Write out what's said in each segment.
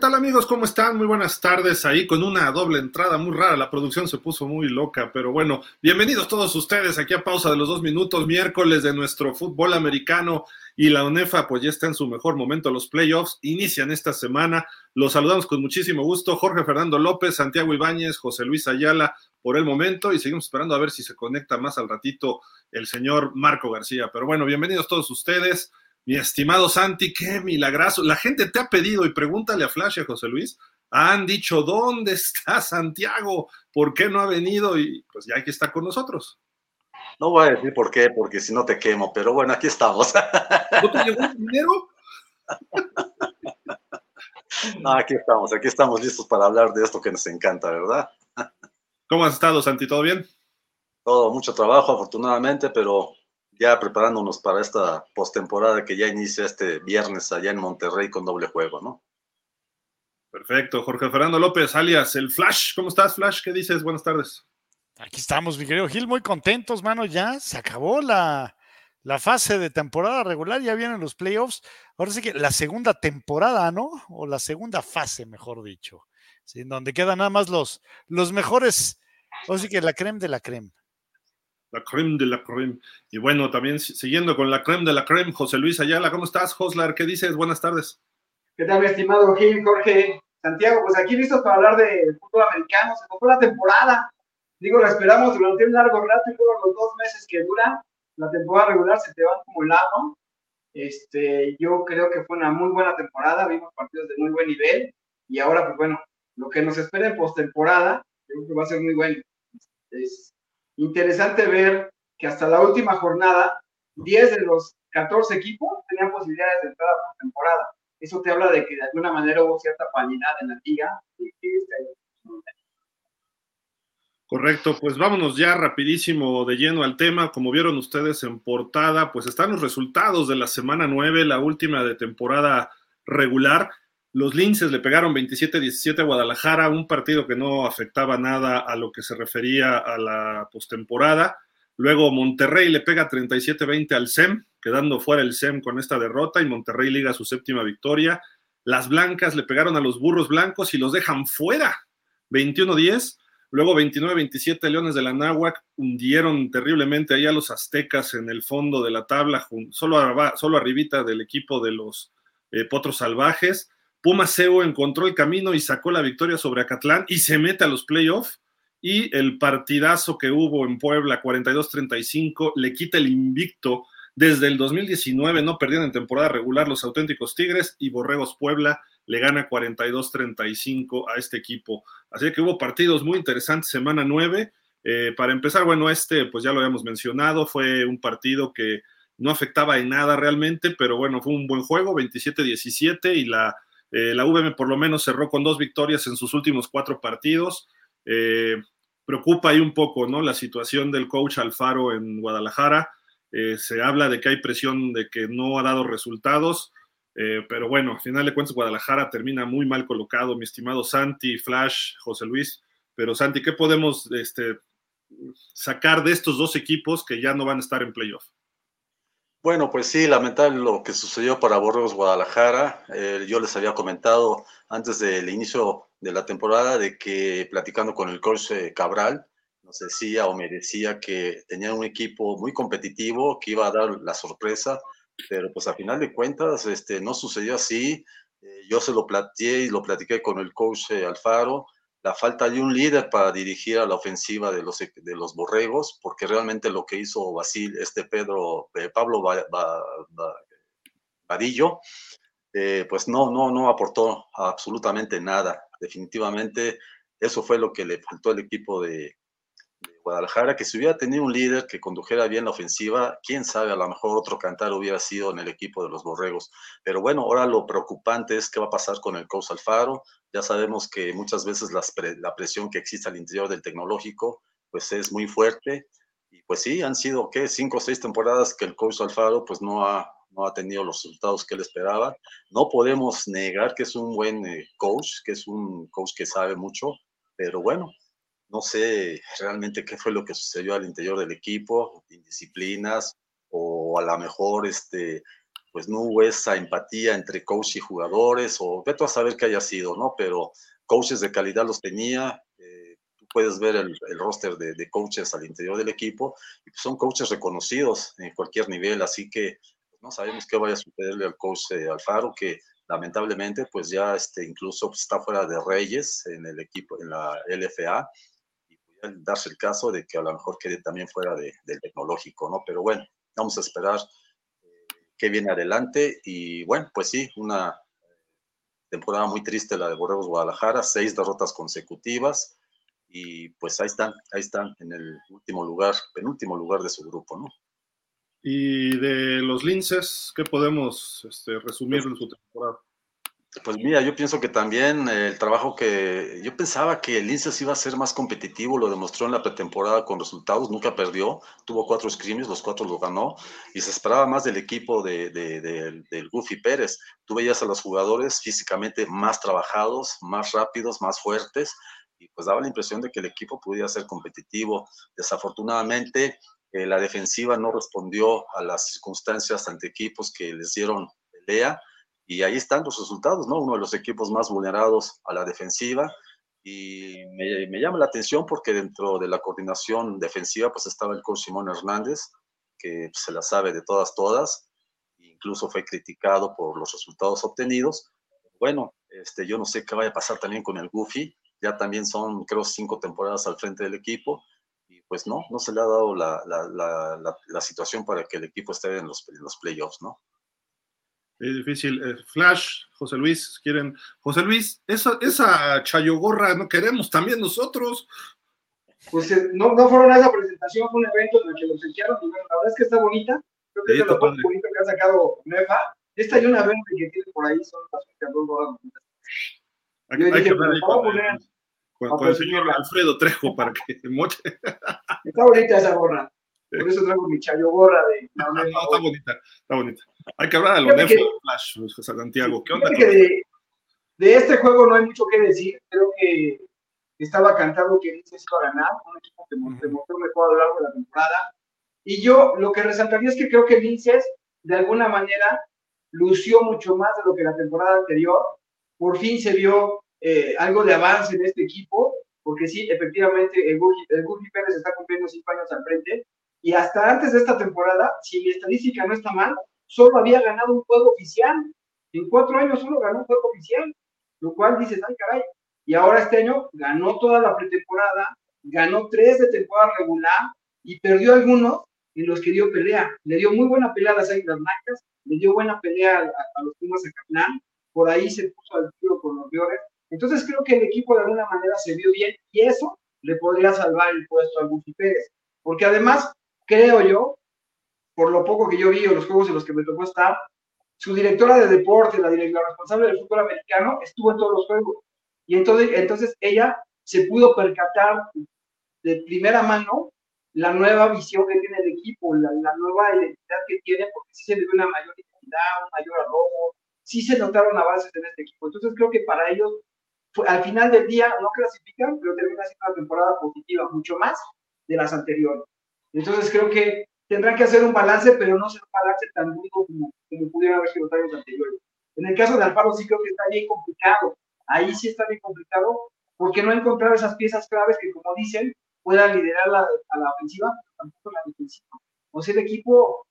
Hola, ¿qué tal amigos? ¿Cómo están? Muy buenas tardes ahí con una doble entrada muy rara. La producción se puso muy loca, pero bueno, bienvenidos todos ustedes aquí a pausa de los dos minutos, miércoles de nuestro fútbol americano y la UNEFA pues ya está en su mejor momento. Los playoffs inician esta semana. Los saludamos con muchísimo gusto. Jorge Fernando López, Santiago Ibáñez, José Luis Ayala por el momento y seguimos esperando a ver si se conecta más al ratito el señor Marco García. Pero bueno, bienvenidos todos ustedes. Mi estimado Santi, qué milagroso. La gente te ha pedido y pregúntale a Flash y a José Luis. Han dicho, ¿dónde está Santiago? ¿Por qué no ha venido? Y pues ya aquí está con nosotros. No voy a decir por qué, porque si no te quemo, pero bueno, aquí estamos. ¿No te llegó el dinero? No, aquí estamos, aquí estamos listos para hablar de esto que nos encanta, ¿verdad? ¿Cómo has estado, Santi? ¿Todo bien? Todo, mucho trabajo, afortunadamente, pero ya preparándonos para esta postemporada que ya inicia este viernes allá en Monterrey con doble juego, ¿no? Perfecto. Jorge Fernando López, alias el Flash. ¿Cómo estás, Flash? ¿Qué dices? Buenas tardes. Aquí estamos, mi querido Gil, muy contentos, mano. Ya se acabó la, la fase de temporada regular, ya vienen los playoffs. Ahora sí que la segunda temporada, ¿no? O la segunda fase, mejor dicho. ¿sí? Donde quedan nada más los, los mejores, o sí que la creme de la creme la creme de la creme. Y bueno, también siguiendo con la creme de la creme, José Luis Ayala, ¿cómo estás, Joslar? ¿Qué dices? Buenas tardes. ¿Qué tal, mi estimado Gil, Jorge, Santiago? Pues aquí listos para hablar de fútbol americano. Se tocó la temporada. Digo, lo esperamos durante un largo rato y luego los dos meses que dura la temporada regular se te van como lado. Este, yo creo que fue una muy buena temporada, vimos partidos de muy buen nivel y ahora, pues bueno, lo que nos espera en postemporada, creo que va a ser muy bueno. Es, interesante ver que hasta la última jornada, 10 de los 14 equipos tenían posibilidades de entrar a temporada. Eso te habla de que de alguna manera hubo cierta paridad en la liga Correcto, pues vámonos ya rapidísimo de lleno al tema. Como vieron ustedes en portada, pues están los resultados de la semana 9, la última de temporada regular. Los Linces le pegaron 27-17 a Guadalajara, un partido que no afectaba nada a lo que se refería a la postemporada. Luego Monterrey le pega 37-20 al SEM, quedando fuera el SEM con esta derrota y Monterrey liga su séptima victoria. Las Blancas le pegaron a los Burros Blancos y los dejan fuera, 21-10. Luego 29-27 Leones de la Náhuac hundieron terriblemente ahí a los aztecas en el fondo de la tabla, solo, solo arribita del equipo de los eh, Potros Salvajes. Puma Seo encontró el camino y sacó la victoria sobre Acatlán y se mete a los playoffs. Y el partidazo que hubo en Puebla, 42-35, le quita el invicto. Desde el 2019 no perdían en temporada regular los auténticos Tigres y Borregos Puebla le gana 42-35 a este equipo. Así que hubo partidos muy interesantes, semana 9. Eh, para empezar, bueno, este, pues ya lo habíamos mencionado, fue un partido que no afectaba en nada realmente, pero bueno, fue un buen juego, 27-17 y la eh, la VM por lo menos cerró con dos victorias en sus últimos cuatro partidos. Eh, preocupa ahí un poco ¿no? la situación del coach Alfaro en Guadalajara. Eh, se habla de que hay presión de que no ha dado resultados, pero bueno, al final de cuentas Guadalajara termina muy mal colocado, mi estimado Santi, Flash, José Luis. Pero Santi, ¿qué podemos este, sacar de estos dos equipos que ya no van a estar en playoff? Bueno, pues sí, lamentable lo que sucedió para Borregos Guadalajara. Eh, yo les había comentado antes del inicio de la temporada de que platicando con el coach eh, Cabral, nos decía o me decía que tenía un equipo muy competitivo, que iba a dar la sorpresa, pero pues a final de cuentas este, no sucedió así. Eh, yo se lo planteé y lo platiqué con el coach Alfaro la falta de un líder para dirigir a la ofensiva de los, de los borregos, porque realmente lo que hizo Basil, este Pedro, eh, Pablo Vadillo, eh, pues no, no, no aportó absolutamente nada. Definitivamente eso fue lo que le faltó al equipo de, Guadalajara, que si hubiera tenido un líder que condujera bien la ofensiva, quién sabe, a lo mejor otro cantar hubiera sido en el equipo de los Borregos. Pero bueno, ahora lo preocupante es qué va a pasar con el coach Alfaro. Ya sabemos que muchas veces la presión que existe al interior del tecnológico, pues es muy fuerte. Y pues sí, han sido, ¿qué? Cinco o seis temporadas que el coach Alfaro pues no ha, no ha tenido los resultados que él esperaba. No podemos negar que es un buen eh, coach, que es un coach que sabe mucho, pero bueno, no sé realmente qué fue lo que sucedió al interior del equipo, indisciplinas o a lo mejor este, pues no hubo esa empatía entre coach y jugadores, o veto a saber qué haya sido, ¿no? Pero coaches de calidad los tenía, eh, puedes ver el, roster de, coaches al interior del equipo, y pues son coaches reconocidos en cualquier nivel, así que pues, no sabemos qué vaya a sucederle al coach eh, Alfaro, que lamentablemente pues ya este, incluso pues, está fuera de Reyes en el equipo, en la LFA, darse el caso de que a lo mejor quede también fuera del tecnológico, ¿no? Pero bueno, vamos a esperar que viene adelante. Y bueno, pues sí, una temporada muy triste la de Borregos Guadalajara, seis derrotas consecutivas. Y pues ahí están, ahí están en el último lugar, penúltimo lugar de su grupo, ¿no? Y de los linces, ¿qué podemos este, resumir en su temporada? Pues mira, yo pienso que también el trabajo que yo pensaba que el Linces iba a ser más competitivo, lo demostró en la pretemporada con resultados, nunca perdió, tuvo cuatro scrims, los cuatro lo ganó y se esperaba más del equipo de, del Goofy Pérez. Tú veías a los jugadores físicamente más trabajados, más rápidos, más fuertes y pues daba la impresión de que el equipo podía ser competitivo. Desafortunadamente, eh, la defensiva no respondió a las circunstancias ante equipos que les dieron pelea y ahí están los resultados, ¿no? Uno de los equipos más vulnerados a la defensiva. Y me, llama la atención porque dentro de la coordinación defensiva, pues estaba el coach Simón Hernández, que se la sabe de todas, todas. Incluso fue criticado por los resultados obtenidos. Bueno, este, yo no sé qué vaya a pasar también con el Goofy. Ya también son, creo, cinco temporadas al frente del equipo. Y pues no, no se le ha dado la, la, la, la situación para que el equipo esté en los, en los playoffs, ¿no? Es difícil. Eh, Flash, José Luis, quieren. José Luis, esa, esa chayogorra no queremos también nosotros. Pues eh, no, no fueron a esa presentación, fue un evento en el que los echaron y bueno, la verdad es que está bonita. Creo que es de lo más bonito que ha sacado Nefa. Esta y una venta que tiene por ahí son las únicas dos gorras bonitas. Hay, hay que hablar con, con, el señor Alfredo Trejo para que moche. Está bonita esa gorra. Por eso traigo mi chayo gorra de. No, no, está bonita, está bonita. Hay que hablar de lo de Flash, Santiago. ¿Qué onda? de, de, este juego no hay mucho que decir. Creo que estaba cantado que Linces iba a ganar. Un equipo que demostró mejor a lo largo de la temporada. Y yo lo que resaltaría es que creo que Linces, de alguna manera, lució mucho más de lo que la temporada anterior. Por fin se vio eh, algo de avance en este equipo, porque sí, efectivamente, el Guji Pérez está cumpliendo cinco años al frente, y hasta antes de esta temporada, si mi estadística no está mal, solo había ganado un juego oficial. En cuatro años solo ganó un juego oficial, lo cual dices, ay caray. Y ahora este año ganó toda la pretemporada, ganó tres de temporada regular y perdió algunos en los que dio pelea. Le dio muy buena pelea a las Águilas Blancas, le dio buena pelea a, los Pumas de Caplan, por ahí se puso al tiro con los Biores. Entonces creo que el equipo de alguna manera se vio bien y eso le podría salvar el puesto a Gufi Pérez. Porque además creo yo, por lo poco que yo vi o los juegos en los que me tocó estar, su directora de deporte, la, directora responsable del fútbol americano, estuvo en todos los juegos. Y entonces, entonces ella se pudo percatar de primera mano la nueva visión que tiene el equipo, la, nueva identidad que tiene, porque sí se le dio una mayor identidad, un mayor arrojo, sí se notaron avances en este equipo. Entonces creo que para ellos, al final del día, no clasifican, pero termina siendo una temporada positiva, mucho más de las anteriores. Entonces creo que tendrán que hacer un balance, pero no ser un balance tan duro como, como pudieron haber sido los años anteriores. En el caso de Alfaro sí creo que está bien complicado. Ahí sí está bien complicado porque no ha encontrado esas piezas claves que, como dicen, puedan liderar a la ofensiva, pero tampoco la defensiva. O sea, el equipo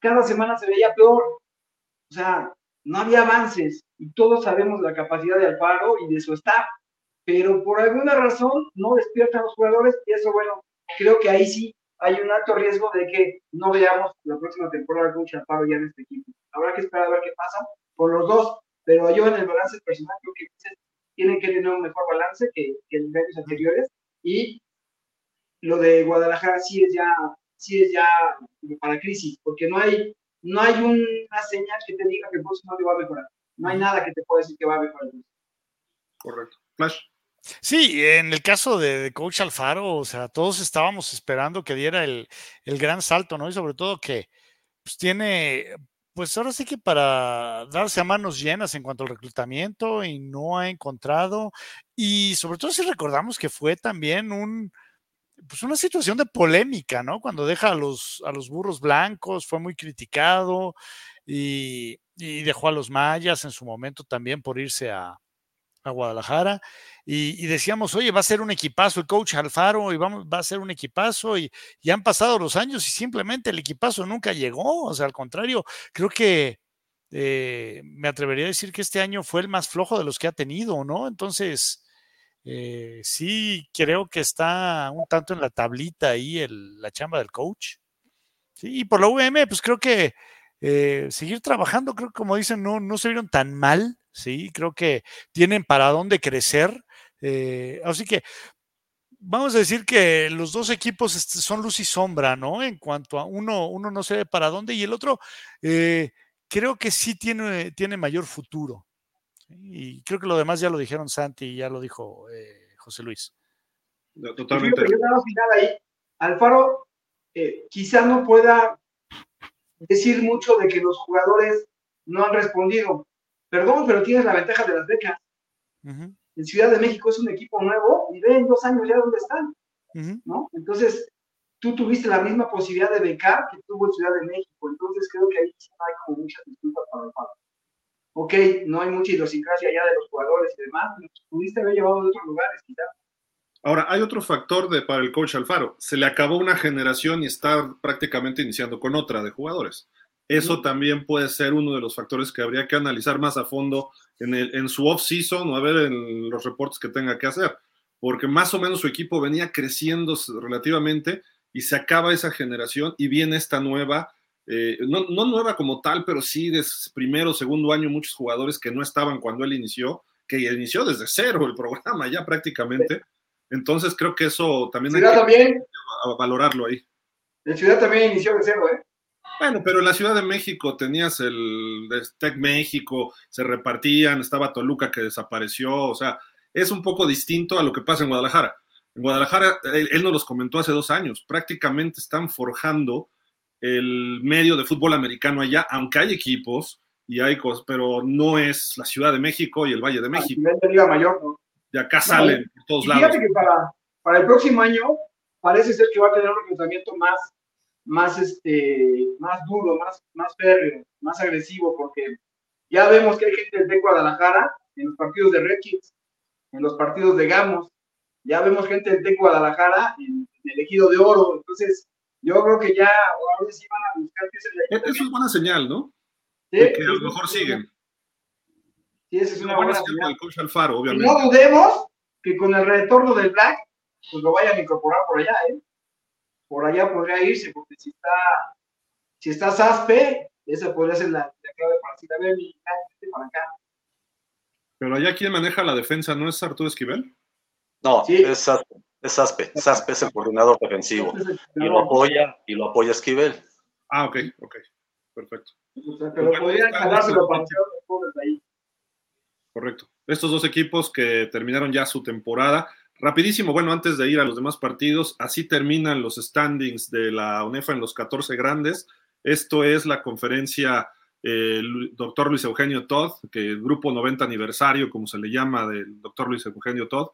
cada semana se veía peor. O sea, no había avances y todos sabemos la capacidad de Alfaro y de su staff, pero por alguna razón no despiertan los jugadores y eso, bueno, creo que ahí sí hay un alto riesgo de que no veamos la próxima temporada con Chaparro ya en este equipo. Habrá que esperar a ver qué pasa por los dos, pero yo en el balance personal creo que tienen que tener un mejor balance que, en años anteriores y lo de Guadalajara sí es ya sí es ya para crisis, porque no hay no hay una señal que te diga que el próximo año va a mejorar. No hay nada que te pueda decir que va a mejorar. Correcto. Flash. Sí, en el caso de, Coach Alfaro, o sea, todos estábamos esperando que diera el, gran salto, ¿no? Y sobre todo que pues, tiene, pues ahora sí que para darse a manos llenas en cuanto al reclutamiento y no ha encontrado, y sobre todo si recordamos que fue también un, pues una situación de polémica, ¿no? Cuando deja a los, a los burros blancos, fue muy criticado, y, dejó a los mayas en su momento también por irse a, Guadalajara. Y, decíamos, oye, va a ser un equipazo el coach Alfaro y va a ser un equipazo. Y, y, han pasado los años y simplemente el equipazo nunca llegó. O sea, al contrario, creo que eh, me atrevería a decir que este año fue el más flojo de los que ha tenido, ¿no? Entonces, eh, sí creo que está un tanto en la tablita ahí la chamba del coach. Sí, y por la VM, pues creo que eh, seguir trabajando, creo que como dicen, no, no se vieron tan mal, ¿sí? Creo que tienen para dónde crecer. Eh, así que vamos a decir que los dos equipos este, son luz y sombra, ¿no? En cuanto a uno, uno no sé para dónde y el otro eh, creo que sí tiene, tiene mayor futuro. Y creo que lo demás ya lo dijeron Santi y ya lo dijo José Luis. Totalmente. Yo ahí. Alfaro quizá no pueda decir mucho de que los jugadores no han respondido. Perdón, pero tienes la ventaja de las becas. En Ciudad de México es un equipo nuevo y ven dos años ya dónde están. ¿no? Entonces, tú tuviste la misma posibilidad de becar que tuvo en Ciudad de México. Entonces, creo que ahí hay como muchas disculpas para el padre. Ok, no hay mucha idiosincrasia ya de los jugadores y demás, pero pudiste haber llevado de otros lugares, quizás. Ahora, hay otro factor de, para el coach Alfaro. Se le acabó una generación y está prácticamente iniciando con otra de jugadores. Eso también puede ser uno de los factores que habría que analizar más a fondo en, el, en su off-season o a ver en los reportes que tenga que hacer. Porque más o menos su equipo venía creciendo relativamente y se acaba esa generación y viene esta nueva, eh, no, no, nueva como tal, pero sí de primero, segundo año, muchos jugadores que no estaban cuando él inició, que inició desde cero el programa ya prácticamente. Entonces creo que eso también hay que también, valorarlo ahí. La ciudad también inició de cero, ¿eh? Bueno, pero en la Ciudad de México tenías el Tech México, se repartían, estaba Toluca que desapareció, o sea, es un poco distinto a lo que pasa en Guadalajara. En Guadalajara, él, él nos los comentó hace dos años, prácticamente están forjando el medio de fútbol americano allá, aunque hay equipos y hay cosas, pero no es la Ciudad de México y el Valle de México. de Liga Mayor, ¿no? De acá salen por todos lados. Fíjate que para, para el próximo año parece ser que va a tener un reclutamiento más, más, este, más duro, más, más férreo, más agresivo, porque ya vemos que hay gente de Guadalajara en los partidos de Red en los partidos de Gamos, ya vemos gente de Guadalajara en, el ejido de oro, entonces yo creo que ya ahora sí van a buscar que se le... Eso es buena señal, ¿no? Sí, que a lo mejor siguen. Sí, esa es una, buena, señal. coach Alfaro, obviamente. no dudemos que con el retorno del Black, pues lo vayan a incorporar por allá, ¿eh? Por allá podría irse, porque si está, si está Saspe, esa podría ser la, la clave para decir, a ver, mi para acá. Pero allá quien maneja la defensa, ¿no es Arturo Esquivel? No, sí. es Saspe. Es Saspe. Saspe es el coordinador defensivo. Y lo apoya, y lo apoya Esquivel. Ah, ok, ok. Perfecto. pero podrían jalárselo para ahí. Correcto. Estos dos equipos que terminaron ya su temporada. Rapidísimo, bueno, antes de ir a los demás partidos, así terminan los standings de la UNEFA en los 14 grandes. Esto es la conferencia eh, doctor Luis Eugenio Todd, que el grupo 90 aniversario, como se le llama, del doctor Luis Eugenio Todd.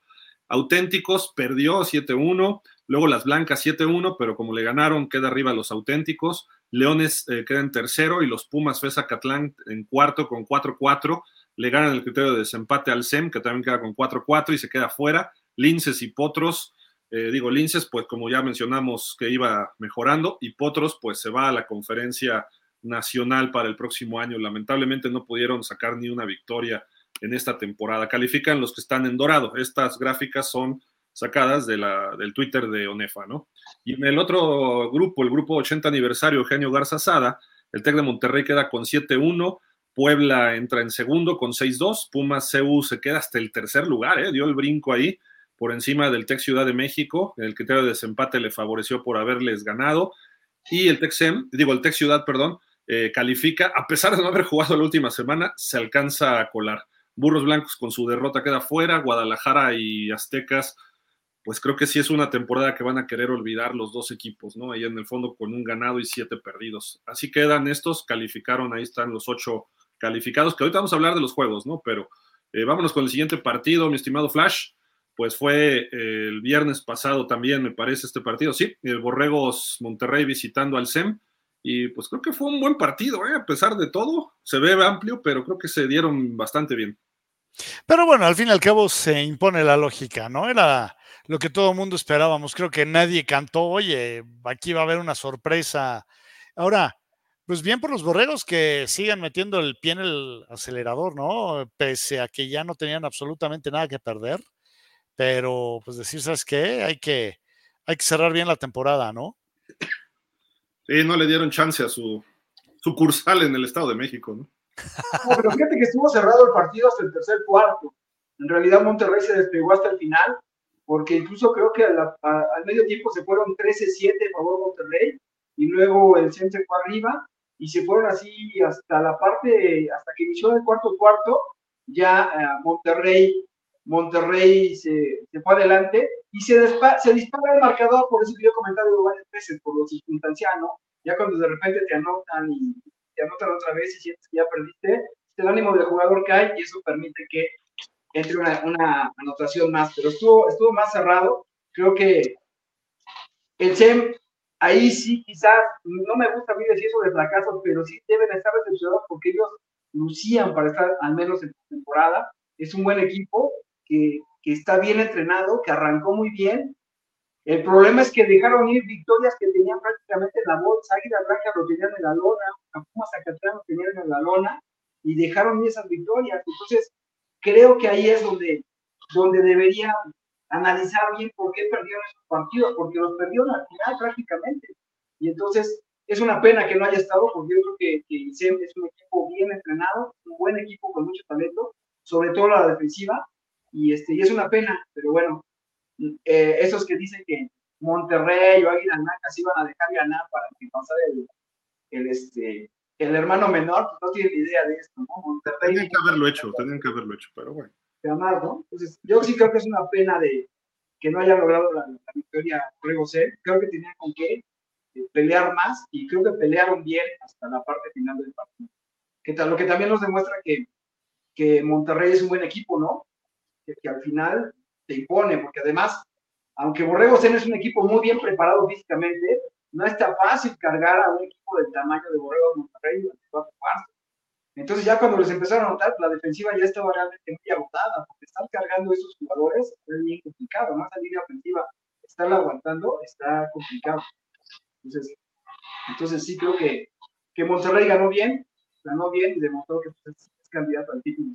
Auténticos perdió 7-1, luego las blancas 7-1, pero como le ganaron, queda arriba los auténticos. Leones eh, queda en tercero y los Pumas Fesa Catlán en cuarto con 4-4 le ganan el criterio de desempate al SEM, que también queda con 4-4 y se queda fuera. Linces y Potros, eh, digo Linces, pues como ya mencionamos que iba mejorando, y Potros, pues se va a la conferencia nacional para el próximo año. Lamentablemente no pudieron sacar ni una victoria en esta temporada. Califican los que están en dorado. Estas gráficas son sacadas de la, del Twitter de Onefa, ¿no? Y en el otro grupo, el grupo 80 aniversario Eugenio Garza Sada, el TEC de Monterrey queda con 7-1, Puebla entra en segundo con 6-2. Pumas CU se queda hasta el tercer lugar, ¿eh? dio el brinco ahí por encima del Tec Ciudad de México. El criterio de desempate le favoreció por haberles ganado. Y el Tec digo, el Tec Ciudad, perdón, eh, califica, a pesar de no haber jugado la última semana, se alcanza a colar. Burros Blancos con su derrota queda fuera, Guadalajara y Aztecas, pues creo que sí es una temporada que van a querer olvidar los dos equipos, ¿no? Ahí en el fondo con un ganado y siete perdidos. Así quedan estos, calificaron, ahí están los ocho calificados, que ahorita vamos a hablar de los juegos, ¿no? Pero eh, vámonos con el siguiente partido, mi estimado Flash. Pues fue eh, el viernes pasado también, me parece, este partido. Sí, el Borregos Monterrey visitando al SEM. Y pues creo que fue un buen partido, ¿eh? a pesar de todo. Se ve amplio, pero creo que se dieron bastante bien. Pero bueno, al fin y al cabo se impone la lógica, ¿no? Era lo que todo el mundo esperábamos. Creo que nadie cantó, oye, aquí va a haber una sorpresa. Ahora, pues bien por los borregos que sigan metiendo el pie en el acelerador, ¿no? Pese a que ya no tenían absolutamente nada que perder. Pero pues decir, ¿sabes qué? Hay que, hay que cerrar bien la temporada, ¿no? Sí, no le dieron chance a su sucursal en el Estado de México, ¿no? pero fíjate que estuvo cerrado el partido hasta el tercer cuarto. En realidad Monterrey se despegó hasta el final, porque incluso creo que al medio tiempo se fueron 13-7 a favor de Monterrey, y luego el Centro fue arriba, y se fueron así hasta la parte, hasta que inició el cuarto cuarto, ya eh, Monterrey, Monterrey se, fue adelante, y se, se dispara el marcador, por eso que yo he comentado varias veces, por lo circunstancial, ¿no? Ya cuando de repente te anotan y te anotan otra vez y sientes que ya perdiste, el ánimo del jugador cae y eso permite que entre una, una anotación más. Pero estuvo, estuvo más cerrado. Creo que el SEM, ahí sí, quizás, no me gusta a mí decir eso de fracasos, pero sí deben estar decepcionados porque ellos lucían para estar al menos en temporada. Es un buen equipo que, está bien entrenado, que arrancó muy bien el problema es que dejaron ir victorias que tenían prácticamente en la bolsa. Águila Blanca lo tenían en la lona, Pumas Zacatlán lo tenían en la lona y dejaron ir esas victorias. Entonces, creo que ahí es donde, donde deberían analizar bien por qué perdieron esos partidos, porque los perdieron al final prácticamente. Y entonces, es una pena que no haya estado, porque yo creo que, que es un equipo bien entrenado, un buen equipo con mucho talento, sobre todo la defensiva, y, este, y es una pena, pero bueno, eh, esos que dicen que Monterrey o Águila Blanca se iban a dejar ganar para que pasara el, el, este, el hermano menor, pues no tienen idea de esto, ¿no? Monterrey. Tenían que haberlo hecho, tenían que haberlo hecho, pero bueno. Ganar, ¿no? Entonces, yo sí creo que es una pena de que no haya logrado la, victoria Ruego C. Creo que tenían con qué eh, pelear más y creo que pelearon bien hasta la parte final del partido. Que lo que también nos demuestra que, Monterrey es un buen equipo, ¿no? Que, al final te impone, porque además, aunque Borrego Zen es un equipo muy bien preparado físicamente, no está fácil cargar a un equipo del tamaño de Borrego Monterrey Entonces ya cuando les empezaron a notar, la defensiva ya estaba realmente muy agotada, porque estar cargando esos jugadores es bien complicado, más la línea ofensiva, estarla aguantando está complicado. Entonces, entonces sí creo que, que Monterrey ganó bien, ganó bien y demostró que pues, es, candidato al título.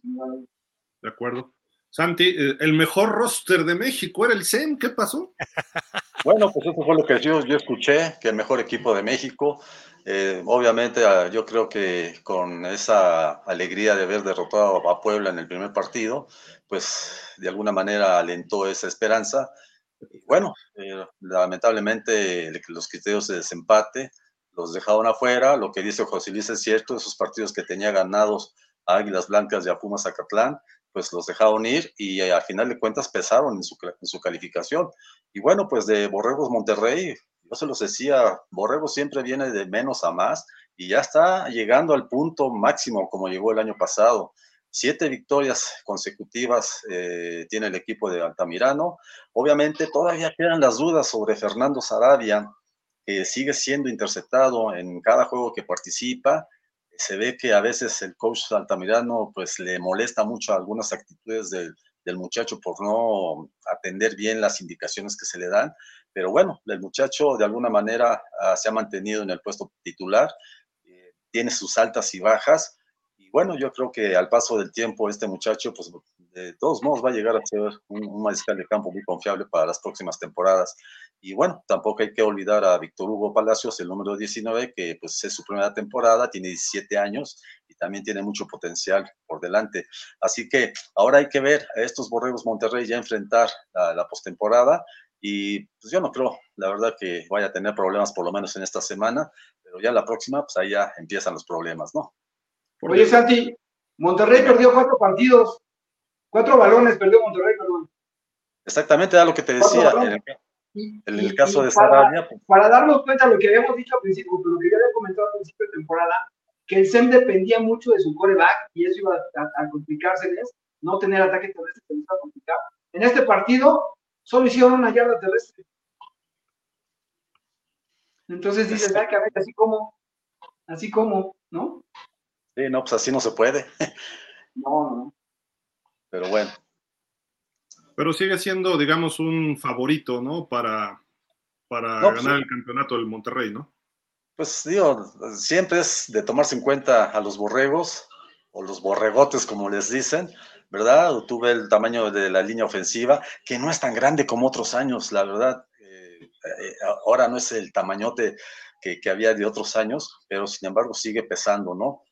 De acuerdo. Santi, eh, el mejor roster de México era el CEM, ¿qué pasó? Bueno, pues eso fue lo que yo, escuché, que el mejor equipo de México. Eh, obviamente ah, yo creo que con esa alegría de haber derrotado a Puebla en el primer partido, pues de alguna manera alentó esa esperanza. bueno, eh, lamentablemente los criterios de desempate los dejaron afuera. Lo que dice José Luis es cierto, esos partidos que tenía ganados a Águilas Blancas y a Pumas Zacatlán, pues los dejaron ir y eh, al final de cuentas pesaron en su, en su calificación. Y bueno, pues de Borregos Monterrey, yo se los decía, Borregos siempre viene de menos a más y ya está llegando al punto máximo como llegó el año pasado. Siete victorias consecutivas eh, tiene el equipo de Altamirano. Obviamente todavía quedan las dudas sobre Fernando Sarabia, que sigue siendo interceptado en cada juego que participa se ve que a veces el coach Altamirano pues le molesta mucho algunas actitudes del, del, muchacho por no atender bien las indicaciones que se le dan, pero bueno, el muchacho de alguna manera uh, se ha mantenido en el puesto titular, eh, tiene sus altas y bajas, y bueno, yo creo que al paso del tiempo este muchacho pues de todos modos va a llegar a ser un, un mariscal de campo muy confiable para las próximas temporadas. Y bueno, tampoco hay que olvidar a Víctor Hugo Palacios, el número 19, que pues es su primera temporada, tiene 17 años y también tiene mucho potencial por delante. Así que ahora hay que ver a estos Borregos Monterrey ya enfrentar a la postemporada y pues yo no creo, la verdad, que vaya a tener problemas por lo menos en esta semana, pero ya la próxima, pues ahí ya empiezan los problemas, ¿no? Oye, Santi, Monterrey perdió cuatro partidos, cuatro balones perdió Monterrey, perdón. Exactamente, era lo que te decía. En el caso de Sarabia. Pues para, darnos cuenta de lo que habíamos dicho al principio, lo que ya había comentado al principio de temporada, que el SEM dependía mucho de su coreback y eso iba a, a, complicárseles, no tener ataque terrestre se les iba a complicar. En este partido solo hicieron una yarda terrestre. Entonces dices, que a ver, así como Así como, ¿no? Sí, no, pues así no se puede. No, no. Pero bueno. Pero sigue siendo, digamos, un favorito, ¿no? Para, para No, pues, ganar sí. el campeonato del Monterrey, ¿no? Pues digo, siempre es de tomarse en cuenta a los borregos o los borregotes, como les dicen, ¿verdad? Tuve el tamaño de la línea ofensiva, que no es tan grande como otros años, la verdad. Eh, eh, ahora no es el tamañote que, que había de otros años, pero sin embargo sigue pesando, ¿no?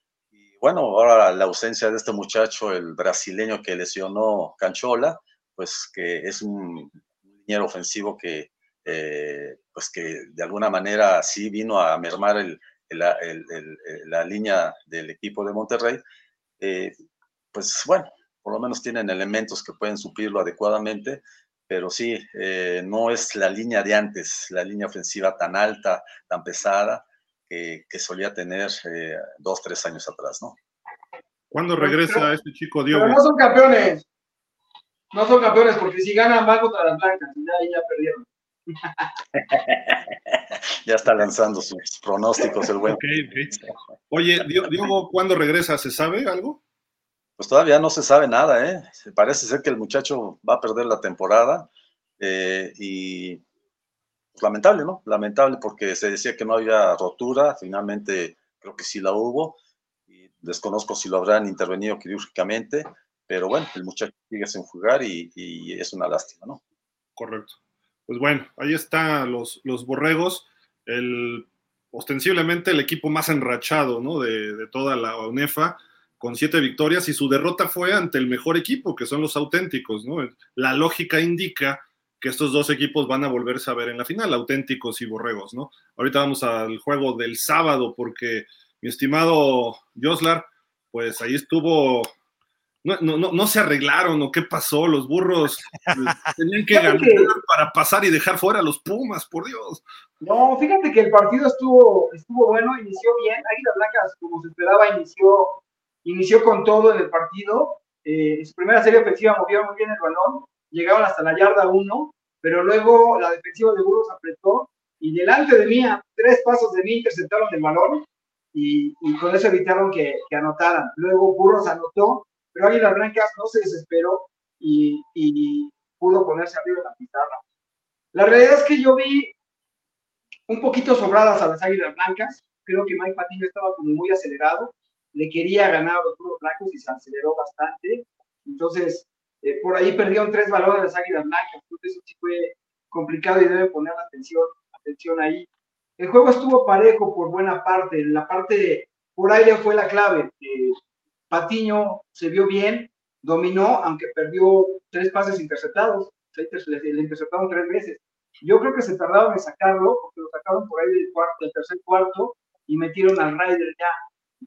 Bueno, ahora la ausencia de este muchacho, el brasileño que lesionó Canchola, pues que es un liniero ofensivo que, eh, pues que de alguna manera sí vino a mermar el- la línea del equipo de Monterrey, eh, pues bueno, por lo menos tienen elementos que pueden suplirlo adecuadamente, pero sí, eh, no es la línea de antes, la línea ofensiva tan alta, tan pesada, que, que solía tener eh, dos, tres años atrás, ¿no? ¿Cuándo Pero- regresa este chico Diego? Pero no son campeones. No son campeones porque si ganan van contra las blancas y ya, perdieron. Ya está lanzando sus pronósticos el buen. Ok, ok. Oye, Diego, ¿cuándo regresa? ¿Se sabe algo? Pues todavía no se sabe nada, ¿eh? Parece ser que el muchacho va a perder la temporada eh, y pues, lamentable, ¿no? Lamentable porque se decía que no había rotura, finalmente creo que sí la hubo y desconozco si lo habrán intervenido quirúrgicamente, pero bueno, el muchacho sigue sin jugar y, es una lástima, ¿no? Correcto. Pues bueno, ahí están los, los borregos, el, ostensiblemente el equipo más enrachado ¿no? de, de toda la UNEFA, con siete victorias, y su derrota fue ante el mejor equipo, que son los auténticos. ¿no? La lógica indica que estos dos equipos van a volverse a ver en la final, auténticos y borregos. ¿no? Ahorita vamos al juego del sábado, porque mi estimado Joslar, pues ahí estuvo no, no, no, no se arreglaron o qué pasó, los burros pues, tenían que ganar que- para pasar y dejar fuera a los Pumas, por Dios. No, fíjate que el partido estuvo, estuvo bueno, inició bien. Águilas Blancas, como se esperaba, inició, inició con todo en el partido. Eh, en su primera serie ofensiva movieron muy bien el balón, llegaron hasta la yarda 1, pero luego la defensiva de Burros apretó y delante de mí, tres pasos de mí, interceptaron el balón y, con eso evitaron que, que anotaran. Luego Burros anotó, pero Águilas Blancas no se desesperó y, pudo ponerse arriba de la pizarra. La realidad es que yo vi un poquito sobradas a las Águilas Blancas. Creo que Mike Patiño estaba como muy acelerado. Le quería ganar a los Puros Blancos y se aceleró bastante. Entonces, eh, por ahí perdieron tres balones las Águilas Blancas. Entonces, eso sí fue complicado y debe poner atención, atención ahí. El juego estuvo parejo por buena parte. La parte por aire fue la clave. Eh, Patiño se vio bien, dominó, aunque perdió tres pases interceptados. Le interceptaron tres veces. Yo creo que se tardaron en sacarlo, porque lo sacaron por ahí del, cuarto, del tercer cuarto y metieron al Ryder ya.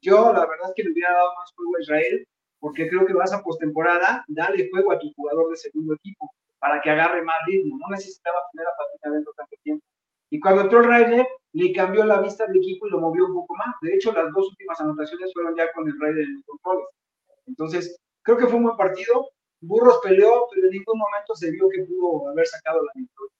Yo, la verdad es que le hubiera dado más juego a Israel, porque creo que vas a postemporada, dale juego a tu jugador de segundo equipo para que agarre más ritmo. No necesitaba tener a Patiño adentro tanto tiempo. Y cuando entró Ryder, le cambió la vista del equipo y lo movió un poco más. De hecho, las dos últimas anotaciones fueron ya con el Ryder en los controles. Entonces, creo que fue un buen partido. Burros peleó, pero en ningún momento se vio que pudo haber sacado la victoria.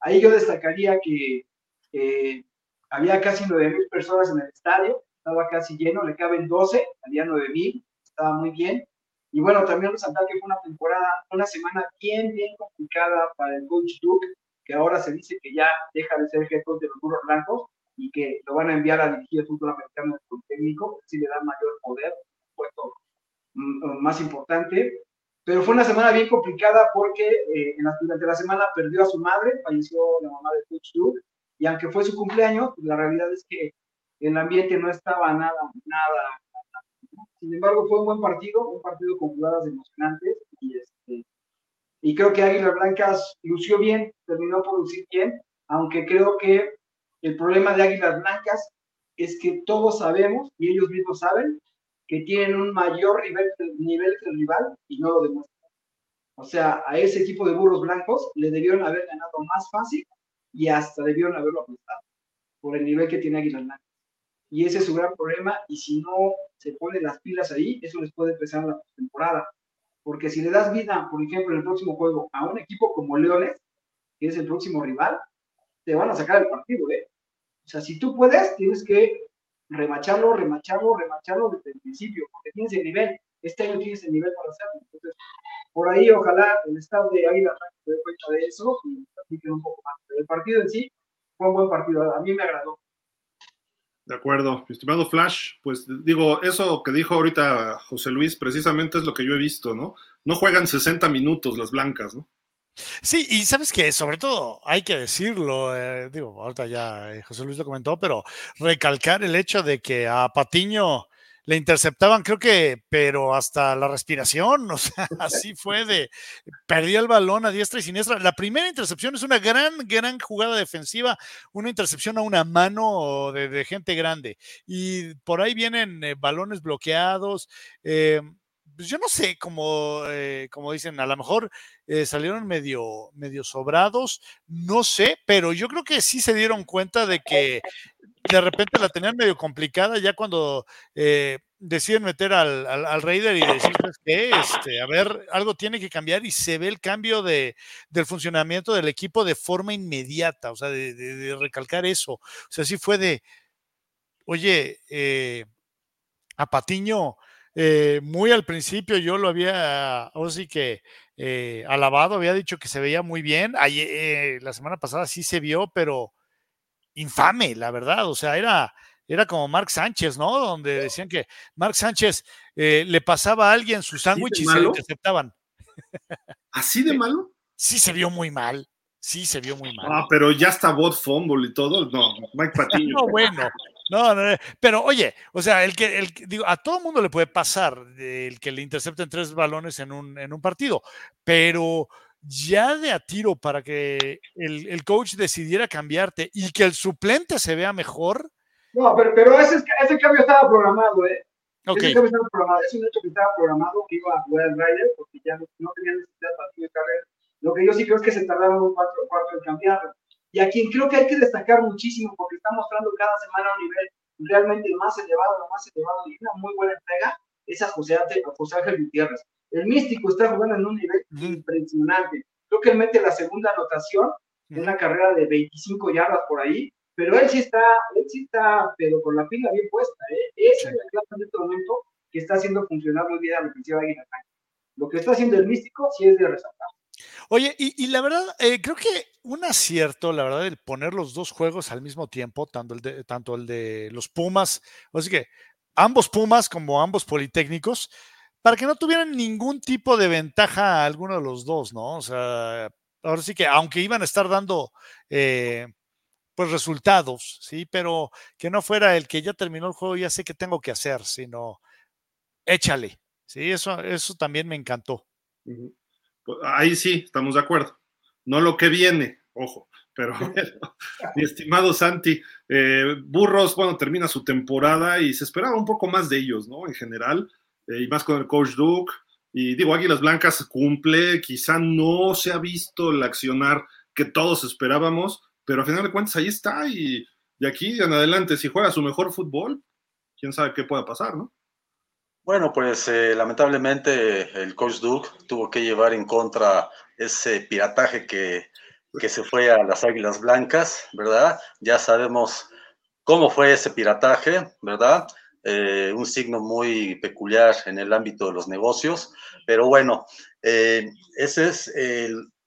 Ahí yo destacaría que eh, había casi 9.000 personas en el estadio, estaba casi lleno, le caben 12, había 9.000, estaba muy bien. Y bueno, también resaltar que fue una temporada, una semana bien, bien complicada para el coach Duke, que ahora se dice que ya deja de ser coach de los burros blancos y que lo van a enviar a dirigir el fútbol americano del técnico, así le dan mayor poder, puesto mm, más importante. Pero fue una semana bien complicada porque eh, en la, durante la semana perdió a su madre, falleció la mamá de Coach Duke, y aunque fue su cumpleaños, pues la realidad es que el ambiente no estaba nada, nada. Sin embargo, fue un buen partido, un partido con jugadas emocionantes, y, este, y creo que Águilas Blancas lució bien, terminó por lucir bien, aunque creo que el problema de Águilas Blancas es que todos sabemos, y ellos mismos saben, que tienen un mayor nivel, nivel que el rival y no lo demuestran. O sea, a ese equipo de burros blancos le debieron haber ganado más fácil y hasta debieron haberlo apostado por el nivel que tiene Águilas Blancas. Y ese es su gran problema y si no se ponen las pilas ahí, eso les puede pesar la temporada. Porque si le das vida, por ejemplo, en el próximo juego a un equipo como Leones, que es el próximo rival, te van a sacar el partido, ¿eh? O sea, si tú puedes, tienes que remacharlo, remacharlo, remacharlo desde el principio, porque tienes el nivel, este año tienes el nivel para hacerlo. Entonces, por ahí ojalá el estado de Águila se dé cuenta de eso y un poco más. Pero el partido en sí fue un buen partido, a mí me agradó. De acuerdo, mi estimado Flash, pues digo, eso que dijo ahorita José Luis, precisamente es lo que yo he visto, ¿no? No juegan 60 minutos las blancas, ¿no? Sí, y sabes que sobre todo hay que decirlo, eh, digo, ahorita ya eh, José Luis lo comentó, pero recalcar el hecho de que a Patiño le interceptaban, creo que, pero hasta la respiración, o sea, así fue de, perdió el balón a diestra y siniestra. La primera intercepción es una gran, gran jugada defensiva, una intercepción a una mano de, gente grande. Y por ahí vienen eh, balones bloqueados. Eh, pues yo no sé, como, eh, como dicen, a lo mejor salieron medio, medio sobrados, no sé, pero yo creo que sí se dieron cuenta de que de repente la tenían medio complicada ya cuando eh, deciden meter al, al, Raider y decirles que este, a ver, algo tiene que cambiar y se ve el cambio de, del funcionamiento del equipo de forma inmediata, o sea, de, recalcar eso. O sea, sí fue de, oye, eh, a Patiño, eh, muy al principio yo lo había, o sí que alabado, había dicho que se veía muy bien. Ayer, la semana pasada sí se vio, pero infame, la verdad. O sea, era, era como Mark Sánchez, ¿no? Donde decían que Mark Sánchez eh, le pasaba a alguien su sándwich y se lo interceptaban. ¿Así de malo? Sí, se vio muy mal. Sí, se vio muy mal. Ah, pero ya está bot fumble y todo. No, Mike Patiño. no, bueno. No, no, pero oye, o sea, el que, el, digo, a todo mundo le puede pasar el que le intercepten tres balones en un, en un partido, pero ya de a tiro para que el, coach decidiera cambiarte y que el suplente se vea mejor. No, pero, pero ese, ese, cambio estaba programado, ¿eh? Ese cambio estaba programado. Es un hecho que estaba programado que iba a jugar el Ryder porque ya no, no tenía necesidad de carrera. Lo que yo sí creo es que se tardaron un cuarto, cuarto en cambiarlo. Y a quien creo que hay que destacar muchísimo porque está mostrando cada semana un nivel realmente más elevado, más elevado y una muy buena entrega, es a José, José Ángel Gutiérrez. El místico está jugando en un nivel impresionante. Creo que él mete la segunda anotación en una carrera de 25 yardas por ahí, pero él sí está, él sí está, pero con la pila bien puesta, ¿eh? Esa es la clase en este momento que está haciendo funcionar muy bien a la ofensiva de Águila Lo que está haciendo el místico sí es de resaltar. Oye, y, la verdad, eh, creo que un acierto, la verdad, el poner los dos juegos al mismo tiempo, tanto el de, tanto el de los Pumas, sea que ambos Pumas como ambos Politécnicos, para que no tuvieran ningún tipo de ventaja a alguno de los dos, ¿no? O sea, ahora sí que, aunque iban a estar dando eh, pues resultados, sí, pero que no fuera el que ya terminó el juego, ya sé qué tengo que hacer, sino échale, sí, eso, eso también me encantó. Pues, ahí sí, estamos de acuerdo. No lo que viene, ojo, pero mi estimado Santi, eh, Burros, bueno, termina su temporada y se esperaba un poco más de ellos, ¿no? En general, eh, y más con el coach Duke. Y digo, Águilas Blancas cumple, quizá no se ha visto el accionar que todos esperábamos, pero a final de cuentas ahí está y de aquí en adelante, si juega su mejor fútbol, quién sabe qué pueda pasar, ¿no? Bueno, pues eh, lamentablemente el coach Duke tuvo que llevar en contra ese pirataje que, que se fue a las Águilas Blancas, ¿verdad? Ya sabemos cómo fue ese pirataje, ¿verdad? Eh, un signo muy peculiar en el ámbito de los negocios, pero bueno, eh, ese es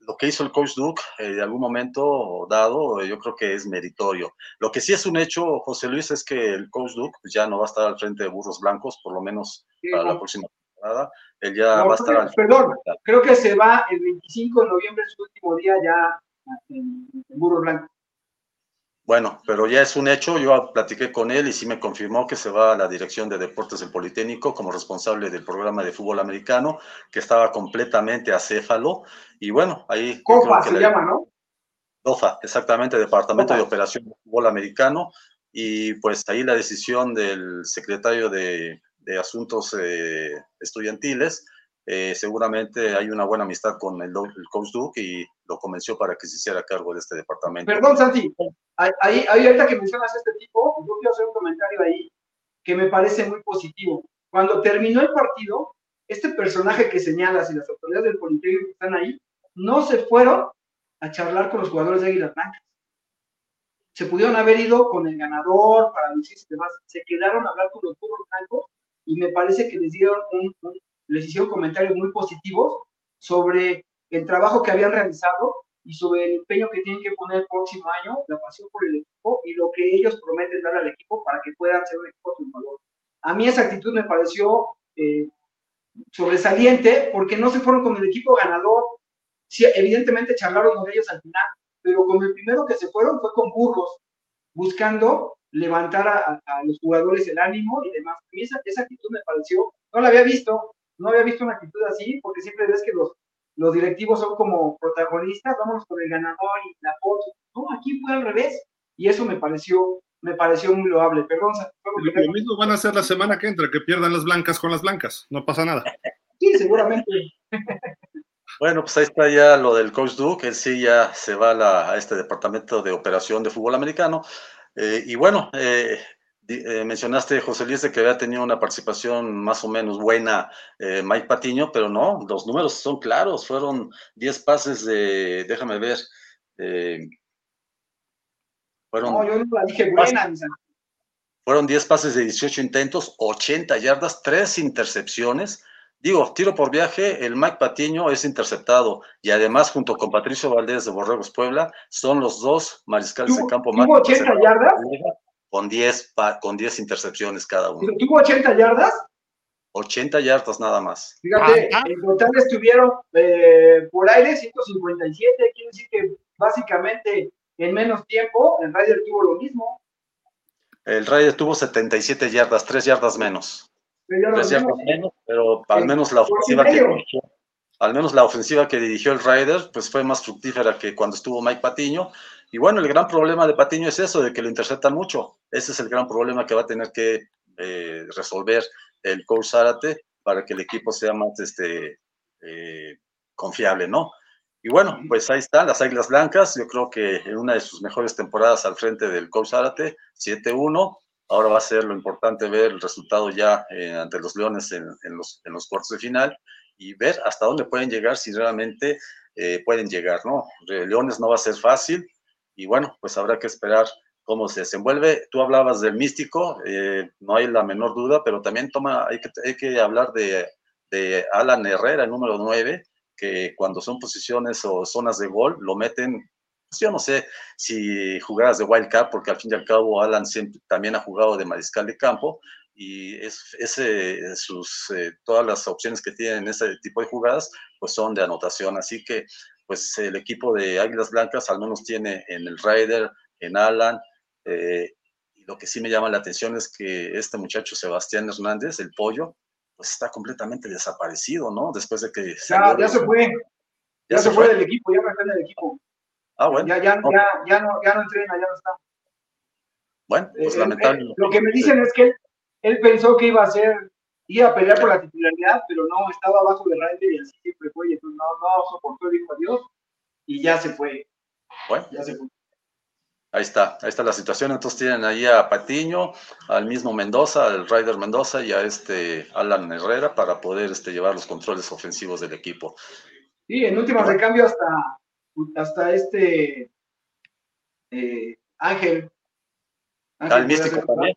lo que hizo el coach Duke eh, de algún momento dado, yo creo que es meritorio. Lo que sí es un hecho, José Luis, es que el coach Duke ya no va a estar al frente de Burros Blancos, por lo menos para la próxima temporada. Él ya va a estar al Perdón, creo que se va el 25 de noviembre, su último día ya en, en Burros Blancos. Bueno, pero ya es un hecho, yo platiqué con él y sí me confirmó que se va a la dirección de deportes del Politécnico como responsable del programa de fútbol americano, que estaba completamente acéfalo. Y bueno, ahí... COFA se llama, ¿no? COFA, exactamente, Departamento de Operación de Fútbol Americano. Y pues ahí la decisión del secretario de, Asuntos eh, Estudiantiles eh, seguramente hay una buena amistad con el, coach Duke y lo convenció para que se hiciera cargo de este departamento. Perdón, Santi, ahí, ahorita que mencionas este tipo, yo quiero hacer un comentario ahí que me parece muy positivo. Cuando terminó el partido, este personaje que señalas y las autoridades del Politécnico que están ahí, no se fueron a charlar con los jugadores de Águilas Blancas. se pudieron haber ido con el ganador para lucirse y demás. Se quedaron a hablar con los burros blancos y me parece que les dieron un, les hicieron comentarios muy positivos sobre el trabajo que habían realizado y sobre el empeño que tienen que poner el próximo año, la pasión por el equipo y lo que ellos prometen dar al equipo para que puedan ser un equipo valor. A mí esa actitud me pareció eh, sobresaliente porque no se fueron con el equipo ganador. Sí, evidentemente charlaron con ellos al final, pero con el primero que se fueron fue con burros, buscando levantar a, los jugadores el ánimo y demás. A mí esa, esa, actitud me pareció, no la había visto, no había visto una actitud así, porque siempre ves que los, los directivos son como protagonistas, vámonos con el ganador y la foto. No, aquí fue al revés, y eso me pareció, me pareció muy loable. Perdón, lo, mismo van a hacer la semana que entra, que pierdan las blancas con las blancas, no pasa nada. Sí, seguramente. Bueno, pues ahí está ya lo del coach Duke, él sí ya se va a, este departamento de operación de fútbol americano. Eh, y bueno, eh, eh, mencionaste, José Luis, de que había tenido una participación más o menos buena Mike Patiño, pero no, los números son claros, fueron 10 pases de, déjame ver, fueron... No, yo no la dije buena, Fueron 10 pases de 18 intentos, 80 yardas, 3 intercepciones, Digo, tiro por viaje, el Mike Patiño es interceptado y además junto con Patricio Valdés de Borregos Puebla son los dos mariscales de campo más. ¿Tuvo 80 yardas? Con 10, con 10 intercepciones cada uno. ¿Tuvo 80 yardas? 80 yardas nada más. Fíjate, ah, ah. en total estuvieron eh, por aire 157, quiere decir que básicamente en menos tiempo el Ryder tuvo lo mismo. El Ryder tuvo 77 yardas, 3 yardas menos pero al menos la ofensiva que dirigió, al menos la ofensiva que dirigió el Ryder, pues fue más fructífera que cuando estuvo Mike Patiño. Y bueno, el gran problema de Patiño es eso, de que lo interceptan mucho. Ese es el gran problema que va a tener que eh, resolver el coach Zárate para que el equipo sea más este, eh, confiable, ¿no? Y bueno, pues ahí están las Águilas Blancas. Yo creo que en una de sus mejores temporadas al frente del coach Zárate, 7-1 Ahora va a ser lo importante ver el resultado ya eh, ante los Leones en, los, en los cuartos de final y ver hasta dónde pueden llegar si realmente pueden llegar, ¿no? Leones no va a ser fácil y bueno, pues habrá que esperar cómo se desenvuelve. Tú hablabas del místico, eh, no hay la menor duda, pero también toma, hay que, hay que hablar de, Alan Herrera, el número 9, que cuando son posiciones o zonas de gol, lo meten pues yo no sé si jugaras de wild card, porque al fin y al cabo Alan también ha jugado de mariscal de campo y es, ese, sus, eh, todas las opciones que tienen en ese tipo de jugadas, pues son de anotación. Así que, pues el equipo de Águilas Blancas al menos tiene en el Raider, en Alan, eh, y lo que sí me llama la atención es que este muchacho Sebastián Hernández, el pollo, pues está completamente desaparecido, ¿no? Después de que... Ya, ya se fue. Ya, se, fue del equipo, ya no está en el equipo. Ah, bueno. Ya, ya, ya, ya, no, ya no entrena, ya no está. Bueno, pues eh, lamentable. lo que me dicen es que él, pensó que iba a ser, iba a pelear por la titularidad, pero no, estaba abajo de Ryder y así siempre fue, y entonces no, no soportó, dijo adiós, y ya se fue. Bueno. Ya se fue. Ahí está, ahí está la situación. Entonces tienen ahí a Patiño, al mismo Mendoza, al Ryder Mendoza y a este Alan Herrera para poder este, llevar los controles ofensivos del equipo. Sí, en últimas de cambio hasta hasta este eh, Ángel. Al místico también.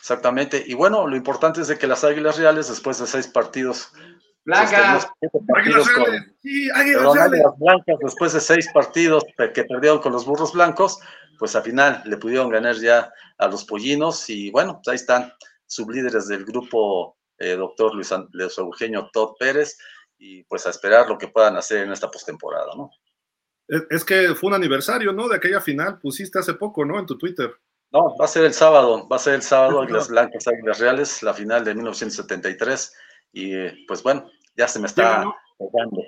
Exactamente. Y bueno, lo importante es de que las Águilas Reales, después de seis partidos, Blancas. Águilas sí, Águilas Blancas, después de seis partidos que perdieron con los burros blancos, pues al final le pudieron ganar ya a los pollinos. Y bueno, pues ahí están sublíderes del grupo, eh, doctor Luis, Luis Eugenio Todd Pérez y pues a esperar lo que puedan hacer en esta postemporada, ¿no? Es que fue un aniversario, ¿no? De aquella final, pusiste hace poco, ¿no? En tu Twitter. No, va a ser el sábado, va a ser el sábado, Águilas Blancas, Águilas Reales, la final de 1973, y pues bueno, ya se me está pegando.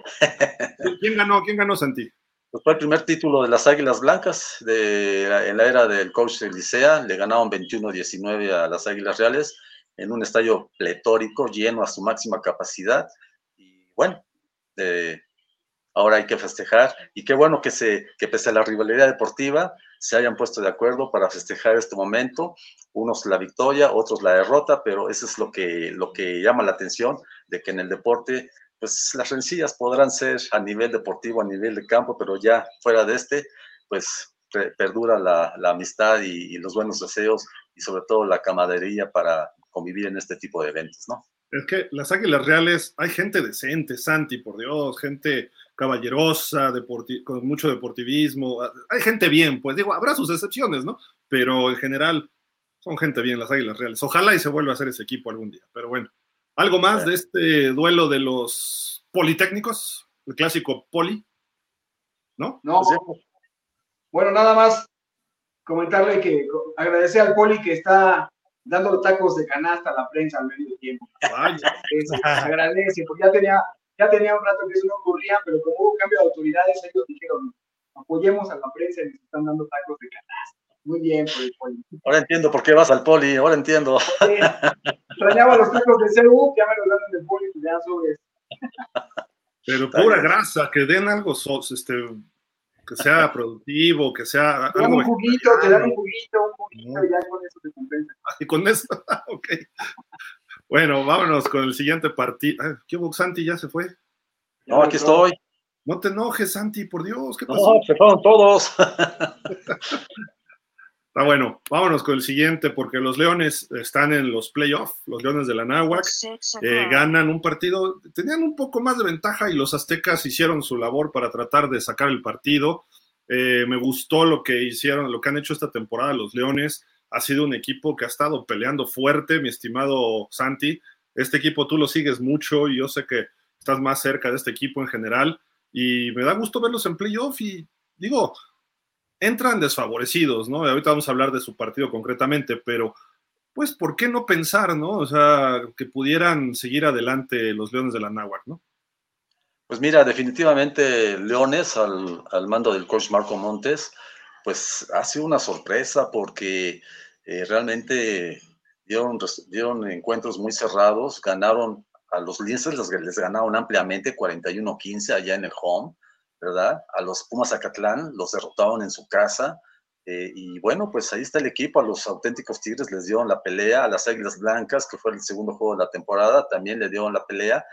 ¿Quién ganó? ¿Quién ganó, Santi? Pues fue el primer título de las Águilas Blancas de, en la era del coach de Licea, le ganaron 21-19 a las Águilas Reales en un estadio pletórico, lleno a su máxima capacidad, bueno, ahora hay que festejar y qué bueno que, se, que pese a la rivalidad deportiva se hayan puesto de acuerdo para festejar este momento, unos la victoria, otros la derrota, pero eso es lo que, lo que llama la atención de que en el deporte pues las rencillas podrán ser a nivel deportivo, a nivel de campo, pero ya fuera de este, pues perdura la, amistad y, los buenos deseos y sobre todo la camaradería para convivir en este tipo de eventos, ¿no? Es que las Águilas Reales, hay gente decente, Santi, por Dios, gente caballerosa, con mucho deportivismo, hay gente bien, pues digo, habrá sus excepciones, ¿no? Pero en general son gente bien las Águilas Reales. Ojalá y se vuelva a hacer ese equipo algún día, pero bueno. ¿Algo más de este duelo de los politécnicos? El clásico poli, ¿no? No. Pues bueno, nada más comentarle que agradece al poli que está dando tacos de canasta a la prensa al medio tiempo. Vaya. agradece, porque ya tenía, ya tenía un rato que eso no ocurría, pero como hubo cambio de autoridades, ellos dijeron, apoyemos a la prensa y nos están dando tacos de canasta. Muy bien por el poli. Ahora entiendo por qué vas al poli, ahora entiendo. Sí, extrañaba los tacos de CU, ya me los dan del poli, ya subes. Pero pura grasa, que den algo, este, que sea productivo, que sea. Te dan un juguito, te dan un juguito, un juguito, y ya con eso te compensa. Y con eso, ok. Bueno, vámonos con el siguiente partido. ¿Qué hubo, Santi? ¿Ya se fue? No, aquí estoy. No te enojes, Santi, por Dios, ¿qué pasó? No, se fueron todos. Está bueno, vámonos con el siguiente, porque los Leones están en los playoffs, los Leones de la Náhuac, eh, ganan un partido, tenían un poco más de ventaja y los Aztecas hicieron su labor para tratar de sacar el partido. Eh, me gustó lo que hicieron, lo que han hecho esta temporada los Leones. Ha sido un equipo que ha estado peleando fuerte, mi estimado Santi. Este equipo tú lo sigues mucho y yo sé que estás más cerca de este equipo en general y me da gusto verlos en playoff y digo, entran desfavorecidos, ¿no? Ahorita vamos a hablar de su partido concretamente, pero pues, ¿por qué no pensar, ¿no? O sea, que pudieran seguir adelante los Leones de la Náhuac, ¿no? Pues mira, definitivamente Leones al, mando del coach Marco Montes, pues ha sido una sorpresa porque eh, realmente dieron, dieron encuentros muy cerrados, ganaron a los Linces, les, les ganaron ampliamente 41-15 allá en el home ¿verdad? A los Pumas Acatlán los derrotaron en su casa. Eh, y bueno, pues ahí está el equipo, a los auténticos Tigres les dieron la pelea, a las Águilas Blancas, que fue el segundo juego de la temporada, también le dieron la pelea.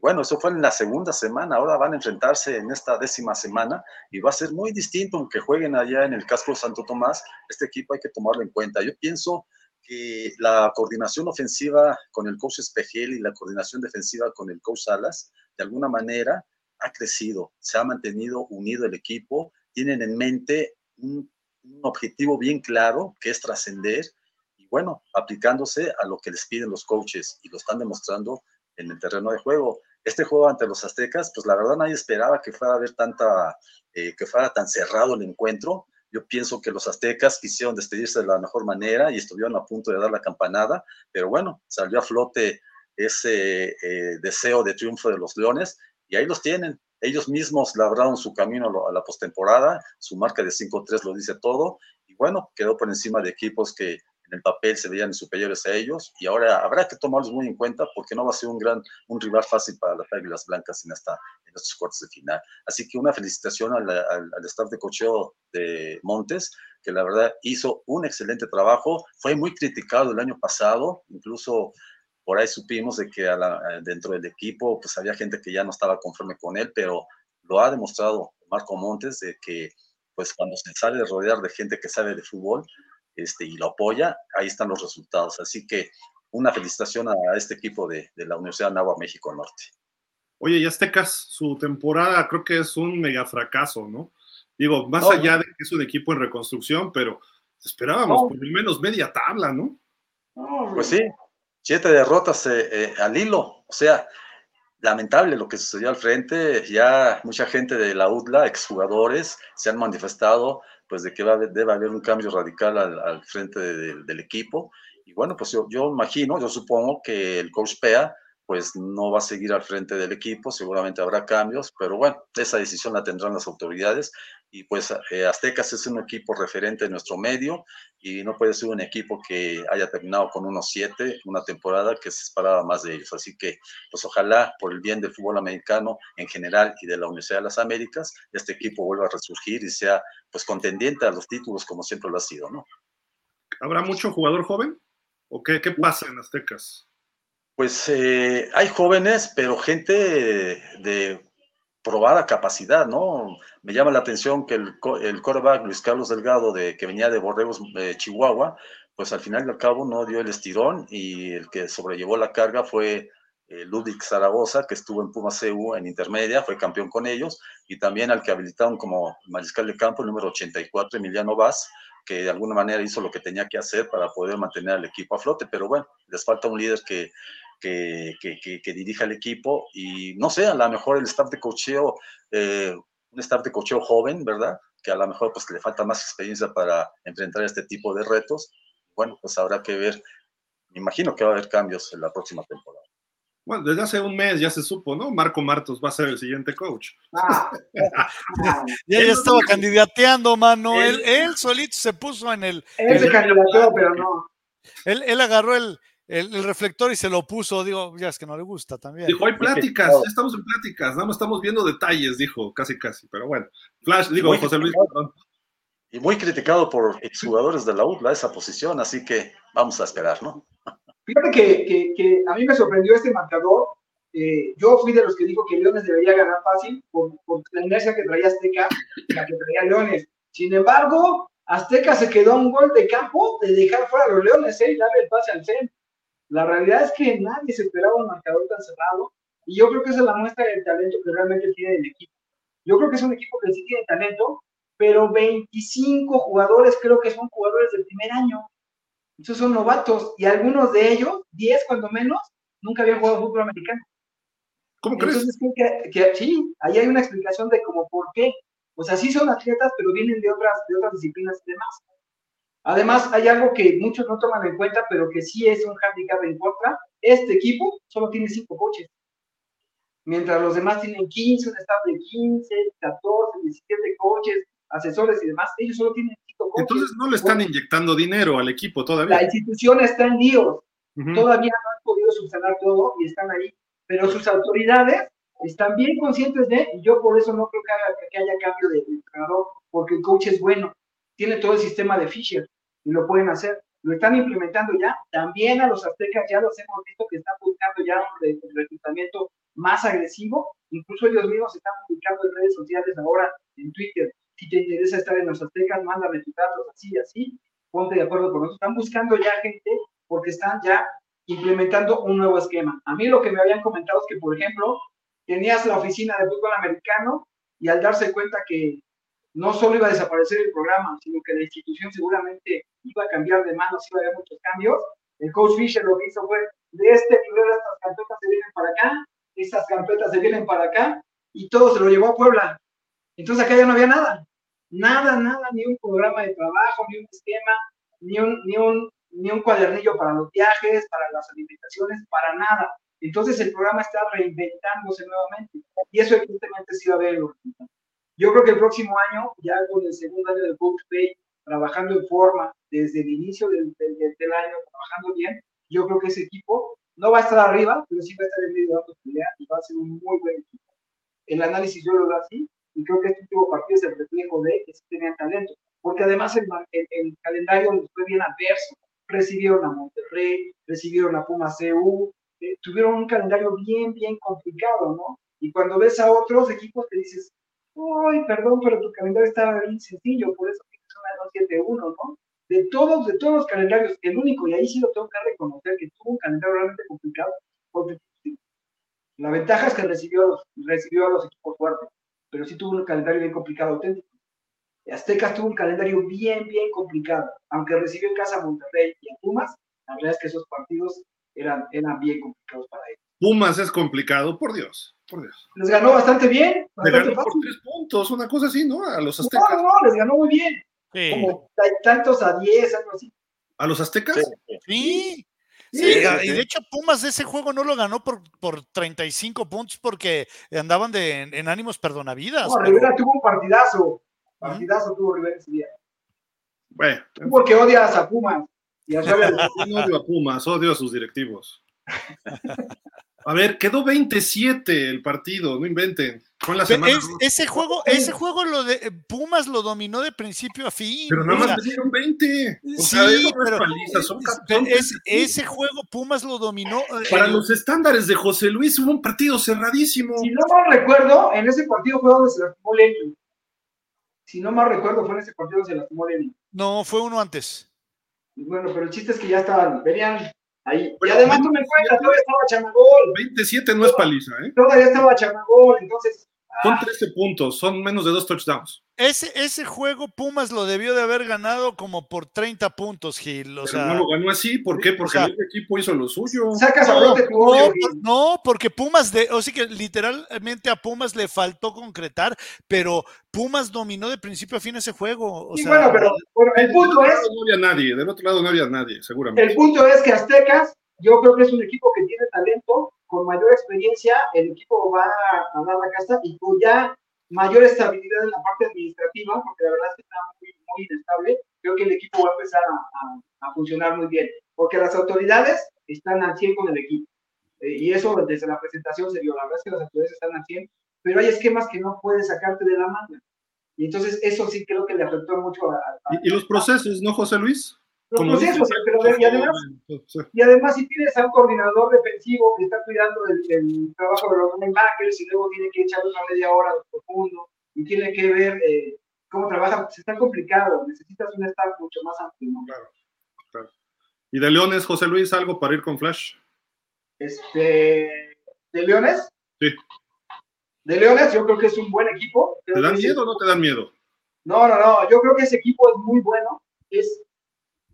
Bueno, eso fue en la segunda semana, ahora van a enfrentarse en esta décima semana y va a ser muy distinto aunque jueguen allá en el casco Santo Tomás, este equipo hay que tomarlo en cuenta. Yo pienso que la coordinación ofensiva con el coach Espejel y la coordinación defensiva con el coach Salas, de alguna manera, ha crecido, se ha mantenido unido el equipo, tienen en mente un, objetivo bien claro que es trascender y bueno, aplicándose a lo que les piden los coaches y lo están demostrando en el terreno de juego. Este juego ante los aztecas, pues la verdad nadie esperaba que fuera a haber tanta, eh, que fuera tan cerrado el encuentro. Yo pienso que los aztecas quisieron despedirse de la mejor manera y estuvieron a punto de dar la campanada, pero bueno, salió a flote ese eh, deseo de triunfo de los Leones y ahí los tienen. Ellos mismos labraron su camino a la postemporada, su marca de 5-3 lo dice todo, y bueno, quedó por encima de equipos que en el papel se veían superiores a ellos, y ahora habrá que tomarlos muy en cuenta porque no va a ser un gran, un rival fácil para las Águilas Blancas en, esta, en estos cuartos de final. Así que una felicitación al, al, staff de cocheo de Montes, que la verdad hizo un excelente trabajo, fue muy criticado el año pasado, incluso por ahí supimos de que dentro del equipo pues había gente que ya no estaba conforme con él, pero lo ha demostrado Marco Montes de que pues cuando se sale de rodear de gente que sabe de fútbol este, y lo apoya, ahí están los resultados. Así que una felicitación a este equipo de, la Universidad de Nahua México Norte. Oye, y Aztecas, su temporada creo que es un mega fracaso, ¿no? Digo, más allá de que es un equipo en reconstrucción, pero esperábamos por lo menos media tabla, ¿no? Pues sí, siete derrotas eh, eh, al hilo. O sea, lamentable lo que sucedió al frente. Ya mucha gente de la UDLA, exjugadores, se han manifestado pues de que va debe haber un cambio radical al, frente del equipo. Y bueno, pues yo, yo imagino, yo supongo que el coach Pea pues no va a seguir al frente del equipo, seguramente habrá cambios, pero bueno, esa decisión la tendrán las autoridades y pues eh, Aztecas es un equipo referente en nuestro medio y no puede ser un equipo que haya terminado con unos siete, una temporada que se esperaba más de ellos. Así que, pues ojalá por el bien del fútbol americano en general y de la Universidad de las Américas, este equipo vuelva a resurgir y sea pues contendiente a los títulos como siempre lo ha sido, ¿no? ¿Habrá mucho jugador joven? ¿O qué, qué pasa en Aztecas? Pues eh, hay jóvenes, pero gente de probada capacidad, ¿no? Me llama la atención que el, el quarterback Luis Carlos Delgado, de, que venía de Borregos, de Chihuahua, pues al final y al cabo no dio el estirón y el que sobrellevó la carga fue eh, Ludwig Zaragoza, que estuvo en Puma CU en intermedia, fue campeón con ellos, y también al que habilitaron como mariscal de campo, el número 84, Emiliano Vaz, que de alguna manera hizo lo que tenía que hacer para poder mantener al equipo a flote, pero bueno, les falta un líder que, que, que, dirija el equipo y no sé, a lo mejor el staff de cocheo, eh, un staff de cocheo joven, ¿verdad? Que a lo mejor pues le falta más experiencia para enfrentar este tipo de retos. Bueno, pues habrá que ver, me imagino que va a haber cambios en la próxima temporada. Bueno, desde hace un mes ya se supo, ¿no? Marco Martos va a ser el siguiente coach. Ah. ya, ya estaba candidateando, mano. Él, él, solito se puso en el. Él se candidateó, pero no. Él, él agarró el, el, reflector y se lo puso, digo, ya es que no le gusta también. Dijo, hay pláticas, ya estamos en pláticas, nada más estamos viendo detalles, dijo, casi casi, pero bueno. Flash, digo, José Luis, perdón. Y muy criticado por exjugadores de la UDLA esa posición, así que vamos a esperar, ¿no? Fíjate que, que, a mí me sorprendió este marcador. Eh, yo fui de los que dijo que Leones debería ganar fácil por, por la inercia que traía Azteca, la que traía Leones. Sin embargo, Azteca se quedó a un gol de campo de dejar fuera a los Leones ¿eh? y darle el pase al centro. La realidad es que nadie se esperaba un marcador tan cerrado y yo creo que esa es la muestra del talento que realmente tiene el equipo. Yo creo que es un equipo que sí tiene talento, pero 25 jugadores creo que son jugadores del primer año. Esos son novatos y algunos de ellos, 10 cuando menos, nunca habían jugado fútbol americano. ¿Cómo crees? Que, que, sí, ahí hay una explicación de cómo por qué. O sea, sí son atletas, pero vienen de otras, de otras disciplinas y demás. Además, hay algo que muchos no toman en cuenta, pero que sí es un handicap en contra. Este equipo solo tiene cinco coches, mientras los demás tienen 15, un staff de 15, 14, 17 coches, asesores y demás. Ellos solo tienen cinco coches. Entonces no le están inyectando dinero al equipo todavía. La institución está en Dios. Todavía no han podido subsanar todo y están ahí. Pero sus autoridades están bien conscientes de, y yo por eso no creo que, haya cambio de entrenador, porque el coach es bueno, tiene todo el sistema de Fisher y lo pueden hacer. Lo están implementando ya. También a los aztecas ya los hemos visto que están buscando ya un reclutamiento más agresivo. Incluso ellos mismos están publicando en redes sociales ahora, en Twitter. Si te interesa estar en los aztecas, manda reclutarlos así y así. Ponte de acuerdo con nosotros. Están buscando ya gente porque están ya implementando un nuevo esquema. A mí lo que me habían comentado es que, por ejemplo, tenías la oficina de fútbol americano y al darse cuenta que no solo iba a desaparecer el programa, sino que la institución seguramente iba a cambiar de manos, iba a haber muchos cambios. El coach Fisher lo que hizo fue, de este nivel estas carpetas se vienen para acá, estas carpetas se vienen para acá, y todo se lo llevó a Puebla. Entonces acá ya no había nada, nada, nada, ni un programa de trabajo, ni un esquema, ni un, ni un, ni un cuadernillo para los viajes, para las alimentaciones, para nada. Entonces el programa está reinventándose nuevamente, y eso evidentemente sí va a haber yo creo que el próximo año, ya con el segundo año del Coach Pay, trabajando en forma desde el inicio del, año, trabajando bien, yo creo que ese equipo no va a estar arriba, pero sí va a estar en medio de la pelea y va a ser un muy buen equipo. El análisis yo lo veo así y creo que este último partido es el reflejo de que sí tenían talento, porque además el, el, calendario les fue bien adverso. Recibieron a Monterrey, recibieron a Puma CU, eh, tuvieron un calendario bien, bien complicado, ¿no? Y cuando ves a otros equipos te dices, Uy, perdón, pero tu calendario estaba bien sencillo, por eso tienes una 271, ¿no? De todos, de todos los calendarios, el único, y ahí sí lo tengo que reconocer, que tuvo un calendario realmente complicado, porque la ventaja es que recibió a los, recibió a los equipos fuertes, pero sí tuvo un calendario bien complicado, auténtico. Aztecas tuvo un calendario bien, bien complicado, aunque recibió en casa a Monterrey y a Pumas, la verdad es que esos partidos eran, eran bien complicados para ellos. Pumas es complicado, por Dios, por Dios. Les ganó bastante bien. Bastante ganó por tres puntos, una cosa así, ¿no? A los aztecas. No, no, les ganó muy bien. Como tantos a diez, algo así. ¿A los aztecas? Sí. Sí. y de hecho Pumas ese juego no lo ganó por, por 35 puntos porque andaban de, en, ánimos perdonavidas. No, Rivera tuvo un partidazo. Partidazo tuvo Rivera ese día. Bueno. Tú porque odias a Pumas. Y a no odio a Pumas, odio a sus directivos. A ver, quedó 27 el partido, no inventen. Fue la semana. Es, ese juego, ese juego lo de eh, Pumas lo dominó de principio a fin. Pero nada más dieron 20. O sí, sea, pero, paliza, son, son es, ese juego Pumas lo dominó. Para eh, los estándares de José Luis hubo un partido cerradísimo. Si no mal recuerdo, en ese partido fue donde se lastimó Lenny. Si no mal recuerdo, fue en ese partido donde se lastimó Lenny. No, fue uno antes. Bueno, pero el chiste es que ya estaban, venían Ahí. y además tú me cuentas, todavía estaba Chamagol. 27 no es paliza, ¿eh? Todavía estaba Chamagol, entonces. Son 13 ah. puntos, son menos de dos touchdowns. Ese, ese juego Pumas lo debió de haber ganado como por 30 puntos, Gil. O sea, no lo ganó así, ¿por qué? Porque o sea, el equipo hizo lo suyo. Sacas no, a tu no, no, porque Pumas, de, o sea que literalmente a Pumas le faltó concretar, pero Pumas dominó de principio a fin ese juego. O sí, sea, bueno, pero bueno, el punto es. No había nadie, del otro lado no había nadie, seguramente. El punto es que Aztecas, yo creo que es un equipo que tiene talento, con mayor experiencia, el equipo va a dar la casa y con ya mayor estabilidad en la parte administrativa, porque la verdad es que está muy, muy inestable, creo que el equipo va a empezar a, a, a funcionar muy bien, porque las autoridades están al 100 con el equipo. Eh, y eso desde la presentación se dio, la verdad es que las autoridades están al 100, pero hay esquemas que no puedes sacarte de la manga. Y entonces eso sí creo que le afectó mucho a... a ¿Y, ¿Y, los procesos, no, José Luis? Los procesos, pero y además, y además si tienes a un coordinador defensivo que está cuidando el, el trabajo de los linebackers y luego tiene que echar una media hora de profundo y tiene que ver eh, cómo trabaja, se está complicado, necesitas un staff mucho más amplio. ¿no? Claro, claro. ¿Y de Leones, José Luis, algo para ir con Flash? Este, ¿De Leones? Sí. De Leones, yo creo que es un buen equipo. ¿Te dan miedo o no te dan miedo? No, no, no, yo creo que ese equipo es muy bueno, es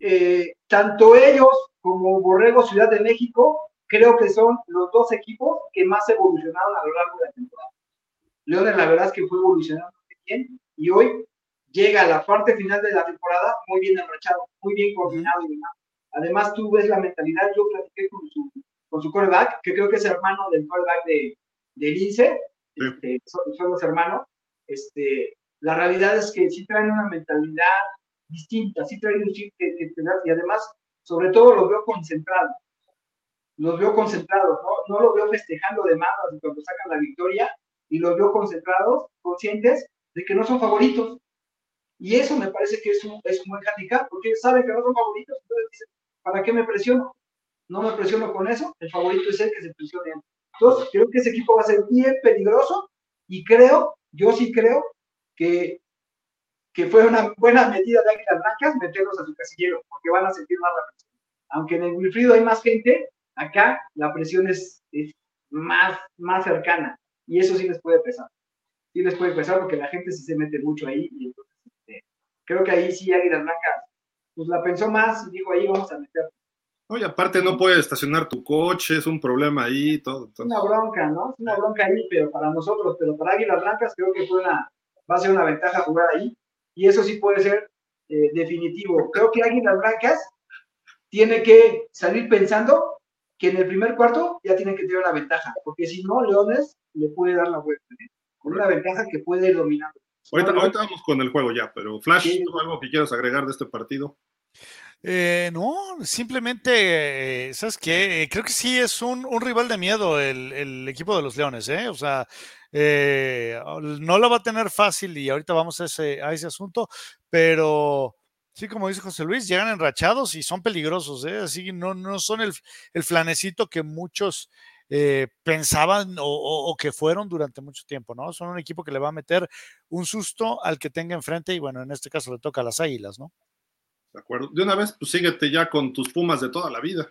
eh, tanto ellos como Borrego Ciudad de México, creo que son los dos equipos que más evolucionaron a lo largo de la temporada. Leones, la verdad es que fue evolucionando muy bien y hoy llega a la parte final de la temporada muy bien enrachado, muy bien coordinado y demás. Además, tú ves la mentalidad, yo platiqué con su, con su coreback, que creo que es hermano del coreback de, de Lince, sí. este, son, son, los hermanos. Este, la realidad es que sí traen una mentalidad distinta, sí trae un chip que, que, y además, sobre todo, los veo concentrados. Los veo concentrados, ¿no? No los veo festejando de manos cuando sacan la victoria y los veo concentrados, conscientes de que no son favoritos. Y eso me parece que es un, es un buen handicap, porque ellos saben que no son favoritos, entonces dicen, ¿para qué me presiono? No me presiono con eso, el favorito es el que se presione. Entonces, creo que ese equipo va a ser bien peligroso y creo, yo sí creo que que fue una buena medida de Águilas Blancas meterlos a su casillero, porque van a sentir más la presión. Aunque en el Wilfrido hay más gente, acá la presión es, es más, más cercana, y eso sí les puede pesar. Sí les puede pesar porque la gente sí se mete mucho ahí, y entonces este, creo que ahí sí Águilas Blancas pues la pensó más y dijo ahí vamos a meter. Oye, aparte no puedes estacionar tu coche, es un problema ahí, todo. Es una bronca, ¿no? Es una bronca ahí, pero para nosotros, pero para Águilas Blancas creo que fue una, va a ser una ventaja jugar ahí y eso sí puede ser eh, definitivo. Creo que Águilas Blancas tiene que salir pensando que en el primer cuarto ya tiene que tener una ventaja, porque si no, Leones le puede dar la vuelta, ¿eh? con una ventaja que puede ir dominando. Ahorita, ahorita vamos con el juego ya, pero Flash, sí. ¿algo que quieras agregar de este partido? Eh, no, simplemente, ¿sabes qué? Creo que sí es un, un rival de miedo el, el, equipo de los Leones, ¿eh? O sea, eh, no lo va a tener fácil y ahorita vamos a ese, asunto, pero sí, como dice José Luis, llegan enrachados y son peligrosos, ¿eh? Así no, no son el, flanecito que muchos eh, pensaban o, o, o, que fueron durante mucho tiempo, ¿no? Son un equipo que le va a meter un susto al que tenga enfrente y bueno, en este caso le toca a las águilas, ¿no? De acuerdo. De una vez, pues síguete ya con tus pumas de toda la vida.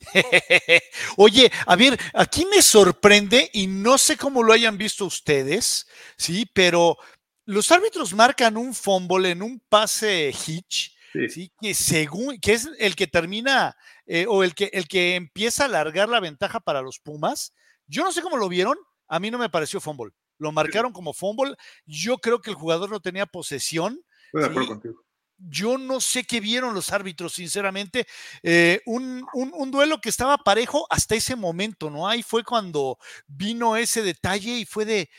Oye, a ver, aquí me sorprende y no sé cómo lo hayan visto ustedes, sí, pero los árbitros marcan un fumble en un pase hitch, sí, ¿sí? que según que es el que termina eh, o el que el que empieza a alargar la ventaja para los Pumas. Yo no sé cómo lo vieron, a mí no me pareció fumble. Lo marcaron como fumble. Yo creo que el jugador no tenía posesión. Estoy de acuerdo ¿sí? contigo yo no sé qué vieron los árbitros, sinceramente. Eh, un, un, duelo que estaba parejo hasta ese momento, ¿no? Ahí fue cuando vino ese detalle y fue de,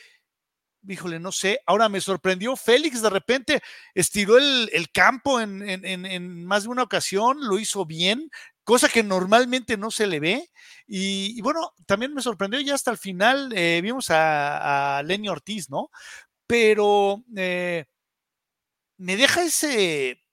híjole, no sé. Ahora me sorprendió Félix, de repente estiró el, campo en, en, en, más de una ocasión, lo hizo bien. cosa que normalmente no se le ve. Y, bueno, también me sorprendió ya hasta el final, eh, vimos a, Lenny Ortiz, ¿no? Pero eh, me deja ese,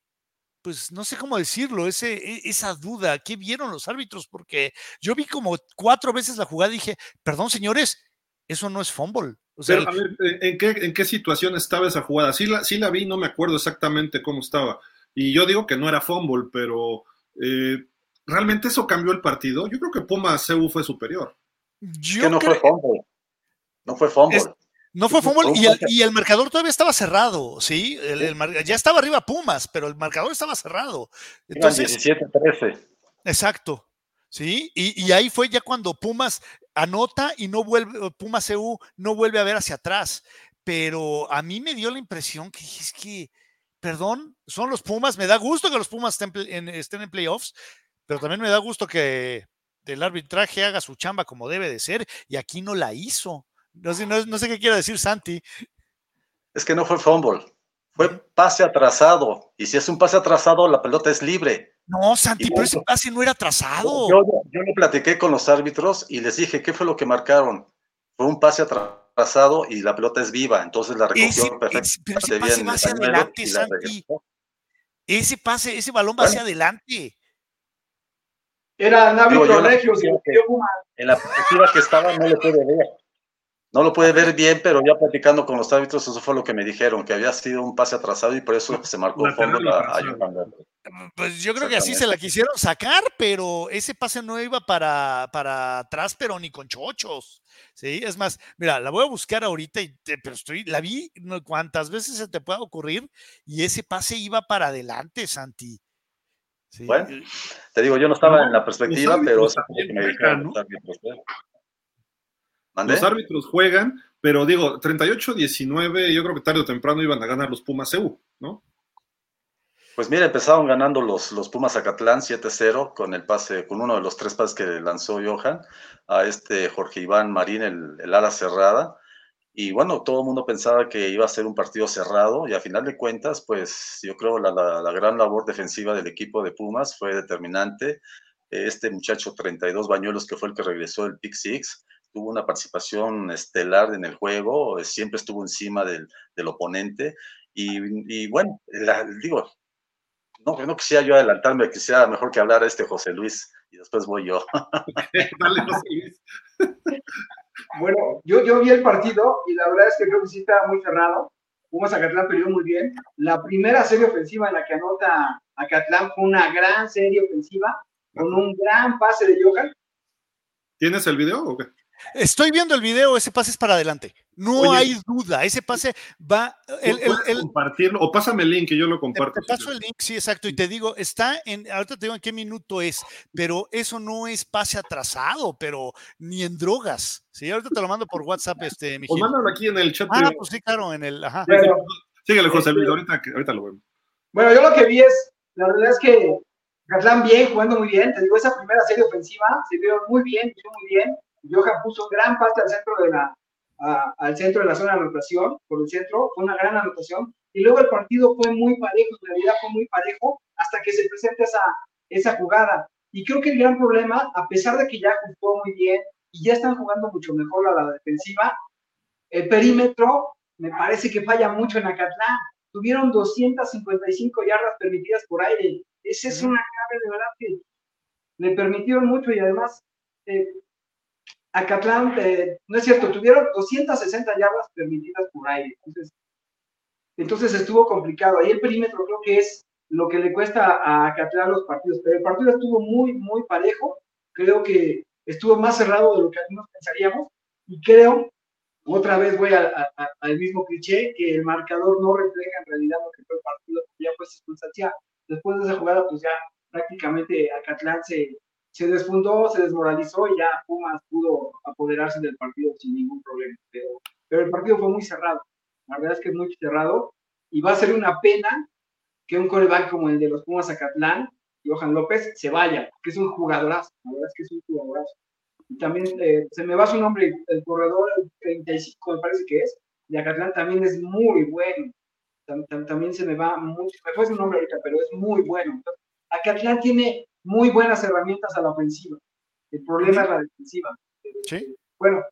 pues no sé cómo decirlo, ese, e, esa duda, ¿qué vieron los árbitros? Porque yo vi como cuatro veces la jugada y dije, perdón señores, eso no es fumble. Pero, a ver, ¿en qué, ¿en qué situación estaba esa jugada? Sí la, sí la vi, no me acuerdo exactamente cómo estaba. Y yo digo que no era fumble, pero eh, ¿realmente eso cambió el partido? Yo creo que Puma CU fue superior. que no fue fumble. No fue fumble. No fue fumble y el, marcador todavía estaba cerrado, ¿sí? ya estaba arriba Pumas, pero el marcador estaba cerrado. Entonces, 17-13. Exacto. ¿sí? Y, ahí fue ya cuando Pumas anota y no vuelve, Pumas CU no vuelve a ver hacia atrás. Pero a mí me dio la impresión que es que, perdón, son los Pumas, me da gusto que los Pumas estén en, playoffs, pero también me da gusto que el arbitraje haga su chamba como debe de ser y aquí no la hizo. No sé, no, sé qué quiere decir Santi. Es que no fue fumble, fue pase atrasado. Y si es un pase atrasado, la pelota es libre. No, Santi, pero ese pase no era atrasado. Yo, yo lo platiqué con los árbitros y les dije, ¿qué fue lo que marcaron? Fue un pase atrasado y la pelota es viva, entonces la recogió perfectamente ese pase va hacia adelante, Santi. Ese pase, ese balón va hacia adelante. Era Navi Regio, En la perspectiva que estaba no le puede ver. No lo puede ver. bien, pero ya platicando con los árbitros, eso fue lo que me dijeron, que había sido un pase atrasado y por eso se marcó el fondo a, Pues yo creo que así se la quisieron sacar, pero ese pase no iba para, para atrás, pero ni con chochos. Sí, es más, mira, la voy a buscar ahorita, y pero estoy, la vi cuántas veces se te pueda ocurrir y ese pase iba para adelante, Santi. Bueno, te digo, yo no estaba en la perspectiva, pero me dijeron los árbitros juegan, pero digo, 38-19, yo creo que tarde o temprano iban a ganar los Pumas EU, ¿no? Pues mira, empezaron ganando los, los Pumas Acatlán 7-0 con el pase, con uno de los tres pases que lanzó Johan a este Jorge Iván Marín, el, el ala cerrada. Y bueno, todo el mundo pensaba que iba a ser un partido cerrado y a final de cuentas, pues yo creo la, la, la gran labor defensiva del equipo de Pumas fue determinante. Este muchacho 32 bañuelos que fue el que regresó el pick six, tuvo una participación estelar en el juego, siempre estuvo encima del, del oponente. Y, bueno, digo, no, no quisiera yo adelantarme, quisiera mejor que hablar este José Luis y después voy yo. bueno, yo, yo vi el partido y la verdad es que creo que sí estaba muy cerrado. Pumas Acatlán peleó muy bien. La primera serie ofensiva en la que anota Acatlán fue una gran serie ofensiva con un gran pase de Johan. ¿Tienes el video o qué? Estoy viendo el video, ese pase es para adelante. No hay duda, ese pase va. El, compartirlo o pásame el link y yo lo comparto. Te, paso el link, sí, exacto. Y te digo, está en. Ahorita te digo en qué minuto es, pero eso no es pase atrasado, pero ni en drogas. Sí, ahorita te lo mando por WhatsApp, este, mi O mándalo aquí en el chat. Ah, pues sí, claro, en el. Ajá. síguele, José Luis, ahorita, ahorita lo vemos. Bueno, yo lo que vi es, la verdad es que Catlán bien, jugando muy bien. Te digo, esa primera serie ofensiva se vio muy bien, muy bien Johan puso gran parte al centro de la, al centro de la zona de anotación, por el centro, fue una gran anotación, y luego el partido fue muy parejo, en realidad fue muy parejo, hasta que se presenta esa, esa jugada. Y creo que el gran problema, a pesar de que ya jugó muy bien y ya están jugando mucho mejor a la defensiva, el perímetro me parece que falla mucho en Acatlán. Tuvieron 255 yardas permitidas por aire. Esa es una clave de verdad que le permitieron mucho y además eh, Acatlán, no es cierto, tuvieron 260 yardas permitidas por aire. Entonces, entonces estuvo complicado. Ahí el perímetro creo que es lo que le cuesta a Acatlán los partidos. Pero el partido estuvo muy, muy parejo. Creo que estuvo más cerrado de lo que algunos pensaríamos. Y creo, otra vez voy al mismo cliché, que el marcador no refleja en realidad lo que fue el partido, ya fue circunstancial. Después de esa jugada, pues ya prácticamente Acatlán se, se desfundó, se desmoralizó y ya Pumas pudo apoderarse del partido sin ningún problema. Pero, pero el partido fue muy cerrado. La verdad es que es muy cerrado y va a ser una pena que un coreback como el de los Pumas Acatlán, Johan López, se vaya, que es un jugadorazo. La verdad es que es un jugadorazo. Y también eh, se me va su nombre, el corredor 35, me parece que es, de Acatlán también es muy bueno. También se me va mucho, me fue su nombre ahorita, pero es muy bueno. Acatlán tiene muy buenas herramientas a la ofensiva. El problema es la defensiva. Sí. Bueno,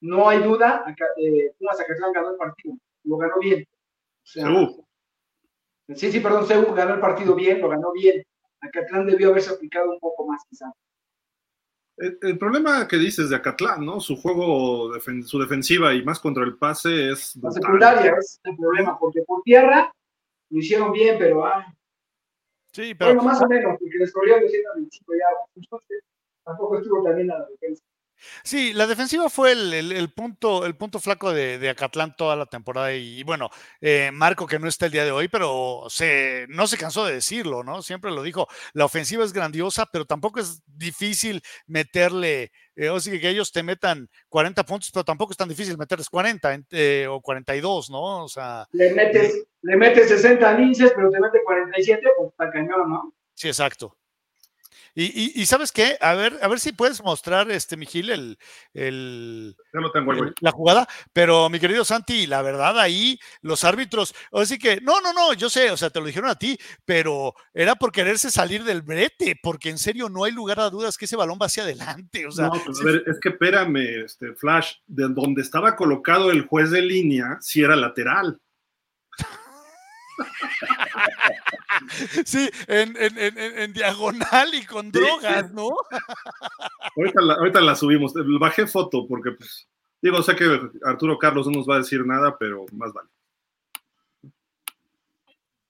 no hay duda, acá, eh, Pumas Acatlán ganó el partido, lo ganó bien. O sea, sí, sí, perdón, Seúl ganó el partido bien, lo ganó bien. Acatlán debió haberse aplicado un poco más, quizá. El, problema que dices de Acatlán, ¿no? Su juego, su defensiva y más contra el pase es. La secundaria es el problema, porque por tierra lo hicieron bien, pero. Ah, sí, pero. Bueno, más o menos, porque corrió 225 ya. Entonces, tampoco estuvo también a la defensa. Sí, la defensiva fue el, punto, el punto flaco de, Acatlán toda la temporada. Y, bueno, eh, Marco, que no está el día de hoy, pero se, no se cansó de decirlo, ¿no? Siempre lo dijo. La ofensiva es grandiosa, pero tampoco es difícil meterle, eh, o sea, que ellos te metan 40 puntos, pero tampoco es tan difícil meterles 40 eh, o 42, ¿no? O sea. Le metes, le metes 60 linces, pero te mete 47, pues está cañón, ¿no? Sí, exacto. Y, sabes qué, a ver, a ver si puedes mostrar, este, Mijil, el, el, tengo la jugada, pero mi querido Santi, la verdad ahí los árbitros, así que, no, no, no, yo sé, o sea, te lo dijeron a ti, pero era por quererse salir del brete, porque en serio no hay lugar a dudas que ese balón va hacia adelante, o sea. No, pues, a ver, es que espérame, este, Flash, de donde estaba colocado el juez de línea, si era lateral. Sí, en, diagonal y con drogas, ¿no? Ahorita la, subimos. Bajé foto porque, pues, digo, sé que Arturo Carlos no nos va a decir nada, pero más vale.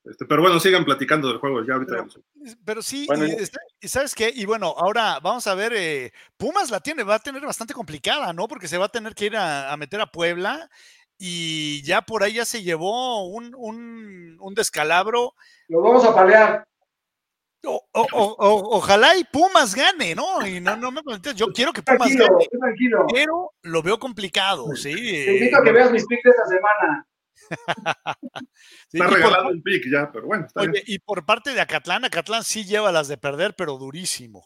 Este, pero bueno, sigan platicando del juego, ya ahorita. Pero, sí, y, ¿sabes qué? Y bueno, ahora vamos a ver, eh, Pumas la tiene, va a tener bastante complicada, ¿no? Porque se va a tener que ir a meter a Puebla y ya por ahí ya se llevó un, un, descalabro. Lo vamos a palear. ojalá y Pumas gane, ¿no? Y no, no me yo quiero que Pumas gane. Pero lo veo complicado, sí. Te invito a que veas mis picks de esta semana. está regalado un pick ya, pero bueno. oye, y por parte de Acatlán, Acatlán sí lleva las de perder, pero durísimo.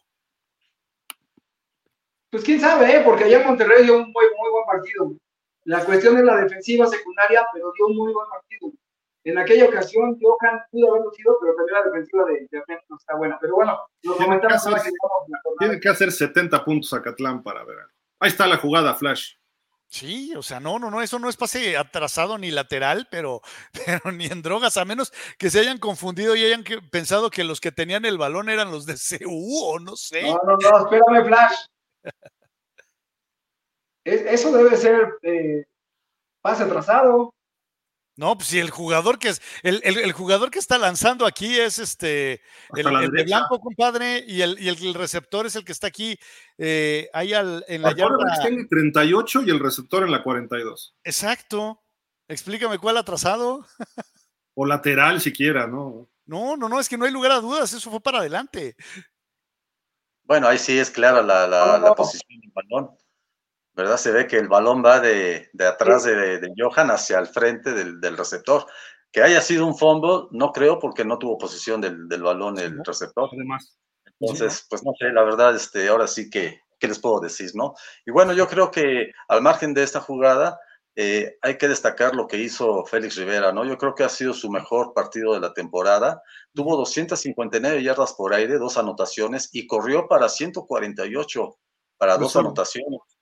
Pues quién sabe, ¿eh? porque allá en Monterrey dio un muy, muy buen partido. La cuestión es la defensiva secundaria, pero dio un muy buen partido. En aquella ocasión, Johan pudo haberlo sido, pero también la defensiva de, de no está buena. Pero bueno, lo comentamos ahora que Tiene que hacer 70 puntos a Catlán para ver. Ahí está la jugada, Flash. Sí, o sea, no, no, no, eso no es pase atrasado ni lateral, pero, pero ni en drogas, a menos que se hayan confundido y hayan pensado que los que tenían el balón eran los de CU o no sé. No, no, no, espérame, Flash. eso debe ser eh, pase atrasado. No, pues si el jugador que es, el, jugador que está lanzando aquí es este, el, de blanco, compadre, y el, y el, receptor es el que está aquí, eh, ahí al, en la yarda. Está en el 38 y el receptor en la 42. Exacto. Explícame cuál atrasado. o lateral siquiera, ¿no? No, no, no, es que no hay lugar a dudas, eso fue para adelante. Bueno, ahí sí es clara la, la, la posición del balón. ¿Verdad? Se ve que el balón va de, de atrás de, de, Johan hacia el frente del, del, receptor. Que haya sido un fumble, no creo, porque no tuvo posición del, del balón el receptor. Además. Entonces, pues no sé, la verdad, este, ahora sí que, ¿qué les puedo decir, no? Y bueno, yo creo que al margen de esta jugada, eh, hay que destacar lo que hizo Félix Rivera, ¿no? Yo creo que ha sido su mejor partido de la temporada. Tuvo 259 yardas por aire, dos anotaciones y corrió para 148 para dos anotaciones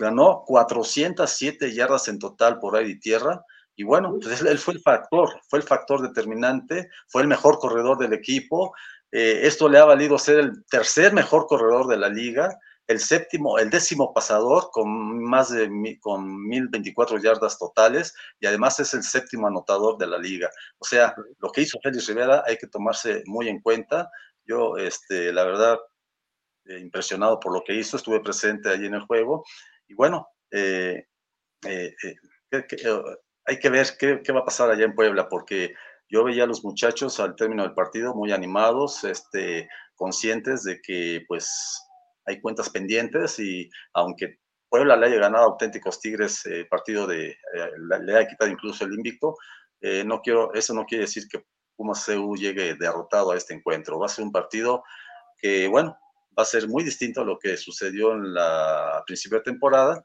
ganó 407 yardas en total por aire y tierra. Y bueno, pues él fue el factor, fue el factor determinante, fue el mejor corredor del equipo. Eh, esto le ha valido ser el tercer mejor corredor de la liga, el séptimo, el décimo pasador con más de con 1024 yardas totales y además es el séptimo anotador de la liga. O sea, lo que hizo Félix Rivera hay que tomarse muy en cuenta. Yo, este, la verdad, eh, impresionado por lo que hizo, estuve presente allí en el juego y bueno, eh, eh, eh, hay que ver qué, va a pasar allá en Puebla, porque yo veía a los muchachos al término del partido muy animados, este, conscientes de que pues hay cuentas pendientes y aunque Puebla le haya ganado auténticos Tigres el partido de, le haya quitado incluso el invicto, no quiero, eso no quiere decir que Pumas CU llegue derrotado a este encuentro. Va a ser un partido que, bueno, va a ser muy distinto a lo que sucedió en la principio de temporada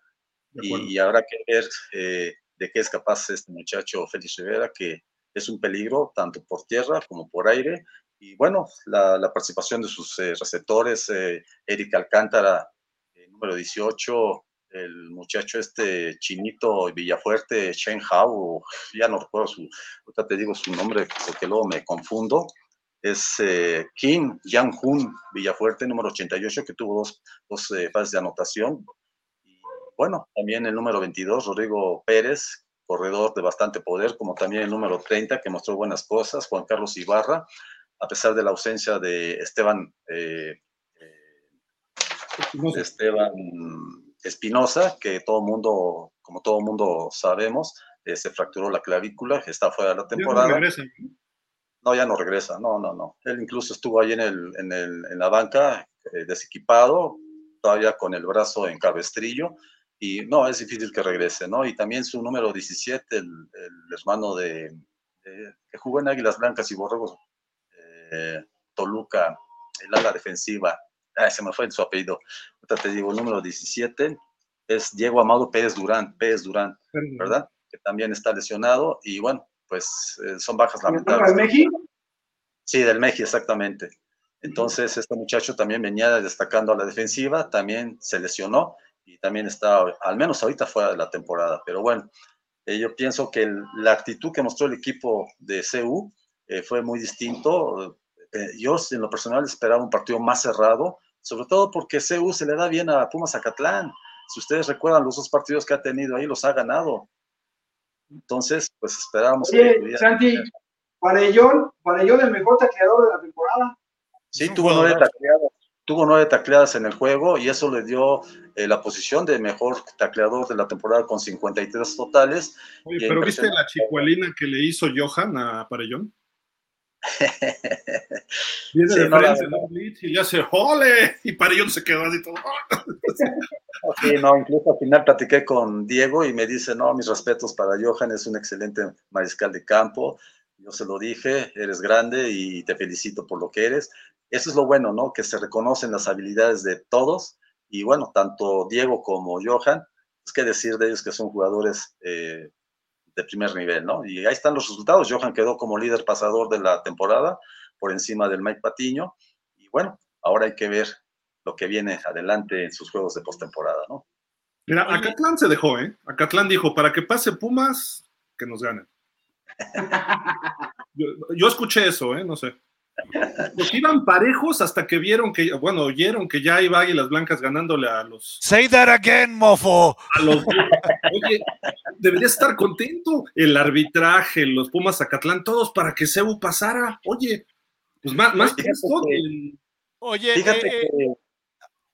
y, habrá que ver eh, de qué es capaz este muchacho Félix Rivera, que es un peligro tanto por tierra como por aire. Y bueno, la, participación de sus eh, receptores, eh, Eric Alcántara, número 18, el muchacho este chinito Villafuerte, Shen Hao, ya no recuerdo su, ahorita te digo su nombre porque luego me confundo, es eh, Kim Yang-hun Villafuerte, número 88, que tuvo dos, dos eh, fases de anotación. Y bueno, también el número 22, Rodrigo Pérez, corredor de bastante poder, como también el número 30, que mostró buenas cosas, Juan Carlos Ibarra, a pesar de la ausencia de Esteban, eh, Esteban Espinosa, que todo mundo, como todo mundo sabemos, eh, se fracturó la clavícula, está fuera de la temporada. No, regresa. no, ya no regresa, no, no, no. Él incluso estuvo ahí en, el, en, el, en la banca, eh, desequipado, todavía con el brazo en cabestrillo, y no, es difícil que regrese, ¿no? Y también su número 17, el, hermano de, que jugó en Águilas Blancas y Borregos, eh, Toluca, el ala defensiva, ah, se me fue su apellido, ahorita te digo, el número 17 es Diego Amado Pérez Durán, Pérez Durán, ¿verdad? Que también está lesionado y bueno, pues eh, son bajas lamentables. ¿Del México? Sí, del México, exactamente. Entonces, este muchacho también venía destacando a la defensiva, también se lesionó y también está, al menos ahorita fuera de la temporada. Pero bueno, eh, yo pienso que la actitud que mostró el equipo de CU eh, fue muy distinto. yo, en lo personal, esperaba un partido más cerrado, sobre todo porque CU se le da bien a Pumas Zacatlán. Si ustedes recuerdan los dos partidos que ha tenido ahí, los ha ganado. Entonces, pues esperábamos que. Santi, Parellón, Parellón, el mejor tacleador de la temporada. Sí, tuvo nueve tacleadas, tuvo nueve tacleadas en el juego y eso le dio eh, la posición de mejor tacleador de la temporada con 53 totales. Oye, pero ¿viste la chicualina que le hizo Johan a Parellón? Viene de frente, ¿no? y le hace ¡Jole! Y se quedó así todo. sí, no, incluso al final platiqué con Diego y me dice, no, mis respetos para Johan, es un excelente mariscal de campo. Yo se lo dije, eres grande y te felicito por lo que eres. Eso es lo bueno, ¿no? Que se reconocen las habilidades de todos. Y bueno, tanto Diego como Johan, es que decir de ellos que son jugadores eh, de primer nivel, ¿no? Y ahí están los resultados. Johan quedó como líder pasador de la temporada por encima del Mike Patiño. Y bueno, ahora hay que ver lo que viene adelante en sus juegos de postemporada, ¿no? Mira, Acatlán se dejó, ¿eh? Acatlán dijo, para que pase Pumas, que nos ganen. yo, escuché eso, ¿eh? No sé. Los iban parejos hasta que vieron que, bueno, oyeron que ya iba Águilas Blancas ganándole a los. Say that again, mofo. oye, debería estar contento. El arbitraje, los Pumas Zacatlán, todos para que Cebu pasara. Oye, pues más, más que esto. Oye, fíjate eh, que,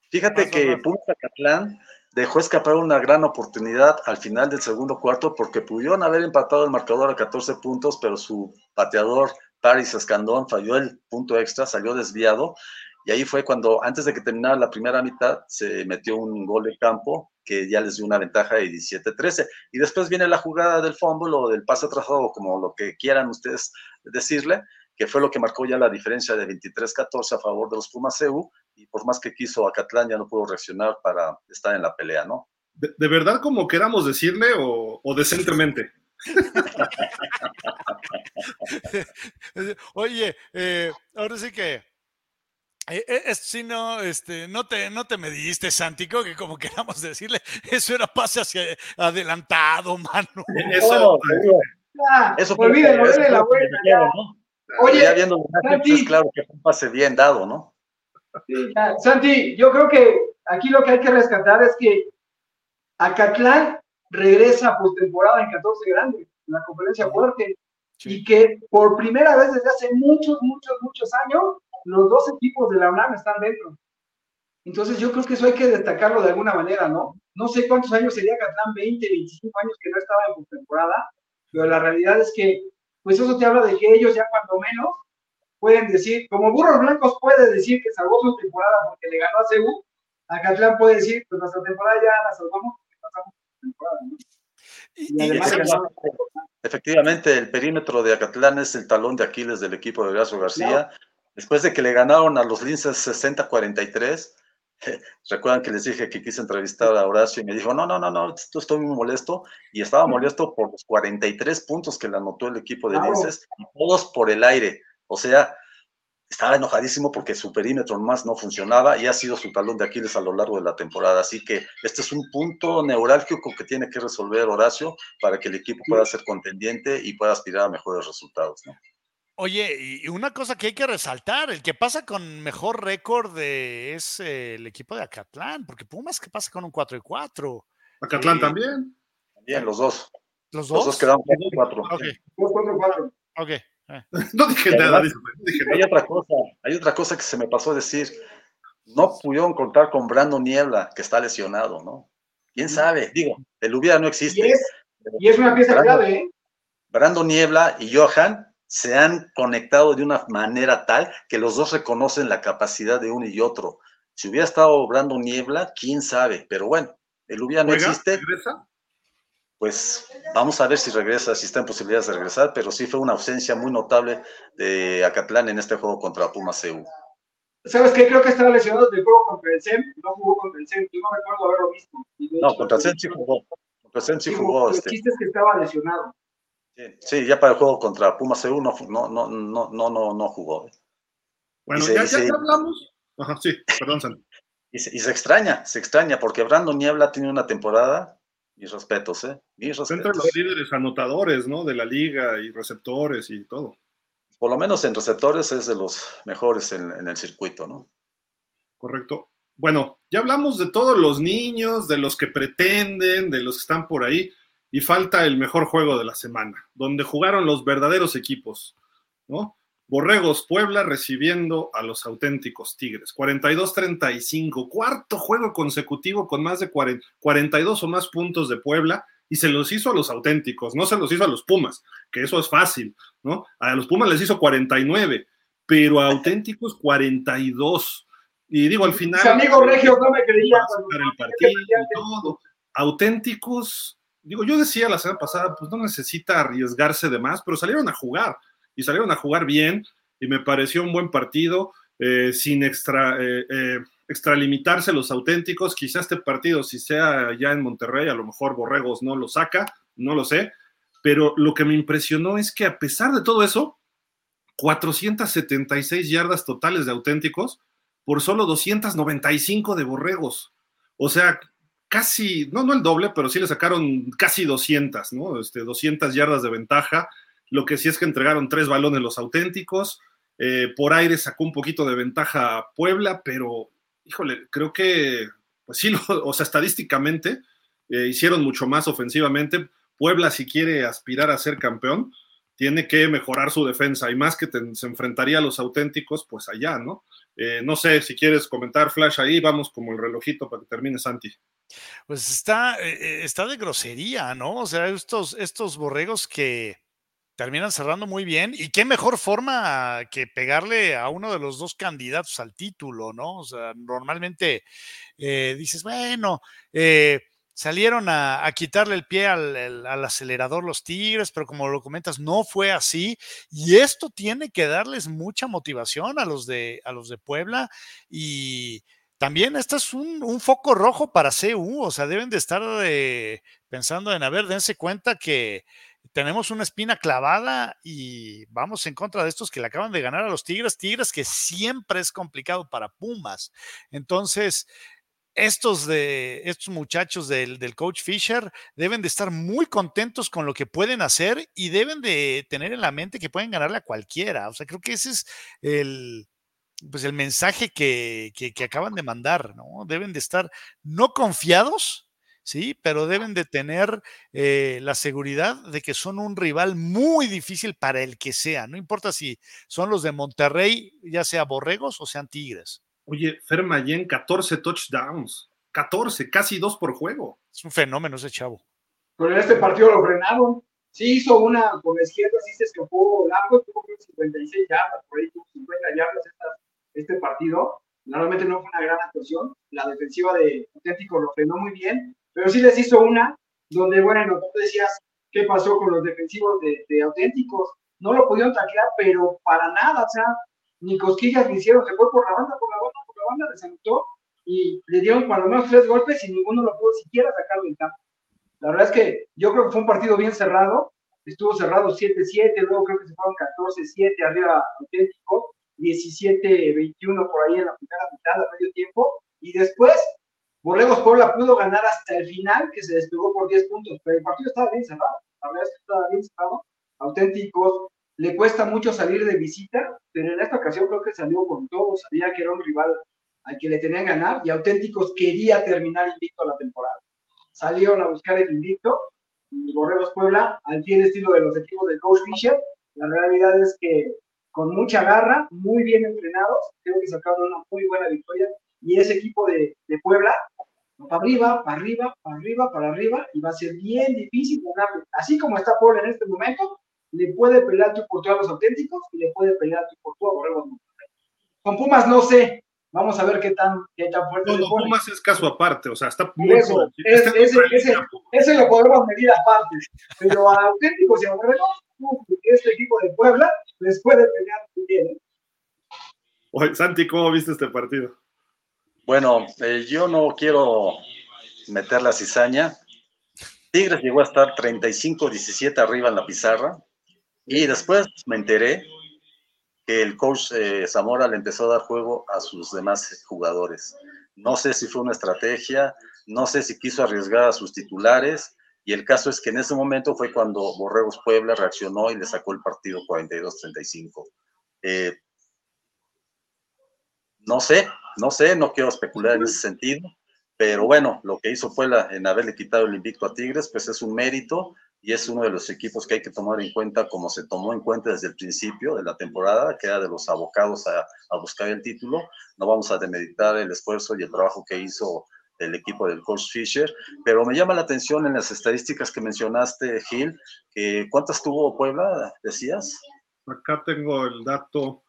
fíjate que Pumas Zacatlán dejó escapar una gran oportunidad al final del segundo cuarto porque pudieron haber empatado el marcador a 14 puntos, pero su pateador Paris Escandón falló el punto extra, salió desviado. Y ahí fue cuando, antes de que terminara la primera mitad, se metió un gol de campo que ya les dio una ventaja de 17-13. Y después viene la jugada del fumble o del pase atrasado, como lo que quieran ustedes decirle, que fue lo que marcó ya la diferencia de 23-14 a favor de los Pumas EU. Y por más que quiso Acatlán, ya no pudo reaccionar para estar en la pelea, ¿no? ¿De, verdad como queramos decirle o, o decentemente? Oye, eh, ahora sí que eh, eh, si no, este, no te, no te mediste, Santico, que como queramos decirle, eso era pase hacia adelantado, mano. Eso, eso olvídalo, la vuelta. Oye, ya viendo Santi, pues, claro que fue un pase bien dado, ¿no? Santi, yo creo que aquí lo que hay que rescatar es que Acatlán regresa a postemporada en 14 grandes, en la conferencia fuerte, y que por primera vez desde hace muchos, muchos, muchos años, los dos equipos de la UNAM están dentro. Entonces yo creo que eso hay que destacarlo de alguna manera, ¿no? No sé cuántos años sería Catlán, 20, 25 años que no estaba en postemporada, pero la realidad es que, pues eso te habla de que ellos ya cuando menos pueden decir, como Burros Blancos puede decir que salvó su temporada porque le ganó a CEU, Acatlán puede decir, pues nuestra temporada ya la salvamos ¿no? efectivamente, el perímetro de Acatlán es el talón de Aquiles del equipo de Horacio García. Después de que le ganaron a los Linces 60-43, recuerdan que les dije que quise entrevistar a Horacio y me dijo, no, no, no, no, estoy muy molesto. Y estaba molesto por los 43 puntos que le anotó el equipo de Linces, y todos por el aire. O sea, estaba enojadísimo porque su perímetro más no funcionaba y ha sido su talón de Aquiles a lo largo de la temporada. Así que este es un punto neurálgico que tiene que resolver Horacio para que el equipo pueda ser contendiente y pueda aspirar a mejores resultados. Oye, y una cosa que hay que resaltar, el que pasa con mejor récord es el equipo de Acatlán, porque Pumas que pasa con un 4 y 4. Acatlán también. También, los dos. ¿Los dos? Los dos quedaron 4 y 4. Ok. 4 4. Ok. no dije nada. No dije Hay nada. otra cosa, hay otra cosa que se me pasó a decir. No pudieron contar con Brando Niebla, que está lesionado, ¿no? ¿Quién sabe? Digo, el hubiera no Y existe. es, y es una pieza Brandon. clave, ¿eh? Brando Niebla y Johan se han conectado de una manera tal que los dos reconocen la capacidad de uno y otro. Si hubiera estado Brando Niebla, quién sabe, pero bueno, el hubiera no existe, ¿Regresa? Pues vamos a ver si regresa, si está en posibilidades de regresar, pero sí fue una ausencia muy notable de Acatlán en este juego contra Pumas CU. ¿Sabes qué? Creo que estaba lesionado del juego contra el SEM. No jugó contra el SEM. Yo no recuerdo haberlo visto. No, hecho, contra Zen sí jugó. Contra Zen sí sí jugó. El Este, chiste es que estaba lesionado. sí, sí, ya para el juego contra Pumas CU no, no, no, no, no, no, jugó. Bueno, Y se- ya, ya se- hablamos. Ajá, sí, perdón, Santi. Y se, y se extraña, se extraña, porque Brando Niebla tiene una temporada, mis respetos, ¿eh? Mis entre respetos. los líderes anotadores, ¿no? De la liga y receptores y todo. Por lo menos en receptores es de los mejores en, en el circuito, ¿no? Correcto. Bueno, ya hablamos de todos los niños, de los que pretenden, de los que están por ahí, y falta el mejor juego de la semana, donde jugaron los verdaderos equipos, ¿no? Borregos Puebla recibiendo a los auténticos Tigres. 42-35, cuarto juego consecutivo con más de 40 42 o más puntos de Puebla, y se los hizo a los auténticos, no se los hizo a los Pumas, que eso es fácil, ¿no? A los Pumas les hizo 49, pero a auténticos 42. Y digo, al final. Mis amigos regios no me creían. va a cuando- sacar el partido y todo. Auténticos, digo, yo decía la semana pasada, pues no necesita arriesgarse de más, pero salieron a jugar y salieron a jugar bien y me pareció un buen partido, eh, sin extra, eh, eh, extralimitarse los auténticos. Quizá este partido, si sea ya en Monterrey, a lo mejor Borregos no lo saca, no lo sé, pero lo que me impresionó es que a pesar de todo eso, 476 yardas totales de auténticos por solo 295 de borregos. O sea, casi, no, no el doble, pero sí le sacaron casi 200, ¿no? Este, 200 yardas de ventaja. Lo que sí es que entregaron tres balones los auténticos. Eh, por aire sacó un poquito de ventaja a Puebla, pero, híjole, creo que, pues sí, o sea, estadísticamente eh, hicieron mucho más ofensivamente. Puebla, si quiere aspirar a ser campeón, tiene que mejorar su defensa y más que se enfrentaría a los auténticos, pues allá, ¿no? Eh, no sé si quieres comentar, Flash, ahí vamos como el relojito para que termine Santi. Pues está, está de grosería, ¿no? O sea, estos, estos borregos que terminan cerrando muy bien. Y qué mejor forma que pegarle a uno de los dos candidatos al título, ¿no? O sea, normalmente eh, dices, bueno, eh, salieron a, quitarle el pie al, acelerador los Tigres, pero como lo comentas, no fue así. Y esto tiene que darles mucha motivación a los de, a los de Puebla y también este es un, un foco rojo para CU, o sea, deben de estar eh, pensando en, a ver, dense cuenta que tenemos una espina clavada y vamos en contra de estos que le acaban de ganar a los Tigres, Tigres que siempre es complicado para Pumas. Entonces, estos de estos muchachos del, del coach Fisher deben de estar muy contentos con lo que pueden hacer y deben de tener en la mente que pueden ganarle a cualquiera. O sea, creo que ese es el, pues el mensaje que, que, que acaban de mandar, ¿no? Deben de estar no confiados, sí, pero deben de tener eh, la seguridad de que son un rival muy difícil para el que sea. No importa si son los de Monterrey, ya sea Borregos o sean Tigres. Oye, Fer Mayen, 14 touchdowns. 14, casi dos por juego. Es un fenómeno ese chavo. Pero en este partido lo frenaron. Sí hizo una con la izquierda, sí se escapó largo, tuvo creo que 56 yardas, por ahí tuvo 50 yardas esta- este partido. Normalmente no fue una gran actuación. La defensiva de Auténtico lo frenó muy bien, pero sí les hizo una donde, bueno, tú decías qué pasó con los defensivos de, de Auténticos. No lo pudieron taclear, pero para nada, o sea, ni cosquillas le hicieron, se fue por la banda, por la banda, por la banda, les anotó y le dieron por lo menos tres golpes y ninguno lo pudo siquiera sacar del campo. La verdad es que yo creo que fue un partido bien cerrado. Estuvo cerrado 7-7, luego creo que se fueron 14-7 arriba auténtico. 17-21 por ahí en la primera mitad, a medio tiempo, y después Borregos Puebla pudo ganar hasta el final, que se despegó por 10 puntos, pero el partido estaba bien cerrado, la verdad es que estaba bien cerrado, auténticos, le cuesta mucho salir de visita, pero en esta ocasión creo que salió con todo, sabía que era un rival al que le tenían ganar, y auténticos quería terminar invicto la temporada. Salieron a buscar el invicto, y Borregos Puebla, al fiel estilo de los equipos de Coach Fisher, la realidad es que con mucha garra, muy bien entrenados, creo que sacaron una muy buena victoria y ese equipo de, de Puebla, para arriba, para arriba, para arriba, para arriba, y va a ser bien difícil ganarle. Así como está Puebla en este momento, le puede pelear tu por a los auténticos y le puede pelear tu por a Borregos Con Pumas no sé, vamos a ver qué tan, qué tan fuerte. No, Pumas es caso aparte, o sea, está muy eso, ese, ese, ese, lo podemos medir aparte, pero a auténticos y a Borregos, este equipo de Puebla les puede pelear bien. ¿eh? Oye, Santi, ¿cómo viste este partido? Bueno, eh, yo no quiero meter la cizaña. Tigres llegó a estar 35-17 arriba en la pizarra y después me enteré que el coach eh, Zamora le empezó a dar juego a sus demás jugadores. No sé si fue una estrategia, no sé si quiso arriesgar a sus titulares y el caso es que en ese momento fue cuando Borregos Puebla reaccionó y le sacó el partido 42-35. Eh, no sé, no sé, no quiero especular en ese sentido, pero bueno, lo que hizo Puebla en haberle quitado el invicto a Tigres, pues es un mérito y es uno de los equipos que hay que tomar en cuenta como se tomó en cuenta desde el principio de la temporada, que era de los abocados a, buscar el título. No vamos a demeditar el esfuerzo y el trabajo que hizo el equipo del coach Fisher, pero me llama la atención en las estadísticas que mencionaste, Gil, que ¿cuántas tuvo Puebla, decías? Acá tengo el dato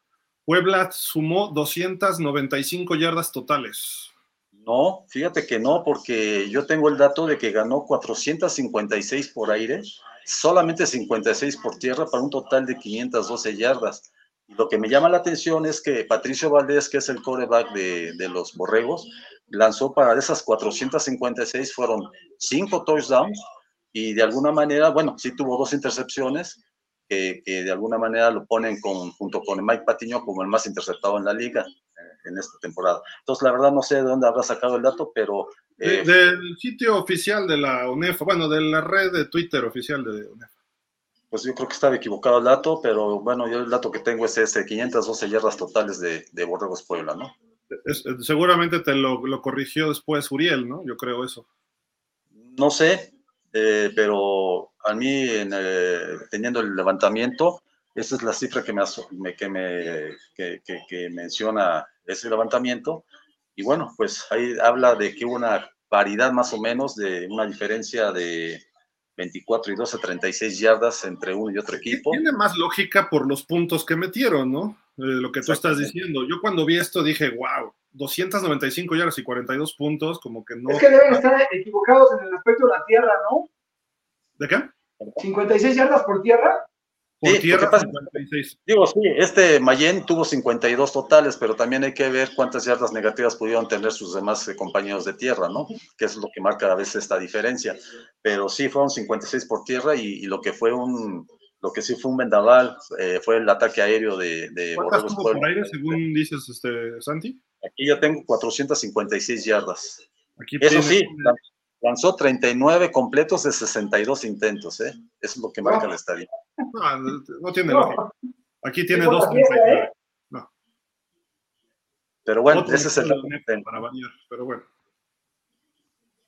Puebla sumó 295 yardas totales. No, fíjate que no, porque yo tengo el dato de que ganó 456 por aire, solamente 56 por tierra para un total de 512 yardas. Lo que me llama la atención es que Patricio Valdés, que es el coreback de, de los Borregos, lanzó para esas 456, fueron 5 touchdowns y de alguna manera, bueno, sí tuvo dos intercepciones, que, de alguna manera lo ponen junto con Mike Patiño como el más interceptado en la liga eh, en esta temporada. Entonces, la verdad no sé de dónde habrá sacado el dato, pero... Eh, del sitio oficial de la UNEFA, bueno, de la red de Twitter oficial de UNEFA. Pues yo creo que estaba equivocado el dato, pero bueno, yo el dato que tengo es ese, 512 yardas totales de, de Borregos Puebla, ¿no? seguramente te lo, lo corrigió después Uriel, ¿no? Yo creo eso. No sé, eh, pero a mí, eh, teniendo el levantamiento, esa es la cifra que me, que, me que, menciona ese levantamiento. Y bueno, pues ahí habla de que hubo una paridad más o menos de una diferencia de 24 y 12, 36 yardas entre uno y otro equipo. Tiene más lógica por los puntos que metieron, ¿no? Eh, lo que tú estás diciendo. Yo cuando vi esto dije, wow, 295 yardas y 42 puntos, como que no. Es que deben estar equivocados en el aspecto de la tierra, ¿no? ¿De qué? 56 yardas por tierra. Por tierra, 56. Digo, sí, este Mayen tuvo 52 totales, pero también hay que ver cuántas yardas negativas pudieron tener sus demás eh, compañeros de tierra, ¿no? Que es lo que marca a veces esta diferencia. Pero sí, fueron 56 por tierra y, lo que fue un, lo que sí fue un vendaval eh, fue el ataque aéreo de, de ¿Cuántas tuvo por aire, según dices, este, Santi? Aquí yo tengo 456 yardas. Aquí Eso sí, lanzó 39 completos de 62 intentos, ¿eh? Eso es lo que marca la estadística. No, no tiene lógica. Aquí tiene dos. ¿eh? No. Pero bueno, ese es el para bañar, pero bueno.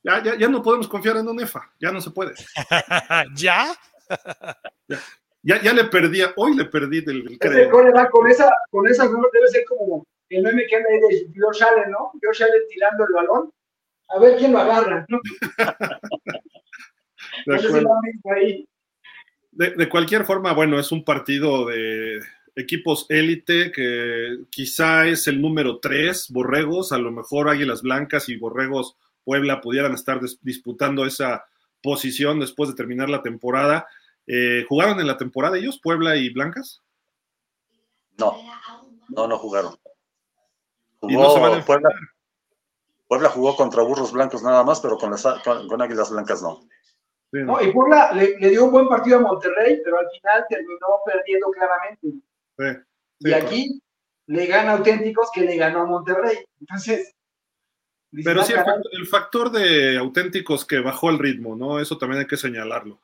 Ya, ya, ya no podemos confiar en UNEFA, ya no se puede. ¿Ya? ya, ya, le perdí, hoy le perdí del, del con esa, con esa debe ser como el meme que anda ahí de George Allen, ¿no? George Allen tirando el balón, a ver quién lo agarra, ¿no? de, de, cualquier forma, bueno, es un partido de equipos élite que quizá es el número 3, Borregos, a lo mejor Águilas Blancas y Borregos Puebla pudieran estar disputando esa posición después de terminar la temporada. Eh, ¿Jugaron en la temporada ellos, Puebla y Blancas? No, no, no jugaron. Jugó Puebla, Puebla jugó contra Burros Blancos nada más, pero con, las, con, Águilas Blancas no. no. y Puebla le, dio un buen partido a Monterrey, pero al final terminó perdiendo claramente. y aquí, le gana a Auténticos que le ganó a Monterrey. Entonces. Pero sí, el factor, de Auténticos que bajó el ritmo, ¿no? Eso también hay que señalarlo.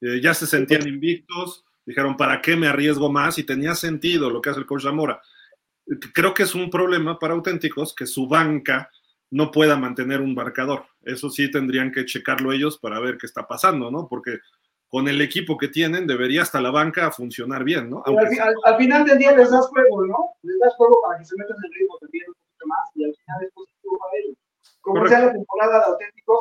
Eh, ya se sentían invictos, dijeron, ¿para qué me arriesgo más? Y tenía sentido lo que hace el coach Zamora. Creo que es un problema para Auténticos que su banca no pueda mantener un marcador. Eso sí tendrían que checarlo ellos para ver qué está pasando, ¿no? Porque con el equipo que tienen debería hasta la banca funcionar bien, ¿no? Al, final del día les das juego, ¿no? Les das juego para que se metan en el ritmo también un poquito más y al final es positivo para ellos. Como sea la temporada de auténticos,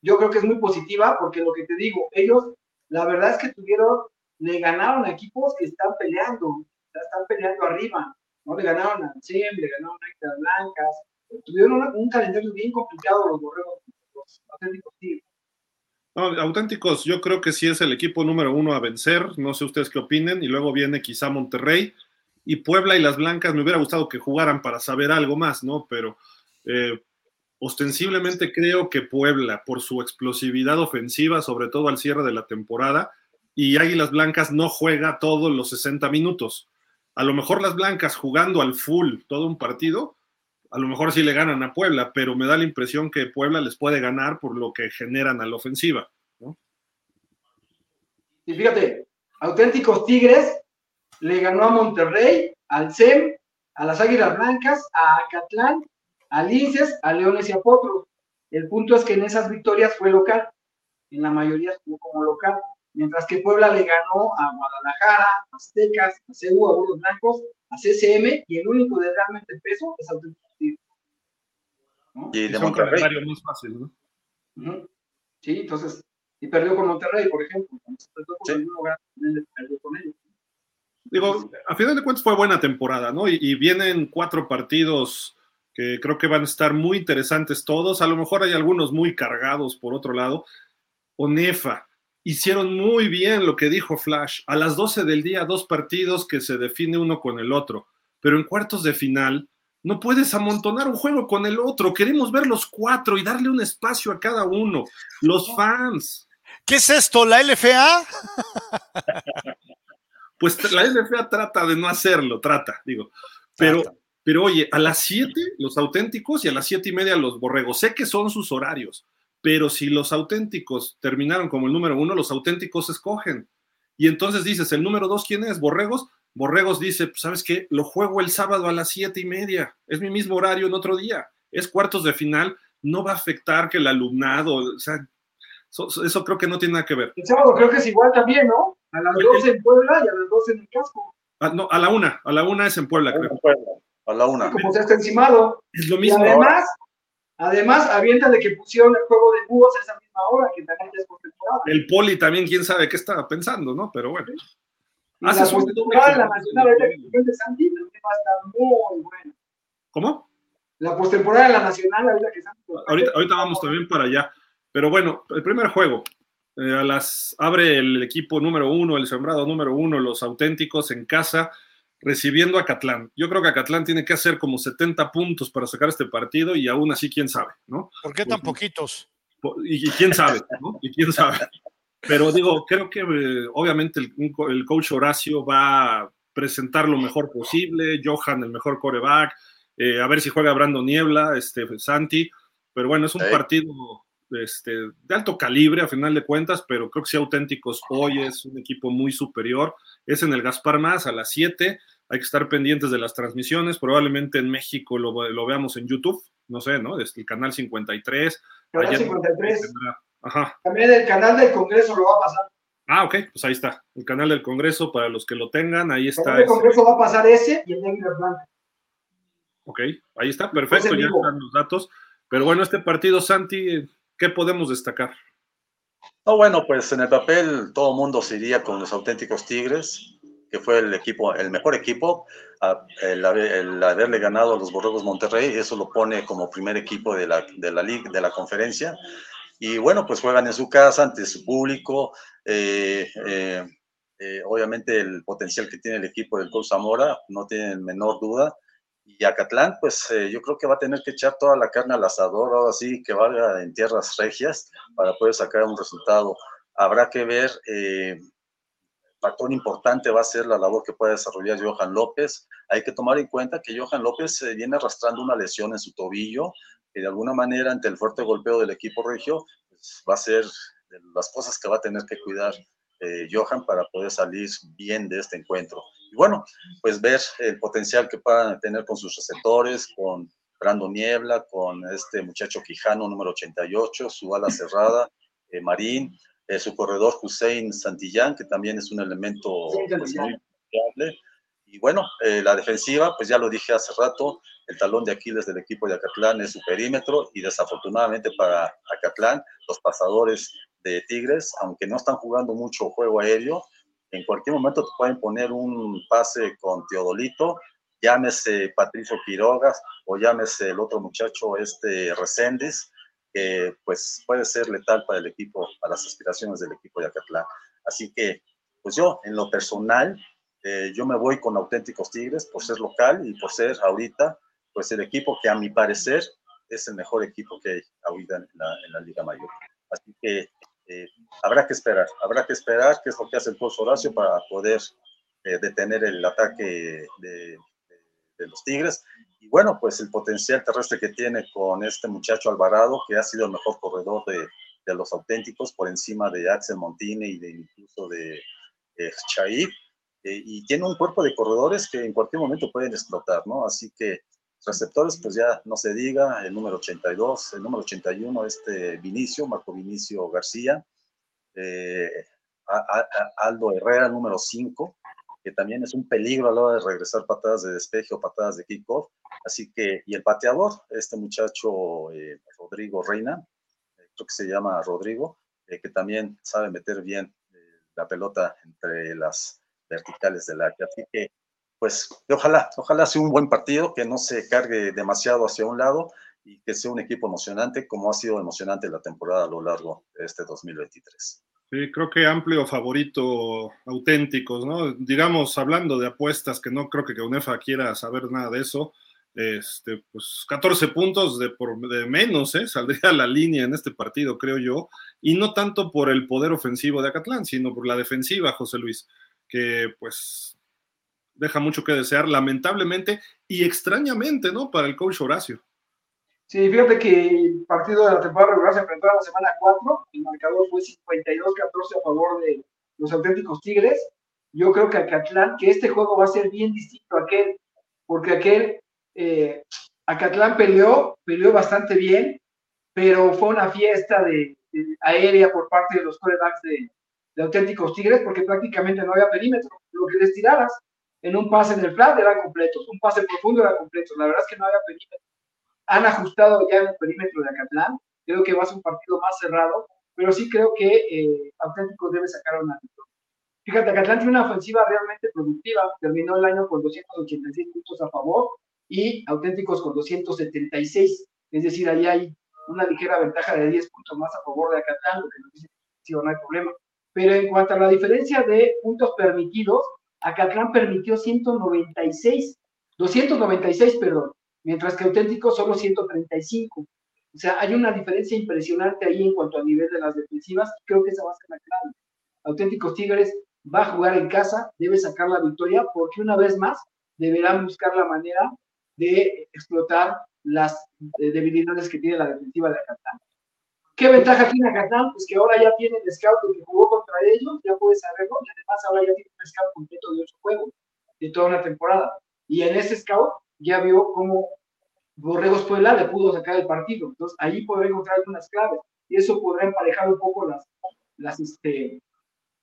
yo creo que es muy positiva porque lo que te digo, ellos, la verdad es que tuvieron, le ganaron a equipos que están peleando, están peleando arriba, ¿no? Le ganaron a CIEM, le ganaron a Héctor Blancas, tuvieron un, calendario bien complicado los borregos, auténticos auténticos, yo creo que sí es el equipo número uno a vencer. No sé ustedes qué opinen. Y luego viene quizá Monterrey y Puebla y las Blancas. Me hubiera gustado que jugaran para saber algo más, ¿no? Pero eh, ostensiblemente creo que Puebla, por su explosividad ofensiva, sobre todo al cierre de la temporada, y Águilas Blancas no juega todos los 60 minutos. A lo mejor las Blancas jugando al full todo un partido, a lo mejor sí le ganan a Puebla, pero me da la impresión que Puebla les puede ganar por lo que generan a la ofensiva. Y fíjate, auténticos Tigres le ganó a Monterrey, al CEM, a las Águilas Blancas, a Acatlán, a Linces, a Leones y a Potros. El punto es que en esas victorias fue local, en la mayoría estuvo como local, mientras que Puebla le ganó a Guadalajara, a Aztecas, a CEU, a Burros Blancos, a CCM, y el único de realmente peso es auténtico y de Monterrey. más fácil, ¿no? Sí, entonces, y perdió con Monterrey, por ejemplo. Digo, a final de cuentas fue buena temporada, ¿no? Y, vienen cuatro partidos que creo que van a estar muy interesantes todos. A lo mejor hay algunos muy cargados por otro lado. Onefa, hicieron muy bien lo que dijo Flash. A las 12 del día, dos partidos que se define uno con el otro. Pero en cuartos de final, no puedes amontonar un juego con el otro. Queremos ver los cuatro y darle un espacio a cada uno. Los fans. ¿Qué es esto? ¿La LFA? pues la LFA trata de no hacerlo, trata, digo. Pero, pero oye, a las siete los auténticos y a las siete y media los borregos. Sé que son sus horarios, pero si los auténticos terminaron como el número uno, los auténticos escogen. Y entonces dices, ¿el número dos quién es? ¿Borregos? Borregos dice, pues, ¿sabes qué? Lo juego el sábado a las siete y media. Es mi mismo horario en otro día. Es cuartos de final. No va a afectar que el alumnado, o sea, eso, creo que no tiene nada que ver. El sábado creo que es igual también, ¿no? A las 12 en Puebla y a las 12 en el casco. Ah, no, a la una, a la una es en Puebla, creo. A la una. como se está encimado. Es lo mismo. Y además, además, avienta de que pusieron el juego de búhos a esa misma hora, que también es por temporada. El poli también, quién sabe qué estaba pensando, ¿no? Pero bueno. Ah, la postemporada la Nacional, ahorita que de Santi, va a estar muy buena. ¿Cómo? La postemporada de la Nacional, ahorita que Santi. Ahorita, ahorita vamos también para allá. Pero bueno, el primer juego. Eh, a las, abre el equipo número uno, el sembrado número uno, los auténticos en casa, recibiendo a Catlán. Yo creo que Catlán tiene que hacer como 70 puntos para sacar este partido y aún así, quién sabe, ¿no? ¿Por qué tan poquitos? Y, quién sabe, ¿no? Y quién sabe. Pero digo, creo que eh, obviamente el, coach Horacio va a presentar lo mejor posible, Johan el mejor coreback, eh, a ver si juega Brando Niebla, este, Santi, pero bueno, es un partido este, de alto calibre a final de cuentas, pero creo que sí auténticos hoy es un equipo muy superior, es en el Gaspar Más a las 7, hay que estar pendientes de las transmisiones, probablemente en México lo, lo veamos en YouTube, no sé, ¿no? Desde el canal 53. Canal 53. También el canal del Congreso lo va a pasar. Ah, ok, pues ahí está. El canal del Congreso, para los que lo tengan, ahí está. El canal del Congreso va a pasar ese y el de Blanca. Ok, ahí está, perfecto, ya están los datos. Pero bueno, este partido, Santi, ¿qué podemos destacar? No, bueno, pues en el papel todo el mundo se iría con los auténticos Tigres, que fue el equipo, el mejor equipo, el, haberle ganado a los Borregos Monterrey, eso lo pone como primer equipo de la, de la liga, de la conferencia. Y bueno, pues juegan en su casa, ante su público. Eh, eh, eh, obviamente el potencial que tiene el equipo del Coach Zamora, no tienen menor duda. Y Acatlán, pues yo creo que va a tener que echar toda la carne al asador, ahora sí, que valga en tierras regias para poder sacar un resultado. Habrá que ver factor importante va a ser la labor que puede desarrollar Johan López. Hay que tomar en cuenta que Johan López viene arrastrando una lesión en su tobillo, que de alguna manera, ante el fuerte golpeo del equipo regio, pues, va a ser las cosas que va a tener que cuidar eh, Johan para poder salir bien de este encuentro. Y bueno, pues ver el potencial que puedan tener con sus receptores, con Brando Niebla, con este muchacho Quijano número 88, su ala cerrada, eh, Marín, eh, su corredor Hussein Santillán, que también es un elemento pues, muy fiable. Y bueno, eh, la defensiva, pues ya lo dije hace rato, el talón de Aquiles del equipo de Acatlán es su perímetro y desafortunadamente para Acatlán, los pasadores de Tigres, aunque no están jugando mucho juego aéreo, en cualquier momento te pueden poner un pase con Teodolito, llámese Patricio Quirogas o llámese el otro muchacho, este Reséndiz, que pues puede ser letal para el equipo, para las aspiraciones del equipo de Acatlán. Así que, pues yo, en lo personal, eh, yo me voy con auténticos Tigres por ser local y por ser ahorita, pues el equipo que a mi parecer es el mejor equipo que hay ahorita en la, Liga Mayor. Así que eh, habrá que esperar, habrá que esperar qué es lo que hace el curso Horacio para poder eh, detener el ataque de, los Tigres. Y bueno, pues el potencial terrestre que tiene con este muchacho Alvarado, que ha sido el mejor corredor de, los auténticos por encima de Axel Montini y de incluso de. Eh, y tiene un cuerpo de corredores que en cualquier momento pueden explotar, ¿no? Así que receptores, pues ya no se diga, el número 82, el número 81, este Vinicio, Marco Vinicio García, eh, Aldo Herrera, número 5, que también es un peligro a la hora de regresar patadas de despeje o patadas de kickoff. Así que, y el pateador, este muchacho eh, Rodrigo Reina, eh, creo que se llama Rodrigo, que también sabe meter bien la pelota entre las verticales del área. Así que, pues, ojalá, ojalá sea un buen partido, que no se cargue demasiado hacia un lado y que sea un equipo emocionante, como ha sido emocionante la temporada a lo largo de este 2023. Sí, creo que amplio favorito auténticos, ¿no? Digamos, hablando de apuestas, que no creo que UNEFA quiera saber nada de eso, este, pues 14 puntos de, por, de menos, ¿eh? Saldría la línea en este partido, creo yo, y no tanto por el poder ofensivo de Acatlán, sino por la defensiva, José Luis, que pues deja mucho que desear, lamentablemente y extrañamente, ¿no? Para el coach Horacio. Sí, fíjate que el partido de la temporada regular se enfrentó a la semana 4, el marcador fue 52-14 a favor de los auténticos Tigres. Yo creo que Acatlán, que este juego va a ser bien distinto a aquel, porque aquel, eh, Acatlán peleó, peleó bastante bien, pero fue una fiesta de, aérea por parte de los corebacks de, de, auténticos Tigres, porque prácticamente no había perímetro. Lo que les tiraras en un pase en el flat eran completos, un pase profundo era completo. La verdad es que no había perímetro han ajustado ya el perímetro de Acatlán. Creo que va a ser un partido más cerrado, pero sí creo que eh, debe sacar una victoria. Fíjate, Acatlán tiene una ofensiva realmente productiva. Terminó el año con 286 puntos a favor y Auténticos con 276. Es decir, ahí hay una ligera ventaja de 10 puntos más a favor de Acatlán, lo que nos dice que no hay problema. Pero en cuanto a la diferencia de puntos permitidos, Acatlán permitió 196, 296, perdón, mientras que auténticos solo 135. O sea, hay una diferencia impresionante ahí en cuanto al nivel de las defensivas. Creo que esa va a ser la clave. Auténticos Tigres va a jugar en casa, debe sacar la victoria, porque una vez más deberán buscar la manera de explotar las eh, debilidades que tiene la defensiva de Acatán. ¿Qué ventaja tiene Acatán? Pues que ahora ya tiene el scout que jugó contra ellos, ya puede saberlo, y además ahora ya tiene un scout completo de ocho juegos, de toda una temporada. Y en ese scout ya vio cómo Borregos Puebla le pudo sacar el partido. Entonces, ahí podrá encontrar algunas claves y eso podrá emparejar un poco las, las, este,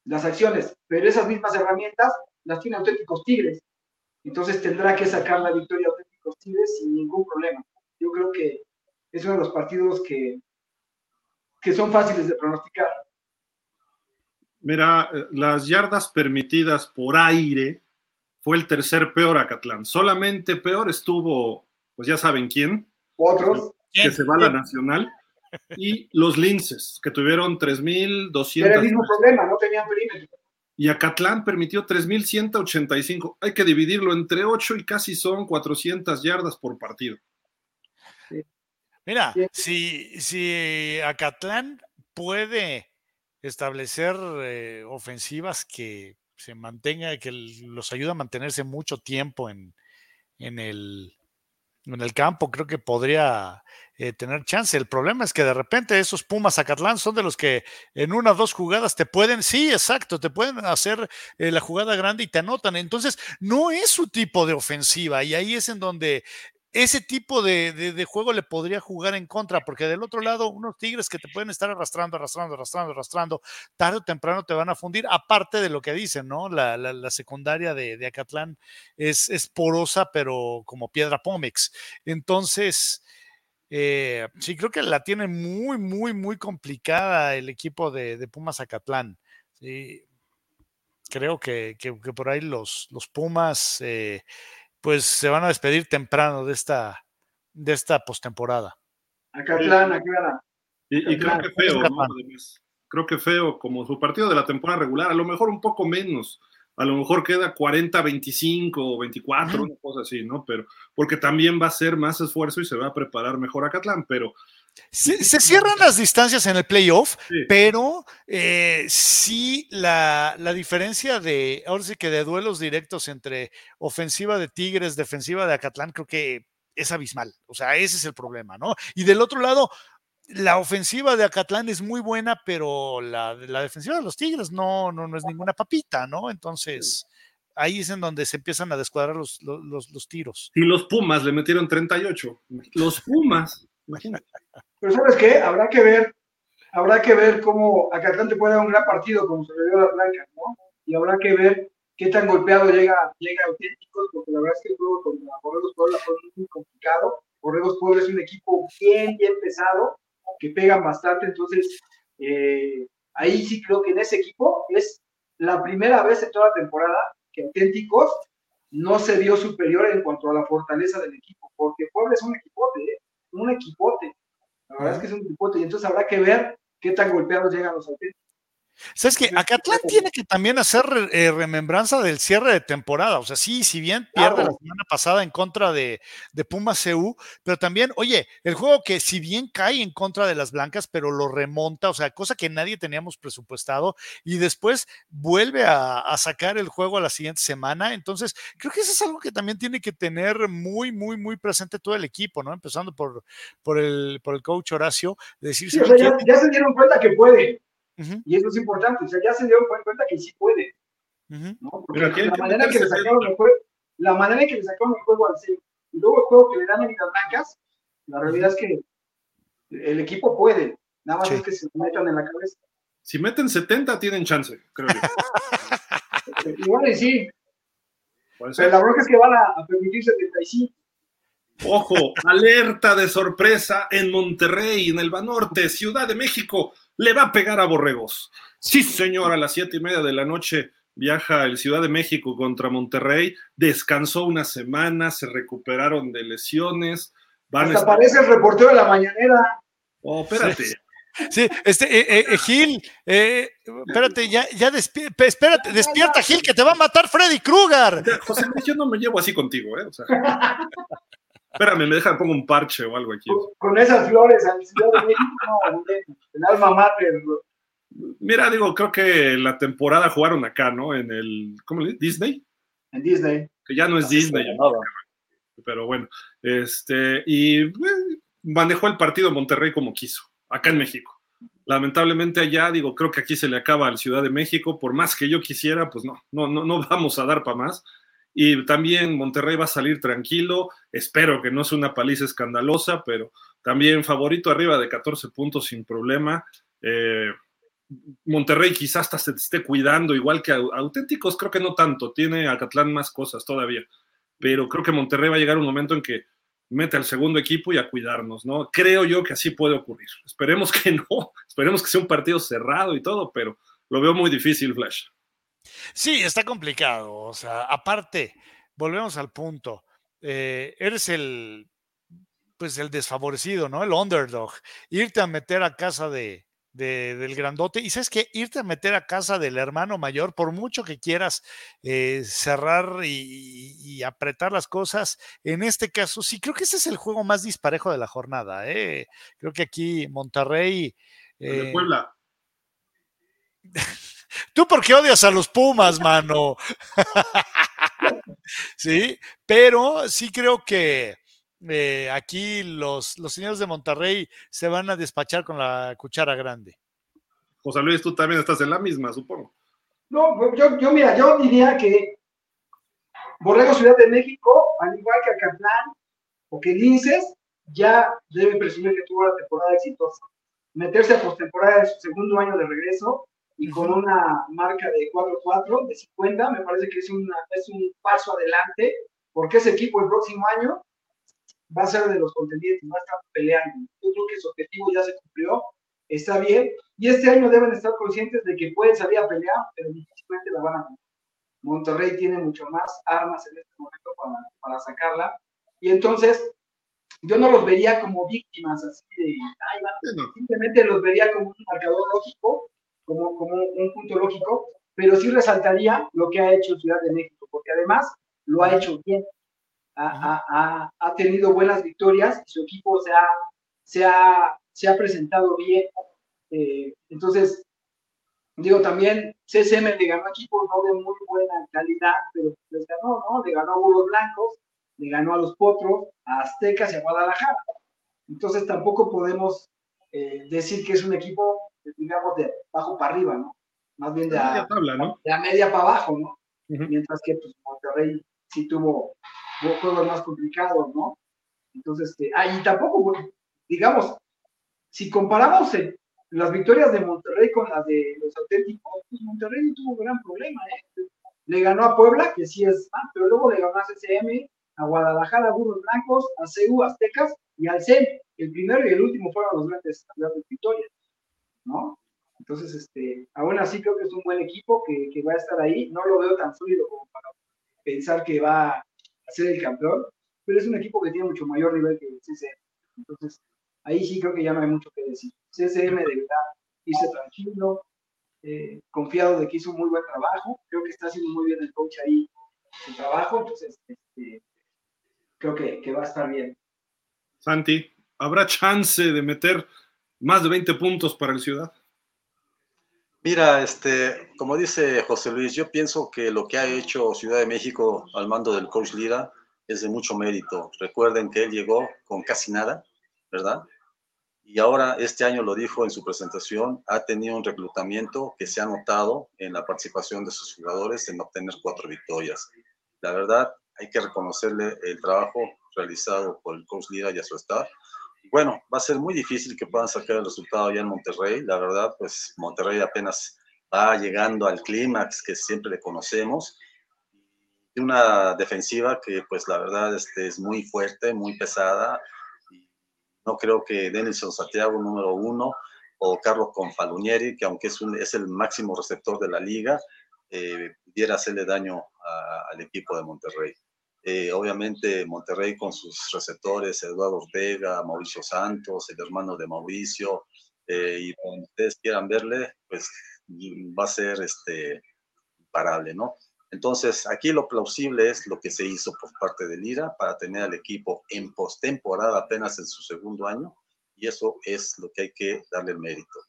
las acciones. Pero esas mismas herramientas las tiene Auténticos Tigres. Entonces, tendrá que sacar la victoria Auténticos Tigres sin ningún problema. Yo creo que es uno de los partidos que, que son fáciles de pronosticar. Mira, eh, las yardas permitidas por aire fue el tercer peor Acatlán. Solamente peor estuvo pues ya saben quién. Otros. Que se va a la nacional. Y los linces, que tuvieron 3.200. Era el mismo problema, no tenían perímetro. Y Acatlán permitió 3.185. Hay que dividirlo entre 8 y casi son 400 yardas por partido. Mira, si, si Acatlán puede establecer eh, ofensivas que se mantenga, que los ayuda a mantenerse mucho tiempo en, en el, en el campo, creo que podría eh, tener chance. El problema es que de repente esos Pumas Acatlán son de los que en una o dos jugadas te pueden, sí, exacto, te pueden hacer eh, la jugada grande y te anotan. Entonces, no es su tipo de ofensiva y ahí es en donde ese tipo de, juego le podría jugar en contra, porque del otro lado, unos Tigres que te pueden estar arrastrando, arrastrando, arrastrando, arrastrando, tarde o temprano te van a fundir, aparte de lo que dicen, ¿no? La, secundaria de, Acatlán es, es, porosa, pero como piedra Pómex. Entonces, eh, sí, creo que la tiene muy, muy, muy complicada el equipo de, Pumas Acatlán. Creo que, por ahí los, los Pumas. Eh, pues se van a despedir temprano de esta, de esta postemporada. Acatlán, Acatlán. Y, y creo que feo, ¿no? creo que feo, como su partido de la temporada regular, a lo mejor un poco menos, a lo mejor queda 40, 25 o 24, una cosa así, ¿no? Pero porque también va a ser más esfuerzo y se va a preparar mejor Acatlán, pero se, cierran las distancias en el playoff, pero eh, sí la, diferencia de, ahora sí que de duelos directos entre ofensiva de Tigres, defensiva de Acatlán, creo que es abismal. O sea, ese es el problema, ¿no? Y del otro lado, la ofensiva de Acatlán es muy buena, pero la, defensiva de los Tigres no, no, no es ninguna papita, ¿no? Entonces, ahí es en donde se empiezan a descuadrar los, los, los tiros. Y los Pumas le metieron 38. Los Pumas. Imagínate. Pero ¿sabes qué? Habrá que ver, habrá que ver cómo Acatlante puede dar un gran partido como se le dio a las blancas, ¿no? Y habrá que ver qué tan golpeado llega, llega auténticos, porque la verdad es que el juego contra Borregos Puebla fue muy complicado. Borregos Puebla es un equipo bien, bien pesado, que pegan bastante, entonces eh, ahí sí creo que en ese equipo es la primera vez en toda la temporada que auténticos no se vio superior en cuanto a la fortaleza del equipo, porque Puebla es un equipote, ¿eh? un equipote. La verdad es que es un equipote y entonces habrá que ver qué tan golpeados llegan los auténticos. ¿Sabes que Acatlán tiene que también hacer eh, remembranza del cierre de temporada. O sea, sí, si bien pierde la semana pasada en contra de, de Pumas CU, pero también, oye, el juego que si bien cae en contra de las blancas, pero lo remonta, o sea, cosa que nadie teníamos presupuestado, y después vuelve a, sacar el juego a la siguiente semana. Entonces, creo que eso es algo que también tiene que tener muy, muy, muy presente todo el equipo, ¿no? Empezando por, por, el, por el coach Horacio, decir. Sí, o sea, ya se dieron cuenta que puede. Y eso es importante, o sea, ya se dio cuenta que sí puede. ¿no? Porque la, manera que le sacaron el juego, la manera en que le sacaron el juego al C y luego el juego que le dan a las blancas, la realidad es que el equipo puede, nada más es que se metan en la cabeza. Si meten 70 tienen chance, creo yo. Igual y sí. Pero la bronca es que van a, a permitir 75. Ojo, alerta de sorpresa en Monterrey, en el Banorte, Ciudad de México le va a pegar a Borregos. Sí, señor, a las siete y media de la noche viaja el Ciudad de México contra Monterrey, descansó una semana, se recuperaron de lesiones. Hasta aparece el reportero de la mañanera. Oh, espérate. Sí, este, eh, eh, eh Gil, eh, espérate, ya, ya espérate, despierta Gil, que te va a matar Freddy Krueger. José Luis, yo no me llevo así contigo, ¿eh? O sea, espérame, me deja, pongo un parche o algo aquí. Con, esas flores al Ciudad de México, el alma mater. Mira, digo, creo que la temporada jugaron acá, ¿no? En el, ¿cómo le Disney. En Disney. Que ya no es Disney. Pero bueno, este, y eh, manejó el partido Monterrey como quiso, acá en México. Lamentablemente allá, digo, creo que aquí se le acaba al Ciudad de México, por más que yo quisiera, pues no, no, no, no vamos a dar para más. Y también Monterrey va a salir tranquilo. Espero que no sea una paliza escandalosa, pero también favorito arriba de 14 puntos sin problema. Eh, Monterrey quizás hasta se esté cuidando, igual que auténticos, creo que no tanto. Tiene a Catlán más cosas todavía. Pero creo que Monterrey va a llegar un momento en que mete al segundo equipo y a cuidarnos, ¿no? Creo yo que así puede ocurrir. Esperemos que no, esperemos que sea un partido cerrado y todo, pero lo veo muy difícil, Flash. Sí, está complicado. O sea, aparte, volvemos al punto. Eh, eres el, pues el desfavorecido, ¿no? El underdog. Irte a meter a casa de, del grandote. Y sabes que irte a meter a casa del hermano mayor, por mucho que quieras eh, cerrar y, apretar las cosas, en este caso, sí, creo que ese es el juego más disparejo de la jornada. ¿eh? Creo que aquí Monterrey. Eh, Puebla. Tú porque odias a los Pumas, mano. sí, pero sí creo que eh, aquí los, los señores de Monterrey se van a despachar con la cuchara grande. José Luis, tú también estás en la misma, supongo. No, yo, yo mira, yo diría que Borrego Ciudad de México, al igual que Acatlán o que Linces, ya debe presumir que tuvo la temporada exitosa. Meterse a postemporada de su segundo año de regreso y con una marca de 4-4, de 50, me parece que es, una, es un paso adelante, porque ese equipo el próximo año va a ser de los contendientes, va a estar peleando. Yo creo que su objetivo ya se cumplió, está bien, y este año deben estar conscientes de que pueden salir a pelear, pero difícilmente la van a Monterrey tiene mucho más armas en este momento para, para sacarla, y entonces yo no los vería como víctimas así de, ay, simplemente los vería como un marcador lógico, como, como un punto lógico, pero sí resaltaría lo que ha hecho Ciudad de México, porque además lo ha hecho bien, ha, ha, ha tenido buenas victorias y su equipo se ha, se ha, se ha presentado bien. Eh, entonces, digo, también CCM le ganó equipos no de muy buena calidad, pero les ganó, ¿no? Le ganó a Burros Blancos, le ganó a los Potros, a Aztecas y a Guadalajara. Entonces tampoco podemos eh, decir que es un equipo, digamos, de bajo para arriba, ¿no? Más bien de, a, media para abajo, ¿no? Mientras que pues, Monterrey sí tuvo, juegos más complicados, ¿no? Entonces, este, ah, tampoco, digamos, si comparamos las victorias de Monterrey con las de los auténticos, pues Monterrey no tuvo gran problema, ¿eh? Le ganó a Puebla, que sí es más, pero luego le ganó a CCM, a Guadalajara, Burros Blancos, a CEU, Aztecas y al CEN. El primero y el último fueron los grandes, grandes victorias, ¿no? Entonces, este, aún así creo que es un buen equipo que, que, va a estar ahí. No lo veo tan sólido como para pensar que va a ser el campeón, pero es un equipo que tiene mucho mayor nivel que el CCM. Entonces, ahí sí creo que ya no hay mucho que decir. CCM deberá irse tranquilo, eh, confiado de que hizo un muy buen trabajo. Creo que está haciendo muy bien el coach ahí su trabajo. Entonces, este, creo que, que va a estar bien. Santi, ¿habrá chance de meter más de 20 puntos para el Ciudad? Mira, este, como dice José Luis, yo pienso que lo que ha hecho Ciudad de México al mando del coach Lira es de mucho mérito. Recuerden que él llegó con casi nada, ¿verdad? Y ahora, este año lo dijo en su presentación, ha tenido un reclutamiento que se ha notado en la participación de sus jugadores en obtener cuatro victorias. La verdad, hay que reconocerle el trabajo realizado por el coach Lira y a su staff. Bueno, va a ser muy difícil que puedan sacar el resultado ya en Monterrey. La verdad, pues Monterrey apenas va llegando al clímax que siempre le conocemos. Y una defensiva que, pues la verdad, este, es muy fuerte, muy pesada. No creo que Denison Santiago, número uno, o Carlos Confalunieri, que aunque es, un, es el máximo receptor de la liga, eh, pudiera hacerle daño al equipo de Monterrey. Eh, obviamente Monterrey con sus receptores, Eduardo Ortega, Mauricio Santos, el hermano de Mauricio, eh, y cuando ustedes quieran verle, pues va a ser este, imparable, ¿no? Entonces, aquí lo plausible es lo que se hizo por parte de Lira para tener al equipo en postemporada apenas en su segundo año, y eso es lo que hay que darle el mérito.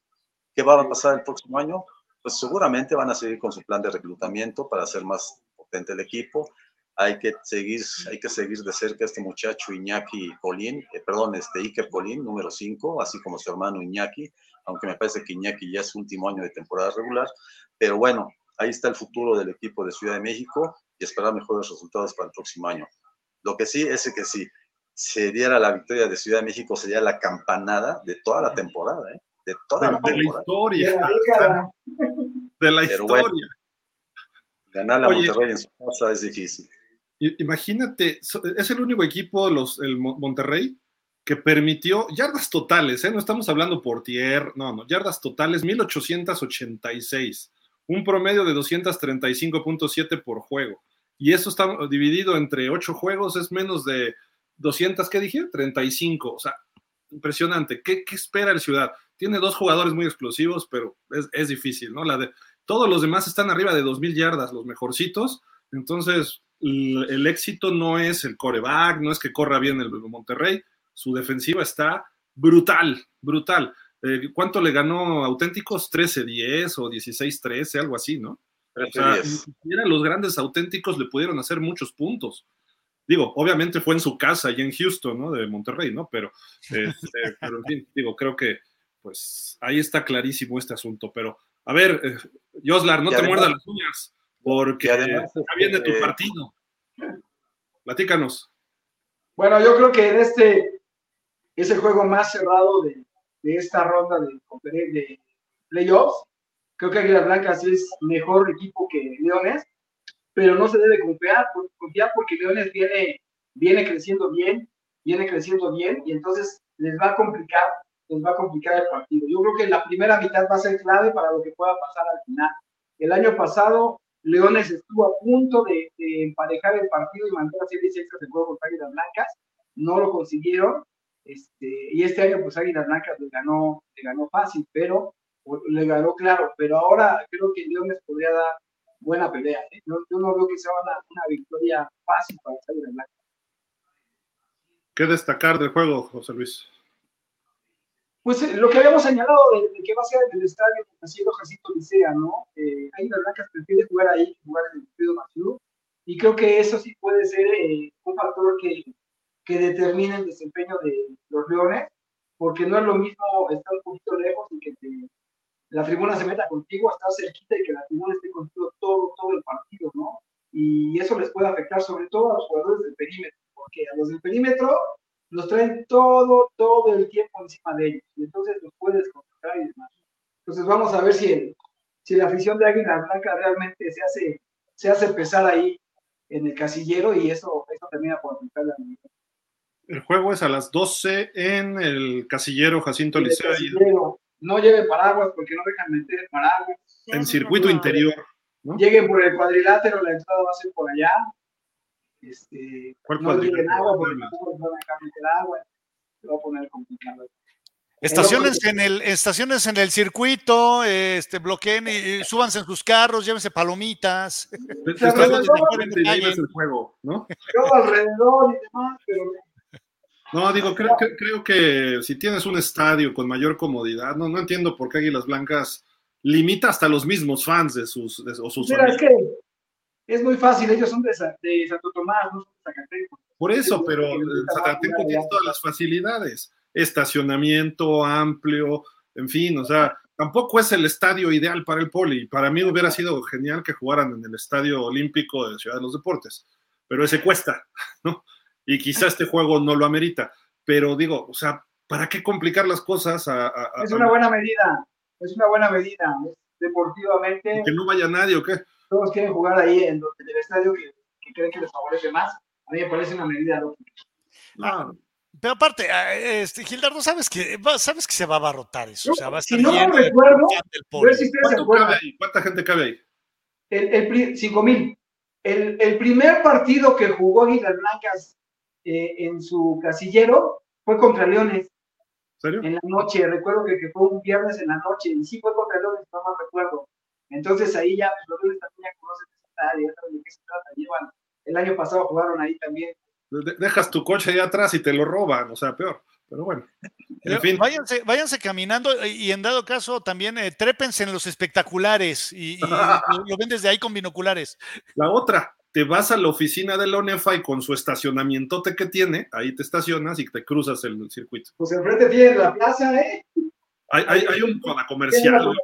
¿Qué va a pasar el próximo año? Pues seguramente van a seguir con su plan de reclutamiento para hacer más potente el equipo hay que seguir, hay que seguir de cerca a este muchacho Iñaki Colín, eh, perdón, este Iker Colín, número 5, así como su hermano Iñaki, aunque me parece que Iñaki ya es su último año de temporada regular, pero bueno, ahí está el futuro del equipo de Ciudad de México y esperar mejores resultados para el próximo año. Lo que sí es que si se diera la victoria de Ciudad de México sería la campanada de toda la temporada, ¿eh? de toda la, historia. De la historia. ganar la Monterrey en su casa es difícil. Imagínate, es el único equipo, los, el Monterrey, que permitió yardas totales, ¿eh? no estamos hablando por tier, no, no, yardas totales 1886, un promedio de 235.7 por juego. Y eso está dividido entre 8 juegos, es menos de 200, ¿qué dije? 35, o sea, impresionante. ¿Qué, qué espera el Ciudad? Tiene dos jugadores muy explosivos, pero es, es difícil, ¿no? La de, todos los demás están arriba de 2.000 yardas, los mejorcitos. Entonces, el éxito no es el coreback, no es que corra bien el Monterrey, su defensiva está brutal, brutal. eh, ¿cuánto le ganó auténticos? 13-10 o 16-13, algo así, ¿no? O sea, los grandes auténticos le pudieron hacer muchos puntos. Digo, obviamente fue en su casa y en Houston, ¿no? De Monterrey, ¿no? Pero, este, pero en fin, digo, creo que pues ahí está clarísimo este asunto. Pero, a ver, eh, Joslar, no te muerdas las uñas, porque además, está bien de tu partido. Platícanos. Bueno, yo creo que en este es el juego más cerrado de, esta ronda de, de playoffs. Creo que Águilas Blancas es mejor equipo que Leones, pero no se debe confiar, confiar porque Leones viene, viene creciendo bien, viene creciendo bien, y entonces les va a complicar, les va a complicar el partido. Yo creo que la primera mitad va a ser clave para lo que pueda pasar al final. El año pasado Leones estuvo a punto de, emparejar el partido y mandar a series extras de juego contra Águilas Blancas, no lo consiguieron, este, y este año pues Águilas Blancas le ganó, le ganó fácil, pero le ganó claro, pero ahora creo que Leones podría dar buena pelea. ¿eh? yo no veo que sea una, victoria fácil para Águilas Blancas. ¿Qué destacar del juego, José Luis? Pues eh, lo que habíamos señalado de, que va a ser en el estadio haciendo Jacinto Licea, ¿no? Eh, ahí las blancas prefiere jugar ahí que jugar en el Pedro Maciú, y creo que eso sí puede ser eh, un factor que, que determine el desempeño de los Leones, porque no es lo mismo estar un poquito lejos y que la tribuna se meta contigo, estar cerquita y que la tribuna esté contigo todo, todo el partido, ¿no? Y eso les puede afectar sobre todo a los jugadores del perímetro, porque a los del perímetro los traen todo, todo el tiempo encima de ellos, y entonces los puedes concentrar y demás. Entonces vamos a ver si, si la afición de Águila Blanca realmente se hace, se hace pesar ahí en el casillero y eso, eso termina por afectar la El juego es a las 12 en el casillero Jacinto Liceo. No lleven paraguas porque no dejan meter paraguas. En circuito interior. Lleguen por el cuadrilátero, la entrada va a ser por allá. Este, ¿Cuál no tienen agua porque van a meter agua, se va a poner complicado. Estaciones en el, estaciones en el circuito, este, bloqueen y, súbanse en sus carros, llévense palomitas. el juego, ¿no? alrededor y demás, pero no, digo, creo, creo que si tienes un estadio con mayor comodidad, no, no entiendo por qué Águilas Blancas limita hasta los mismos fans de sus, de, o sus Mira, es que es muy fácil, ellos son de, de Santo Tomás, no son de Zacateco. Por eso, pero Zacateco tiene todas las facilidades, estacionamiento amplio, en fin, o sea, tampoco es el estadio ideal para el poli. Para mí hubiera sido genial que jugaran en el Estadio Olímpico de Ciudad de los Deportes, pero ese cuesta, ¿no? Y quizá este juego no lo amerita, pero digo, o sea, ¿para qué complicar las cosas? es una buena medida, es una buena medida, deportivamente. ¿Que no vaya nadie o qué? Todos quieren jugar ahí en, el estadio que, creen que les favorece más. A mí me parece una medida lógica. Ah, pero aparte, ah, este, Gildardo, sabes que, sabes que se va a abarrotar eso. o sea, va a si no lo recuerdo, ¿Cuánta gente cabe ahí? El, el, 5 mil. El, el, primer partido que jugó Aguilas Blancas eh, en su casillero fue contra Leones. ¿Serio? En la noche, recuerdo que, que, fue un viernes en la noche, y sí fue contra Leones, no me recuerdo. Entonces ahí ya pues, los Leones también ya conocen esa área, de qué se trata. Llevan, el año pasado jugaron ahí también. Dejas tu coche ahí atrás y te lo roban, o sea, peor. Pero bueno, en fin. Váyanse, váyanse caminando y en dado caso también eh, trépense en los espectaculares y, lo, ven desde ahí con binoculares. La otra, te vas a la oficina de la ONEFA y con su estacionamientote que tiene, ahí te estacionas y te cruzas el circuito. Pues enfrente tiene la plaza, ¿eh? Hay, hay, hay un comercial.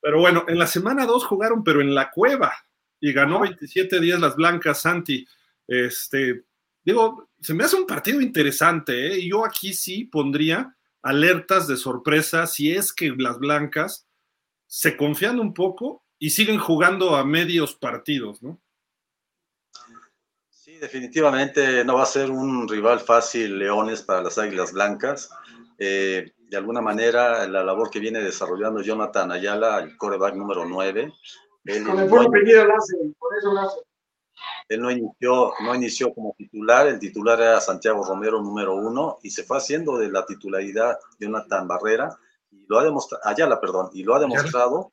pero bueno, en la semana 2 jugaron, pero en la cueva. Y ganó 27 días las blancas, Santi. Este, digo, se me hace un partido interesante. ¿eh? Yo aquí sí pondría alertas de sorpresa si es que las blancas se confían un poco y siguen jugando a medios partidos, ¿no? Sí, definitivamente no va a ser un rival fácil Leones para las Águilas Blancas. Eh, de alguna manera, la labor que viene desarrollando Jonathan Ayala, el coreback número 9. Él, Con el no, pedido por eso Él no inició, no inició como titular, el titular era Santiago Romero, número uno, y se fue haciendo de la titularidad Jonathan Barrera, y lo ha demostrado, Ayala, perdón, y lo ha demostrado,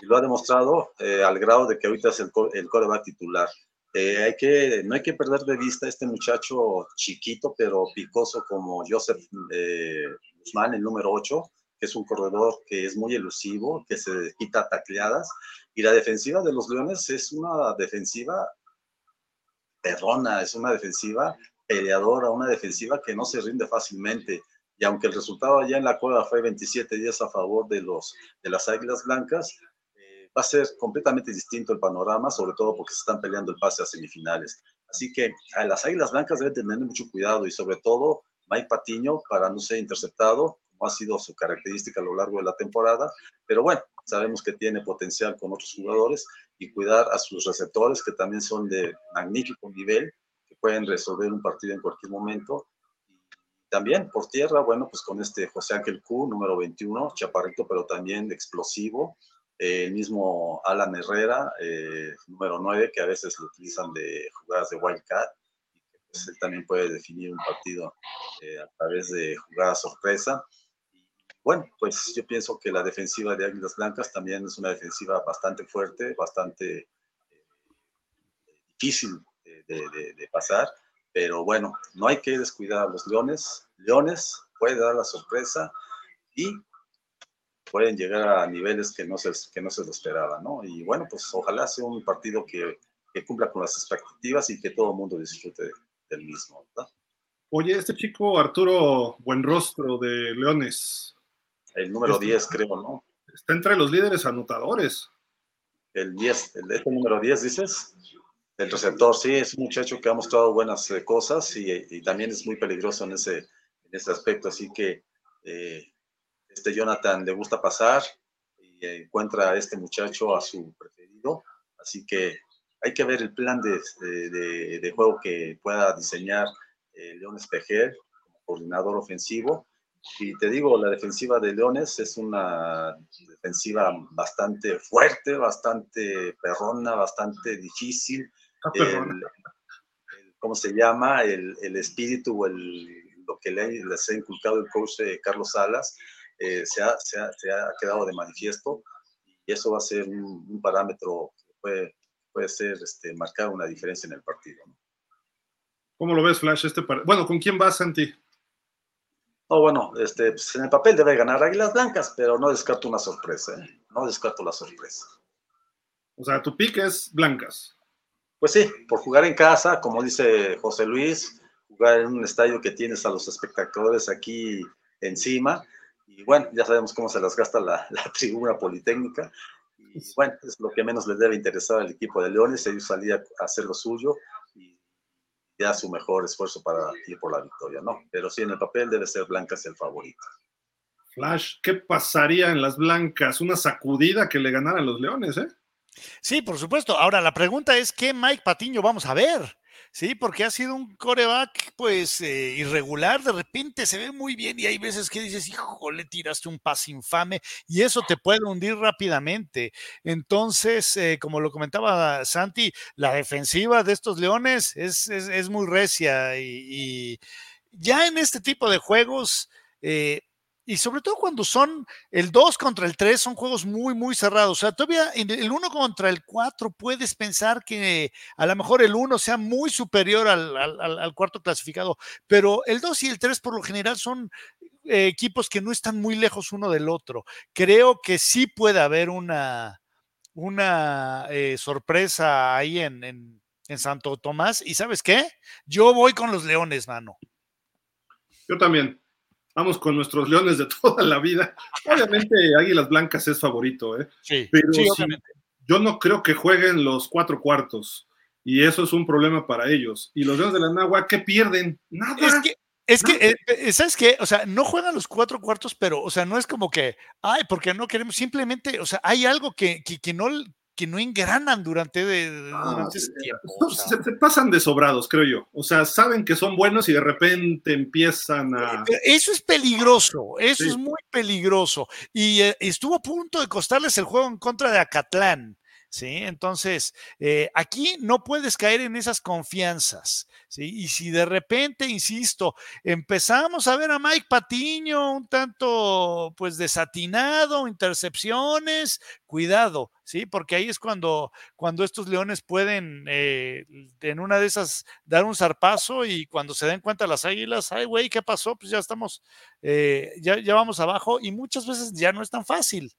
y lo ha demostrado eh, al grado de que ahorita es el, el coreback titular. Eh, hay que, no hay que perder de vista a este muchacho chiquito pero picoso como Joseph eh, Guzmán, el número 8, que es un corredor que es muy elusivo, que se quita tacleadas. Y la defensiva de los Leones es una defensiva perrona, es una defensiva peleadora, una defensiva que no se rinde fácilmente. Y aunque el resultado allá en la cueva fue 27 días a favor de, los, de las Águilas Blancas, va a ser completamente distinto el panorama, sobre todo porque se están peleando el pase a semifinales. Así que a las Águilas Blancas deben tener mucho cuidado y sobre todo Mike Patiño para no ser interceptado, como ha sido su característica a lo largo de la temporada. Pero bueno, sabemos que tiene potencial con otros jugadores y cuidar a sus receptores que también son de magnífico nivel, que pueden resolver un partido en cualquier momento. También por tierra, bueno, pues con este José Ángel Q, número 21, chaparrito, pero también explosivo, el mismo Alan Herrera, eh, número 9, que a veces lo utilizan de jugadas de wildcat, pues, él también puede definir un partido eh, a través de jugadas sorpresa. Bueno, pues yo pienso que la defensiva de Águilas Blancas también es una defensiva bastante fuerte, bastante eh, difícil de, de pasar, pero bueno, no hay que descuidar a los Leones. Leones puede dar la sorpresa y pueden llegar a niveles que no se, que no se lo esperaba, ¿no? Y bueno, pues ojalá sea un partido que, que cumpla con las expectativas y que todo el mundo disfrute del mismo, ¿verdad? Oye, este chico Arturo Buenrostro de Leones. El número 10, este, creo, ¿no? Está entre los líderes anotadores. El 10, el, este número 10, dices. El receptor, sí, es un muchacho que ha mostrado buenas eh, cosas y, y, también es muy peligroso en ese, en ese aspecto, así que eh, este Jonathan le gusta pasar y encuentra a este muchacho a su preferido. Así que hay que ver el plan de, de, de juego que pueda diseñar eh, León Espejer como coordinador ofensivo. Y te digo, la defensiva de Leones es una defensiva bastante fuerte, bastante perrona, bastante difícil. El, el, ¿Cómo se llama? El, el espíritu, el, lo que le, les ha inculcado el coach de Carlos Salas, eh, se, ha, se, ha, se, ha, quedado de manifiesto y eso va a ser un, un parámetro que puede, puede ser este, marcar una diferencia en el partido. ¿no? ¿Cómo lo ves, Flash? Este par... Bueno, ¿con quién vas, Santi? No, bueno, este, pues en el papel debe ganar Águilas Blancas, pero no descarto una sorpresa. ¿eh? No descarto la sorpresa. O sea, tu pick es Blancas. Pues sí, por jugar en casa, como dice José Luis, jugar en un estadio que tienes a los espectadores aquí encima, y bueno, ya sabemos cómo se las gasta la, la tribuna politécnica. Y bueno, es lo que menos les debe interesar al equipo de Leones. Ellos salían a hacer lo suyo y ya su mejor esfuerzo para ir por la victoria, ¿no? Pero sí, en el papel debe ser Blancas el favorito. Flash, ¿qué pasaría en las Blancas? Una sacudida que le ganaran los Leones, ¿eh? Sí, por supuesto. Ahora, la pregunta es, ¿qué Mike Patiño vamos a ver? Sí, porque ha sido un coreback, pues, eh, irregular. De repente se ve muy bien y hay veces que dices, híjole, tiraste un pase infame y eso te puede hundir rápidamente. Entonces, eh, como lo comentaba Santi, la defensiva de estos leones es, es, muy recia y, y, ya en este tipo de juegos. Eh, y sobre todo cuando son el 2 contra el 3, son juegos muy, muy cerrados. O sea, todavía en el 1 contra el 4 puedes pensar que a lo mejor el 1 sea muy superior al, al, cuarto clasificado, pero el 2 y el 3 por lo general son eh, equipos que no están muy lejos uno del otro. Creo que sí puede haber una, una eh, sorpresa ahí en, en, en Santo Tomás. ¿Y sabes qué? Yo voy con los Leones, mano. Yo también vamos con nuestros leones de toda la vida. Obviamente Águilas Blancas es favorito, ¿eh? Sí, pero sí, sí, yo no creo que jueguen los cuatro cuartos y eso es un problema para ellos. Y los leones de la Nagua, ¿qué pierden? Nada. Es que, es que, eh, ¿sabes qué? O sea, no juegan los cuatro cuartos, pero, o sea, no es como que, ay, porque no queremos, simplemente, o sea, hay algo que, que, que no, que no engranan durante, de, durante ah, ese tiempo. O sea. se, se, pasan de sobrados, creo yo. O sea, saben que son buenos y de repente empiezan a. Pero eso es peligroso, eso sí. es muy peligroso. Y eh, estuvo a punto de costarles el juego en contra de Acatlán. ¿Sí? Entonces, eh, aquí no puedes caer en esas confianzas, ¿sí? Y si de repente, insisto, empezamos a ver a Mike Patiño un tanto, pues, desatinado, intercepciones, cuidado, ¿sí? Porque ahí es cuando, cuando estos leones pueden, eh, en una de esas, dar un zarpazo y cuando se den cuenta las águilas, ay, güey, ¿qué pasó? Pues ya estamos, eh, ya, ya vamos abajo y muchas veces ya no es tan fácil.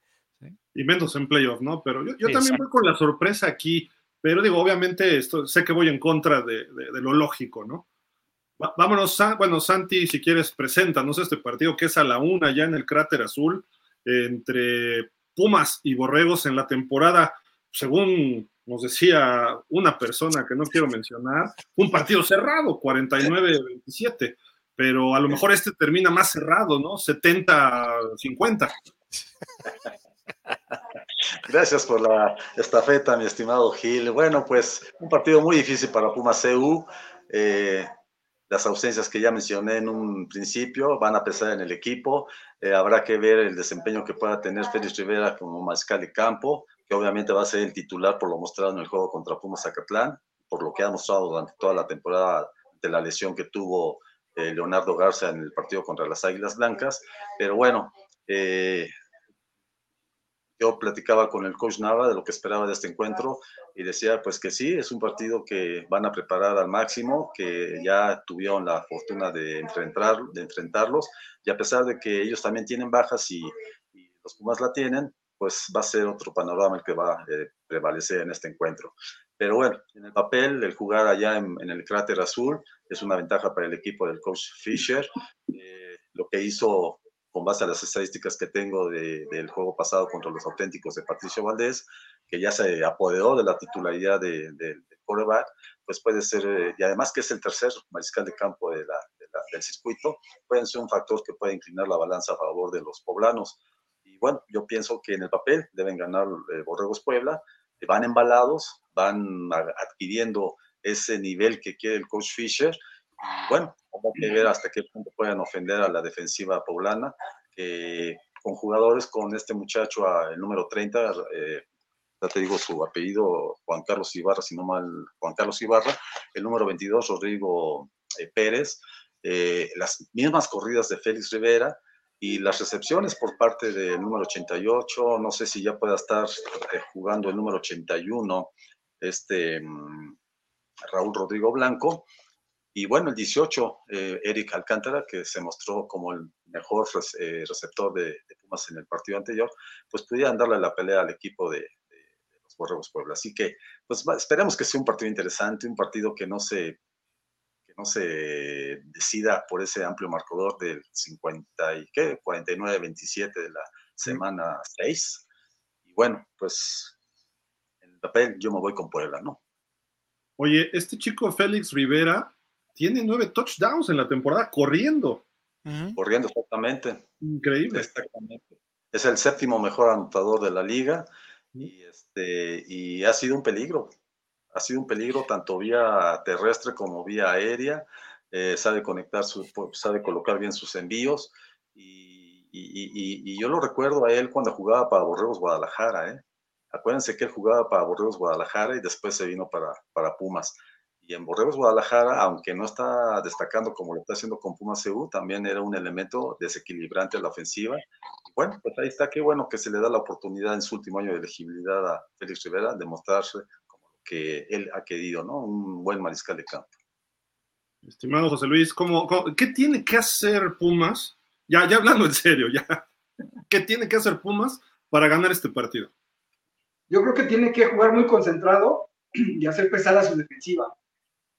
Y menos en playoff, ¿no? Pero yo, también voy con la sorpresa aquí, pero digo, obviamente esto, sé que voy en contra de, lo lógico, ¿no? vámonos, bueno, Santi, si quieres, preséntanos este partido que es a la una ya en el cráter azul, entre Pumas y Borregos en la temporada, según nos decía una persona que no quiero mencionar, un partido cerrado, 49-27, pero a lo mejor este termina más cerrado, ¿no? 70-50. Gracias por la estafeta, mi estimado Gil. Bueno, pues un partido muy difícil para Pumas CU. Eh, las ausencias que ya mencioné en un principio van a pesar en el equipo. Eh, habrá que ver el desempeño que pueda tener Félix Rivera como mariscal de campo, que obviamente va a ser el titular por lo mostrado en el juego contra Pumas Zacatlán, por lo que ha mostrado durante toda la temporada de la lesión que tuvo eh, Leonardo Garza en el partido contra las Águilas Blancas. Pero bueno, eh, yo platicaba con el coach Nava de lo que esperaba de este encuentro y decía pues que sí, es un partido que van a preparar al máximo, que ya tuvieron la fortuna de, enfrentar, de enfrentarlos y a pesar de que ellos también tienen bajas y, los Pumas la tienen, pues va a ser otro panorama el que va a eh, prevalecer en este encuentro. Pero bueno, en el papel, el jugar allá en, el cráter azul es una ventaja para el equipo del coach Fisher. Eh, lo que hizo con base a las estadísticas que tengo del juego pasado contra los auténticos de Patricio Valdés, que ya se apoderó de la titularidad del de, coreback, pues puede ser, eh, y además que es el tercer mariscal de campo de del circuito, puede ser un factor que puede inclinar la balanza a favor de los poblanos. Y bueno, yo pienso que en el papel deben ganar eh, Borregos Puebla, van embalados, van adquiriendo ese nivel que quiere el coach Fisher, bueno, vamos que ver hasta qué punto pueden ofender a la defensiva poblana, con jugadores con este muchacho, el número 30, eh, ya te digo su apellido, Juan Carlos Ibarra, si no mal, Juan Carlos Ibarra, el número 22, Rodrigo eh, Pérez, eh, las mismas corridas de Félix Rivera y las recepciones por parte del número 88, no sé si ya pueda estar jugando el número 81, este mm, Raúl Rodrigo Blanco, y bueno, el 18, eh, Eric Alcántara, que se mostró como el mejor eh, receptor de, Pumas en el partido anterior, pues pudieran darle la pelea al equipo de, los Borregos Puebla. Así que, pues esperemos que sea un partido interesante, un partido que no se que no se decida por ese amplio marcador del 50 y qué, 49-27 de la semana 6. Y bueno, pues en el papel yo me voy con Puebla, ¿no? Oye, este chico Félix Rivera tiene nueve touchdowns en la temporada corriendo. Corriendo, exactamente. Increíble. Exactamente. Es el séptimo mejor anotador de la liga y, este, y ha sido un peligro. Ha sido un peligro tanto vía terrestre como vía aérea. Eh, sabe conectar, su, sabe colocar bien sus envíos. Y, y, yo lo recuerdo a él cuando jugaba para Borregos Guadalajara. ¿eh? Acuérdense que él jugaba para Borregos Guadalajara y después se vino para, para Pumas. Y en Borregos Guadalajara, aunque no está destacando como lo está haciendo con Pumas CU, también era un elemento desequilibrante en la ofensiva. bueno, pues ahí está, qué bueno que se le da la oportunidad en su último año de elegibilidad a Félix Rivera de mostrarse como lo que él ha querido, ¿no? Un buen mariscal de campo. Estimado José Luis, ¿cómo, qué tiene que hacer Pumas? Ya, ya hablando en serio, ya. ¿Qué tiene que hacer Pumas para ganar este partido? Yo creo que tiene que jugar muy concentrado y hacer pesada su defensiva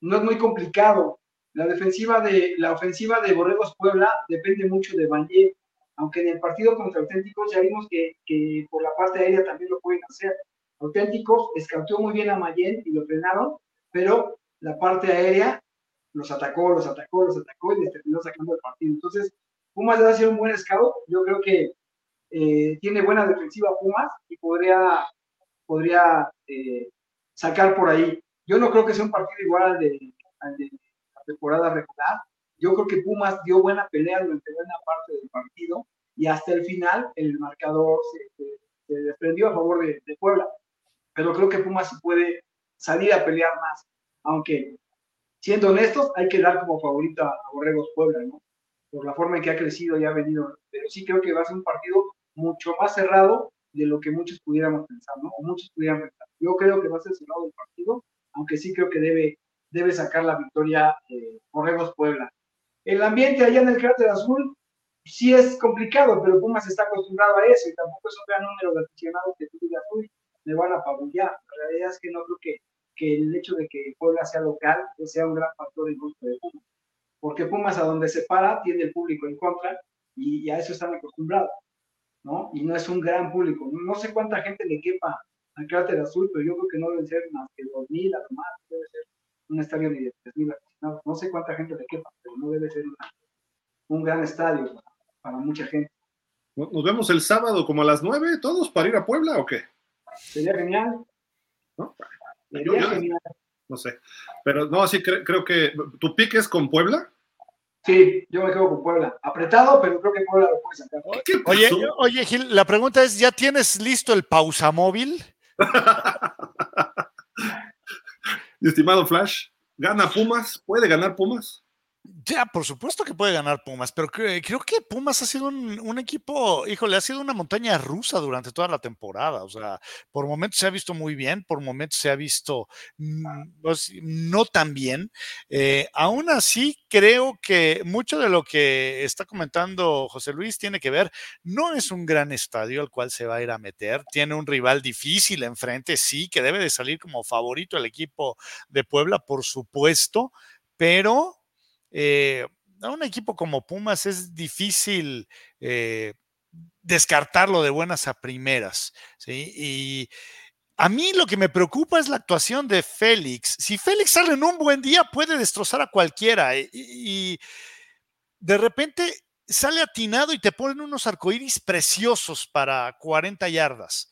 no es muy complicado. La defensiva de la ofensiva de Borregos Puebla depende mucho de Valle, aunque en el partido contra Auténticos ya vimos que, por la parte aérea también lo pueden hacer. Auténticos escautó muy bien a Mayen y lo frenaron, pero la parte aérea los atacó, los atacó, los atacó y les terminó sacando el partido. Entonces, Pumas debe ser un buen scout. Yo creo que eh, tiene buena defensiva Pumas y podría, podría eh, sacar por ahí. Yo no creo que sea un partido igual al de, la temporada regular. Yo creo que Pumas dio buena pelea durante buena parte del partido y hasta el final el marcador se, desprendió a favor de, Puebla. pero creo que Pumas sí puede salir a pelear más, aunque siendo honestos, hay que dar como favorito a, Borregos Puebla, ¿no? Por la forma en que ha crecido y ha venido, pero sí creo que va a ser un partido mucho más cerrado de lo que muchos pudiéramos pensar, ¿no? O muchos pudieran pensar. Yo creo que va a ser cerrado el partido, aunque sí creo que debe, debe sacar la victoria eh, Borregos Puebla. El ambiente allá en el cráter azul sí es complicado, pero Pumas está acostumbrado a eso y tampoco es un gran número de aficionados que tú digas, uy, me van a pabullar. La realidad es que no creo que, que el hecho de que Puebla sea local sea un gran factor en contra de Pumas. Porque Pumas a donde se para tiene el público en contra y, a eso están acostumbrados, ¿no? Y no es un gran público. No, sé cuánta gente le quepa al cráter azul, pero yo creo que no deben ser más que 2.000 a lo más, debe ser un estadio de 3.000 aficionados. No sé cuánta gente le quepa, pero no debe ser un gran estadio para, mucha gente. ¿Nos vemos el sábado como a las 9 todos para ir a Puebla o qué? Sería genial. ¿No? Sería genial. No sé. Pero no, sí creo que. ¿Tu pique es con Puebla? Sí, yo me quedo con Puebla. Apretado, pero creo que Puebla lo puede sacar. Oye, oye, Gil, la pregunta es: ¿ya tienes listo el pausa móvil? estimado Flash, ¿gana Pumas? ¿Puede ganar Pumas? Ya, por supuesto que puede ganar Pumas, pero creo, que Pumas ha sido un, equipo, híjole, ha sido una montaña rusa durante toda la temporada. O sea, por momentos se ha visto muy bien, por momentos se ha visto mm, no tan bien. Eh, aún así, creo que mucho de lo que está comentando José Luis tiene que ver, no es un gran estadio al cual se va a ir a meter, tiene un rival difícil enfrente, sí, que debe de salir como favorito el equipo de Puebla, por supuesto, pero eh, a un equipo como Pumas es difícil eh, descartarlo de buenas a primeras. Y a mí lo que me preocupa es la actuación de Félix. Si Félix sale en un buen día, puede destrozar a cualquiera. Y, y de repente sale atinado y te ponen unos arcoíris preciosos para 40 yardas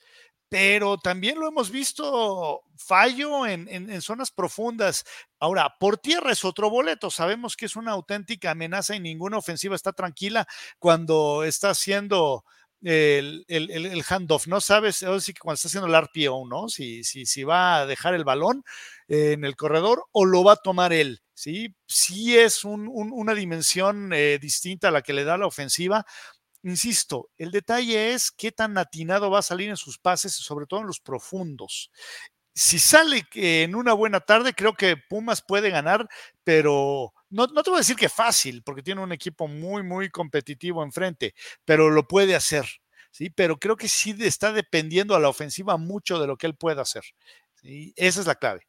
pero también lo hemos visto fallo en, zonas profundas. Ahora, por tierra es otro boleto. Sabemos que es una auténtica amenaza y ninguna ofensiva está tranquila cuando está haciendo el, el, handoff, ¿no? Sabes, sí que cuando está haciendo el RPO, ¿no? Si, si, si va a dejar el balón en el corredor o lo va a tomar él, ¿sí? Sí es una dimensión eh, distinta a la que le da la ofensiva Insisto, el detalle es qué tan atinado va a salir en sus pases, sobre todo en los profundos. Si sale en una buena tarde, creo que Pumas puede ganar, pero no, te voy a decir que fácil, porque tiene un equipo muy, muy competitivo enfrente, pero lo puede hacer. ¿sí? Pero creo que sí está dependiendo a la ofensiva mucho de lo que él pueda hacer. ¿sí? Esa es la clave.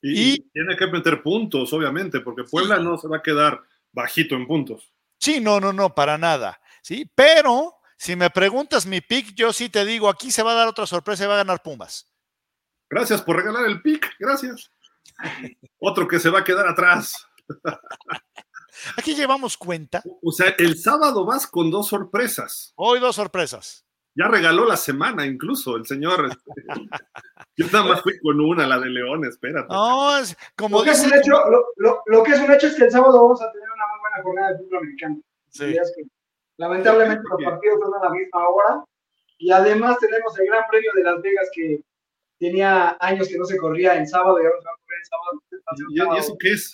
Y, tiene que meter puntos, obviamente, porque Puebla no se va a quedar bajito en puntos. Sí, no, no, no, para nada. ¿Sí? Pero si me preguntas mi pick, yo sí te digo, aquí se va a dar otra sorpresa y va a ganar Pumas. Gracias por regalar el pick, gracias. Otro que se va a quedar atrás. Aquí llevamos cuenta. O sea, el sábado vas con dos sorpresas. Hoy dos sorpresas. Ya regaló la semana incluso el señor. Yo nada más fui con una, la de León, espérate. No, es como lo que, es un hecho, lo, que es un hecho es que el sábado vamos a tener una muy buena jornada de fútbol americano. Sí. Lamentablemente los partidos son a la misma hora y además tenemos el Gran Premio de Las Vegas que tenía años que no se corría en sábado y ahora se va a correr en sábado. ¿Y, eso qué es?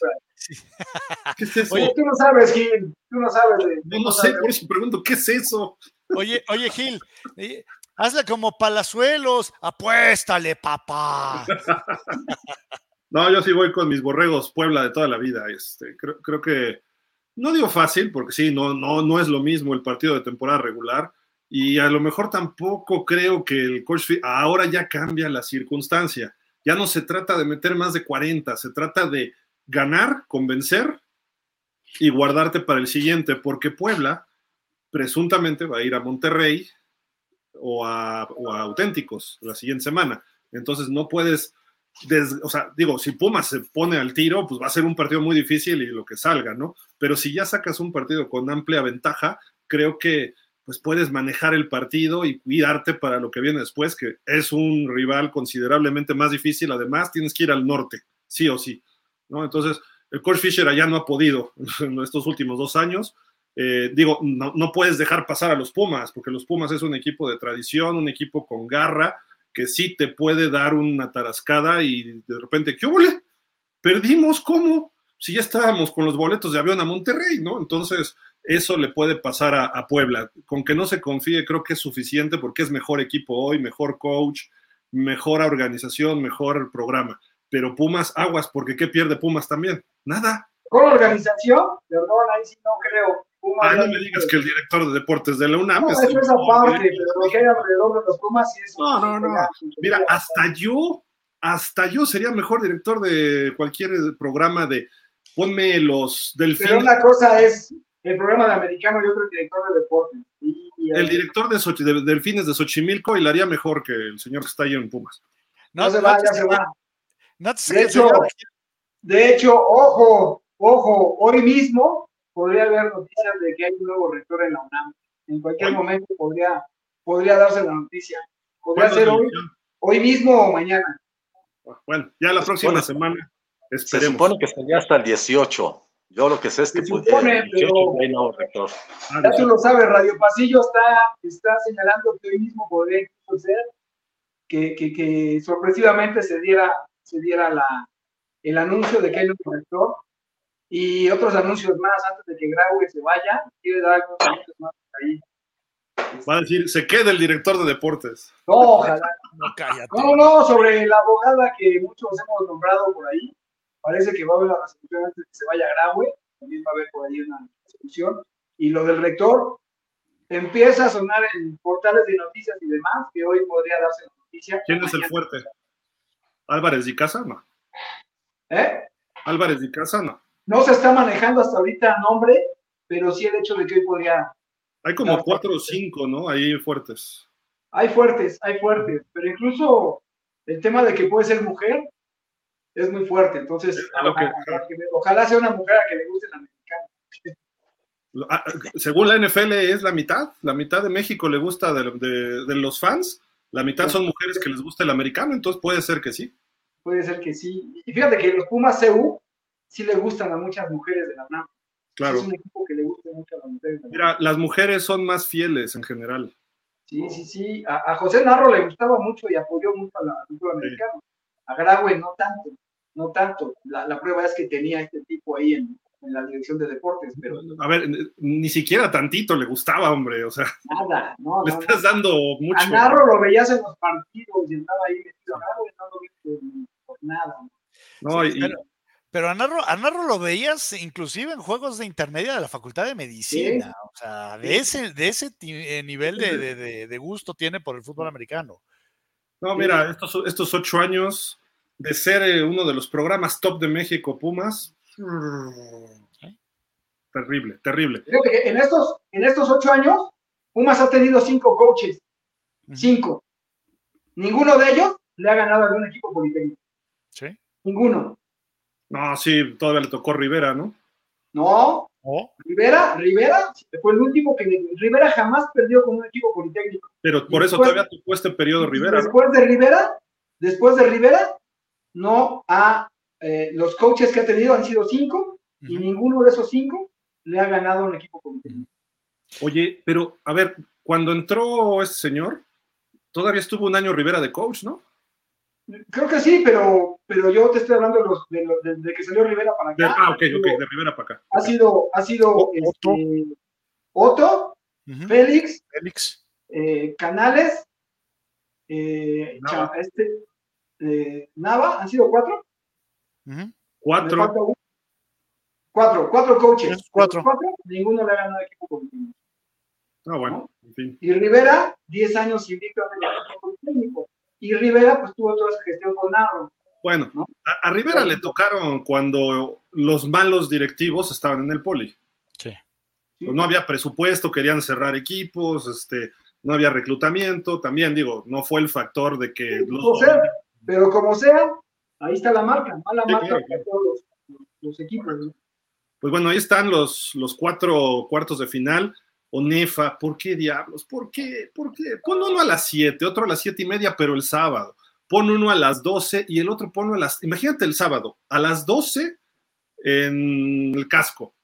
¿Qué es eso? Oye, tú no sabes, Gil, tú no sabes. no, no sé, por eso pregunto, ¿qué es eso? Oye, oye, Gil, eh, hazle como palazuelos, apuéstale, papá. no, yo sí voy con mis borregos Puebla de toda la vida. Este, creo, creo que no digo fácil, porque sí, no, no, no es lo mismo el partido de temporada regular. Y a lo mejor tampoco creo que el coach ahora ya cambia la circunstancia. Ya no se trata de meter más de 40, se trata de ganar, convencer y guardarte para el siguiente, porque Puebla presuntamente va a ir a Monterrey o a, o a Auténticos la siguiente semana. Entonces no puedes o sea, digo, si Pumas se pone al tiro, pues va a ser un partido muy difícil y lo que salga, ¿no? Pero si ya sacas un partido con amplia ventaja, creo que pues puedes manejar el partido y cuidarte para lo que viene después, que es un rival considerablemente más difícil. Además, tienes que ir al norte, sí o sí, ¿no? Entonces, el coach Fisher allá no ha podido en estos últimos dos años. Eh, digo, no, no puedes dejar pasar a los Pumas, porque los Pumas es un equipo de tradición, un equipo con garra, que sí te puede dar una tarascada y de repente, ¿qué huele? Perdimos, ¿cómo? Si ya estábamos con los boletos de avión a Monterrey, ¿no? Entonces, eso le puede pasar a, a, Puebla. Con que no se confíe, creo que es suficiente porque es mejor equipo hoy, mejor coach, mejor organización, mejor programa. Pero Pumas, aguas, porque ¿qué pierde Pumas también? Nada. Con organización, perdón, ahí sí no creo. Pumas ah, no me digas que el director de deportes de la UNAM no, es esa parte, pero lo que hay alrededor de los Pumas sí es. No, no, no. Mira, hasta yo, hasta yo sería mejor director de cualquier programa de ponme los delfines. Pero una cosa es el programa de americano y otro el director de deportes. Y, y el, director de, Sochi, de, Delfines de Xochimilco y la haría mejor que el señor que está ahí en Pumas. No, no se va, ya se va. No de, hecho, de hecho, ojo, ojo, hoy mismo podría haber noticias de que hay un nuevo rector en la UNAM. En cualquier momento podría, podría darse la noticia. Podría ser hoy, hoy mismo o mañana. Bueno, ya la próxima bueno, semana esperemos. Se supone que sería hasta el 18. Yo lo que sé es que se supone, eh, pero, no, rector. Ya tú lo sabes, Radio Pasillo está, está señalando que hoy mismo podría ser que, que, que sorpresivamente se diera, se diera la, el anuncio de que hay un rector y otros anuncios más antes de que Graue se vaya. Quiere dar algunos anuncios más ahí. Va a decir, se queda el director de deportes. No, ojalá. No, cállate. no, no, sobre la abogada que muchos hemos nombrado por ahí. Parece que va a haber la resolución antes de que se vaya Graue. También va a haber por ahí una resolución. Y lo del rector empieza a sonar en portales de noticias y demás, que hoy podría darse la noticia. ¿Quién es el fuerte? ¿Álvarez de Casa? No. ¿Eh? Álvarez de Casa, no. Se está manejando hasta ahorita nombre, pero sí el hecho de que hoy podría. Hay como cuatro o cinco, ¿no? Ahí fuertes. Hay fuertes, hay fuertes, pero incluso el tema de que puede ser mujer es muy fuerte. Entonces, a, que, a, ojalá sea una mujer a que le guste la mexicana. Ah, según la NFL es la mitad, la mitad de México le gusta de, de, de los fans, la mitad son mujeres que les gusta el americano, entonces puede ser que sí. Puede ser que sí. Y fíjate que los Pumas CU sí le gustan a muchas mujeres de la UNAM. Claro. Es un equipo que le gusta mucho a las mujeres. Mira, las mujeres son más fieles en general. Sí, sí, sí. A, a José Narro le gustaba mucho y apoyó mucho a la cultura sí. americana. A Graue no tanto, no tanto. La, la, prueba es que tenía este tipo ahí en, en, la dirección de deportes, pero... A ver, ni siquiera tantito le gustaba, hombre, o sea... Nada, no, Le no, estás no. dando mucho. A Narro lo veías en los partidos y andaba ahí metido. A Graue no lo viste por nada. No, sí, y, pero a Narro, a Narro, lo veías inclusive en juegos de intermedia de la Facultad de Medicina. Sí. O sea, de ese, de ese eh, nivel de, de, de, de, gusto tiene por el fútbol americano. No, mira, estos, estos ocho años de ser eh, uno de los programas top de México, Pumas. ¿Eh? Terrible, terrible. En estos, en estos ocho años, Pumas ha tenido cinco coaches. Cinco. Ninguno de ellos le ha ganado a algún equipo politécnico. Sí. Ninguno. No, sí, todavía le tocó Rivera, ¿no? No. ¿Oh? Rivera, Rivera fue el último que Rivera jamás perdió con un equipo politécnico. Pero por eso todavía tocó este periodo Rivera. Después ¿no? de Rivera, después de Rivera, no ha, eh, los coaches que ha tenido han sido cinco uh -huh. y ninguno de esos cinco le ha ganado a un equipo politécnico. Oye, pero a ver, cuando entró este señor, todavía estuvo un año Rivera de coach, ¿no? Creo que sí, pero, pero yo te estoy hablando de, los, de, de, de que salió Rivera para acá. ah, ok, ok, de Rivera para acá. Ha sido, ha sido Otto, este, Otto uh -huh. Félix, Félix. Eh, Canales, eh, Nava. Este, eh, Nava, ¿han sido cuatro? Uh -huh. Cuatro. Cuatro, cuatro coaches. Cuatro. cuatro. Ninguno le ha ganado equipo político. Ah, bueno, ¿no? en fin. Y Rivera, 10 años invicto en el equipo técnico y Rivera pues tuvo toda esa gestión con Narro. Bueno, ¿no? a, a, Rivera le tocaron cuando los malos directivos estaban en el poli. Sí. Pues no había presupuesto, querían cerrar equipos, este, no había reclutamiento, también digo, no fue el factor de que... Sí, los... sea, pero como sea, ahí está la marca, mala sí, marca claro. para todos los equipos. ¿no? Pues bueno, ahí están los, los cuatro cuartos de final. Onefa, ¿por qué diablos? ¿Por qué? ¿Por qué? Pon uno a las 7, otro a las siete y media, pero el sábado. Pon uno a las 12 y el otro ponlo a las. Imagínate el sábado, a las 12 en el casco,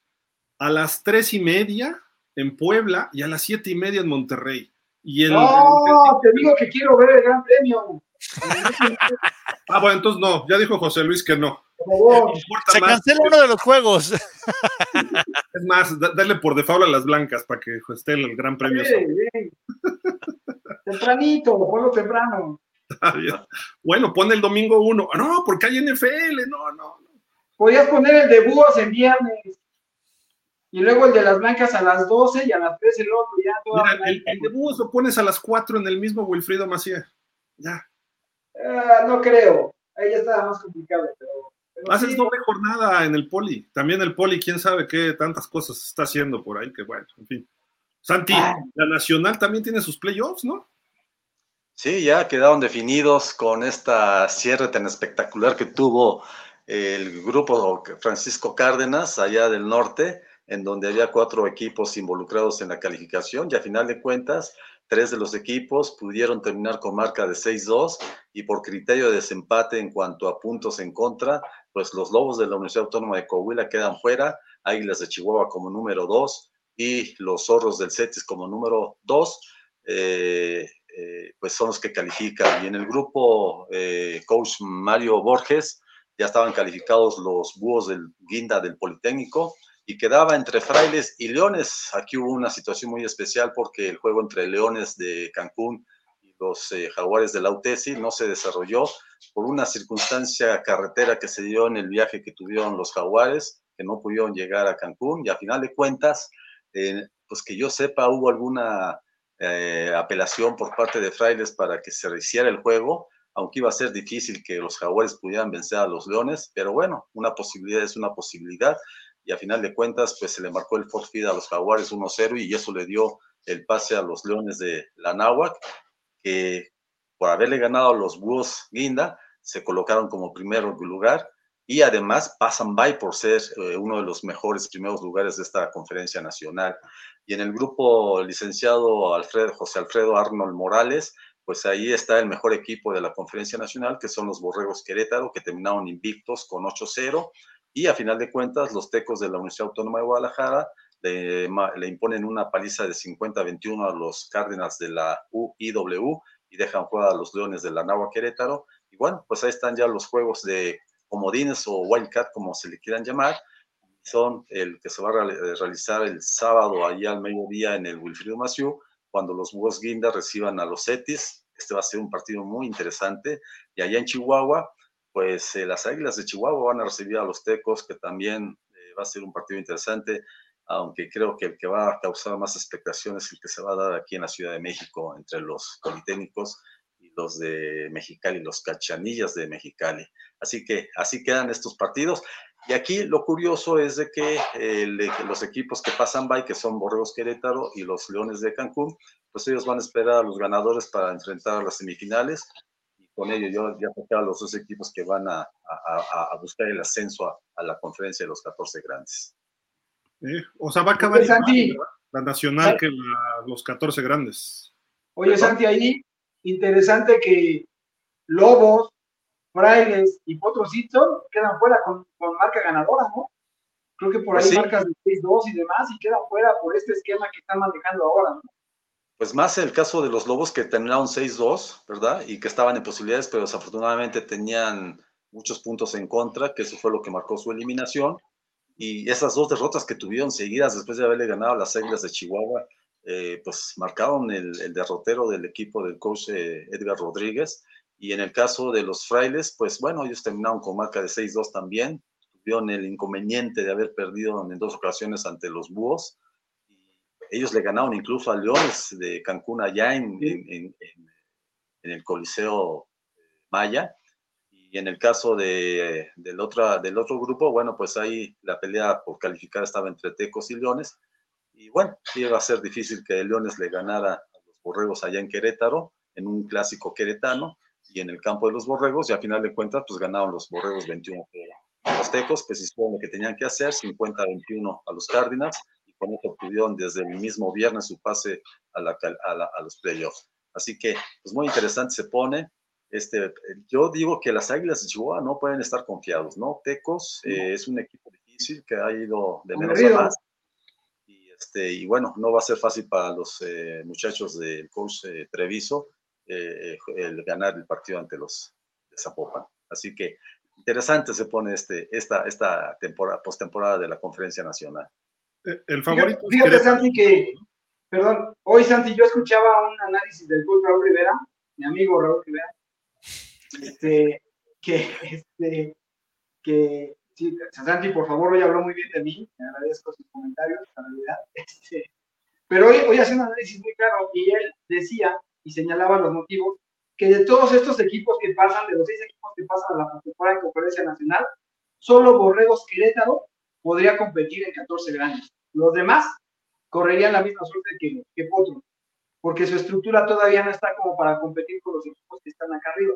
a las tres y media en Puebla y a las siete y media en Monterrey. Y el, no, te digo que quiero ver el Gran Premio. ah, bueno, entonces no, ya dijo José Luis que no. Se cancela uno de los juegos. Es más, dale por default a las blancas para que esté el Gran Premio. Sí, Tempranito, ponlo temprano. Bueno, pone el domingo uno. No, porque hay NFL, no, no. Podías poner el de búhos en viernes. Y luego el de las blancas a las 12 y a las 3 el otro. Ya Mira, el, de búhos lo pones a las 4 en el mismo Wilfrido Macía. Ya. Ah, no creo. Ahí ya estaba más complicado, pero. Haces doble jornada en el poli. También el poli, quién sabe qué tantas cosas está haciendo por ahí, que bueno, en fin. Santi, ah. la Nacional también tiene sus playoffs, ¿no? Sí, ya quedaron definidos con esta cierre tan espectacular que tuvo el grupo Francisco Cárdenas allá del norte, en donde había cuatro equipos involucrados en la calificación y a final de cuentas, tres de los equipos pudieron terminar con marca de 6-2 y por criterio de desempate en cuanto a puntos en contra, pues los Lobos de la Universidad Autónoma de Coahuila quedan fuera, Águilas de Chihuahua como número 2 y los Zorros del Cetis como número 2. Eh, eh, pues son los que califican. Y en el grupo eh, coach Mario Borges ya estaban calificados los búhos del Guinda del Politécnico y quedaba entre Frailes y Leones. Aquí hubo una situación muy especial porque el juego entre Leones de Cancún y los eh, Jaguares de la UTESI no se desarrolló por una circunstancia carretera que se dio en el viaje que tuvieron los Jaguares, que no pudieron llegar a Cancún. Y a final de cuentas, pues que yo sepa, hubo alguna eh, apelación por parte de Frailes para que se rehiciera el juego, aunque iba a ser difícil que los jaguares pudieran vencer a los leones, pero bueno, una posibilidad es una posibilidad, y a final de cuentas, pues se le marcó el forfeit a los jaguares 1-0 y eso le dio el pase a los leones de la Náhuac, que por haberle ganado a los búhos Guinda, se colocaron como primero lugar y además pasan by por ser eh, uno de los mejores primeros lugares de esta conferencia nacional. Y en el grupo licenciado Alfredo, José Alfredo Arnold Morales, pues ahí está el mejor equipo de la conferencia nacional, que son los Borregos Querétaro, que terminaron invictos con 8-0. Y a final de cuentas, los Tecos de la Universidad Autónoma de Guadalajara le, imponen una paliza de 50-21 a los Cárdenas de la UIW y dejan fuera a los Leones de la Nahua Querétaro. Y bueno, pues ahí están ya los juegos de comodines o wildcat, como se le quieran llamar, son el que se va a eh, realizar el sábado allá al mediodía en el Wilfrido Maciú, cuando los Búhos Guinda reciban a los Cetis. Este va a ser un partido muy interesante. Y allá en Chihuahua, pues eh, las Águilas de Chihuahua van a recibir a los Tecos, que también eh, va a ser un partido interesante, aunque creo que el que va a causar más expectación es el que se va a dar aquí en la Ciudad de México entre los Politécnicos los de Mexicali, los cachanillas de Mexicali. Así que así quedan estos partidos. Y aquí lo curioso es de que eh, los equipos que pasan by, que son Borregos Querétaro y los Leones de Cancún, pues ellos van a esperar a los ganadores para enfrentar las semifinales. Con ello yo ya toqué a los dos equipos que van a, a, buscar el ascenso a, la conferencia de los 14 grandes. o sea, va a acabar la nacional que los 14 grandes. Oye, Santi, ahí interesante que Lobos, Frailes y Potosito quedan fuera con, marca ganadora, ¿no? Creo que por pues ahí marcas de 6-2 y demás y quedan fuera por este esquema que están manejando ahora, ¿no? Pues más el caso de los Lobos que terminaron 6-2, ¿verdad? Y que estaban en posibilidades, pero desafortunadamente tenían muchos puntos en contra, que eso fue lo que marcó su eliminación. Y esas dos derrotas que tuvieron seguidas después de haberle ganado a las Águilas de Chihuahua, eh, pues marcaron el, derrotero del equipo del coach eh, Edgar Rodríguez. Y en el caso de los frailes, pues bueno, ellos terminaron con marca de 6-2 también. Tuvieron el inconveniente de haber perdido en dos ocasiones ante los búhos. Ellos le ganaron incluso a Leones de Cancún allá en, en, el Coliseo Maya. Y en el caso de, del, otro, del otro grupo, bueno, pues ahí la pelea por calificar estaba entre Tecos y Leones. Y bueno, iba a ser difícil que Leones le ganara a los Borregos allá en Querétaro, en un clásico queretano, y en el campo de los Borregos, y a final de cuentas, pues ganaron los Borregos 21 a los Tecos, pues hicieron lo que tenían que hacer, 50-21 a los Cardinals, con eso obtuvieron desde el mismo viernes su pase a, la, a, los playoffs. Así que, pues muy interesante se pone. Este, yo digo que las Águilas de Chihuahua no pueden estar confiados, ¿no? Tecos eh, es un equipo difícil que ha ido de menos a más este, y bueno, no va a ser fácil para los muchachos del coach Treviso el ganar el partido ante los de Zapopan. Así que interesante se pone este, esta, esta temporada, postemporada de la Conferencia Nacional. El favorito. Fíjate, Santi, que, perdón, hoy Santi, yo escuchaba un análisis del coach Raúl Rivera, mi amigo Raúl Rivera, este, que, este, que, sí, Santi, por favor, hoy habló muy bien de mí, me agradezco sus comentarios, la realidad, este, pero hoy, hoy hace un análisis muy claro y él decía y señalaba los motivos que de todos estos equipos que pasan, de los seis equipos que pasan a la temporada de conferencia nacional, solo Borregos Querétaro podría competir en 14 grandes. Los demás correrían la misma suerte que, que Potro, porque su estructura todavía no está como para competir con los equipos que están acá arriba.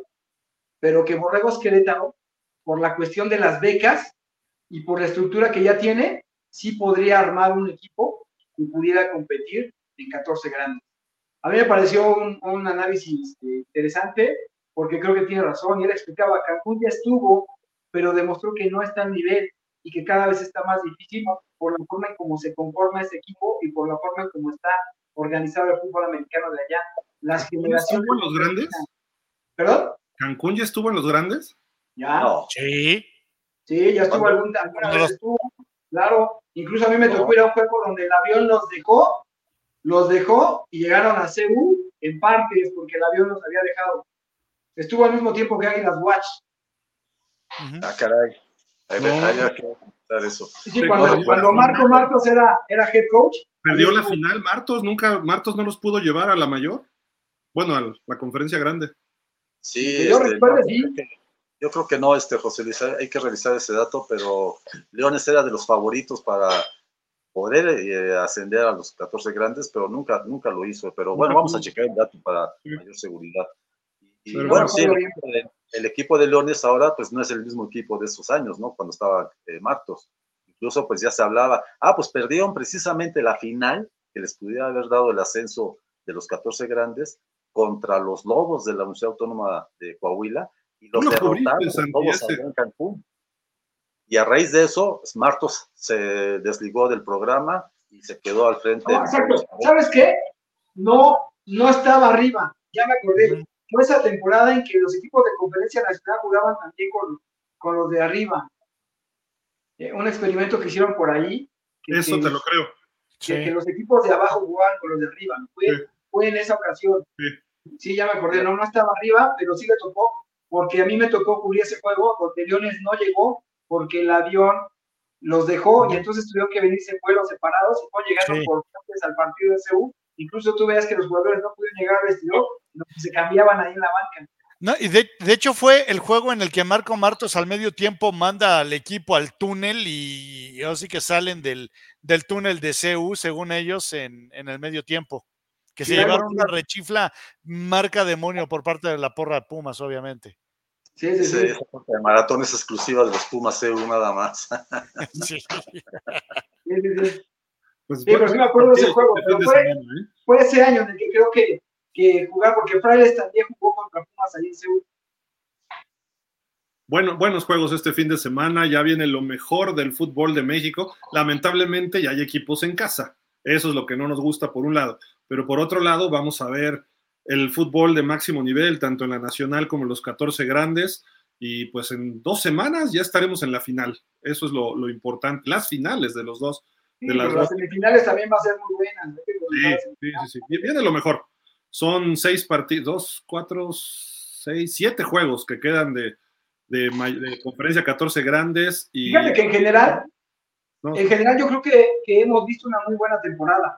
Pero que Borregos Querétaro, por la cuestión de las becas y por la estructura que ya tiene, sí podría armar un equipo que pudiera competir en 14 grandes. A mí me pareció un, análisis este, interesante porque creo que tiene razón y él explicaba, Cancún ya estuvo, pero demostró que no está al nivel y que cada vez está más difícil por la forma en cómo se conforma ese equipo y por la forma en cómo está organizado el fútbol americano de allá. Las generaciones... ¿Estuvo en los grandes? ¿Perdón? ¿Cancún ya estuvo en los grandes? Ya. Sí. Sí, ya estuvo algún, alguna vez estuvo. Claro, incluso a mí me tocó ir a un juego donde el avión los dejó los dejó y llegaron a Ceú en partes porque el avión los había dejado. Estuvo al mismo tiempo que Águilas Watch. Ah, caray. Había que eso. Sí, cuando, cuando Marco Marcos era, era head coach. Perdió la final Martos, nunca, Martos no los pudo llevar a la mayor. Bueno, a la conferencia grande. Sí, yo, este, recuerdo, sí. yo creo que no, este José Luis, hay que revisar ese dato, pero Leones era de los favoritos para poder eh, ascender a los 14 grandes, pero nunca, nunca lo hizo. Pero bueno, vamos a checar el dato para mayor seguridad. Y, bueno, sí, el equipo, de, Leones ahora pues no es el mismo equipo de esos años, ¿no? Cuando estaba eh, Martos. Incluso pues ya se hablaba, ah, pues perdieron precisamente la final que les pudiera haber dado el ascenso de los 14 grandes contra los Lobos de la Universidad Autónoma de Coahuila y los derrotaron todos en Cancún. Y a raíz de eso, Martos se desligó del programa y se quedó al frente. ¿Sabes qué? No, no estaba arriba, ya me acordé. Fue esa temporada en que los equipos de conferencia nacional jugaban también con, con los de arriba. Eh, un experimento que hicieron por ahí. Eso te lo creo. Que, los equipos de abajo jugaban con los de arriba. Fue, fue en esa ocasión. Sí. ya me acordé. No, no estaba arriba, pero sí le tocó, porque a mí me tocó cubrir ese juego, porque Leones no llegó porque el avión los dejó y entonces tuvieron que venirse en vuelos separados y no llegaron por por al partido de CU. Incluso tú veas que los jugadores no pudieron llegar al vestidor, se cambiaban ahí en la banca. No, y de, hecho fue el juego en el que Marco Martos al medio tiempo manda al equipo al túnel y así que salen del, del túnel de CU, según ellos, en, en el medio tiempo. Que se llevaron una rechifla marca demonio por parte de la porra de Pumas, obviamente. Sí, sí, sí. de maratón es exclusiva de los Pumas EU nada más. sí. sí, sí, Pues, sí, pero sí me acuerdo de ese juego, pero fue, ¿eh? fue, ese año en el que creo que, que jugar, porque Frailes también jugó contra Pumas ahí en Seúl. Bueno, buenos juegos este fin de semana, ya viene lo mejor del fútbol de México. Lamentablemente ya hay equipos en casa, eso es lo que no nos gusta por un lado, pero por otro lado vamos a ver el fútbol de máximo nivel, tanto en la nacional como en los 14 grandes. Y pues en dos semanas ya estaremos en la final. Eso es lo, importante. Las finales de los dos. De las, semifinales también va a ser muy buenas. Sí, sí, sí, sí. Viene lo mejor. Son seis partidos, dos, cuatro, seis, siete juegos que quedan de, de, conferencia 14 grandes. Y... Fíjate que en general, en general yo creo que, que hemos visto una muy buena temporada.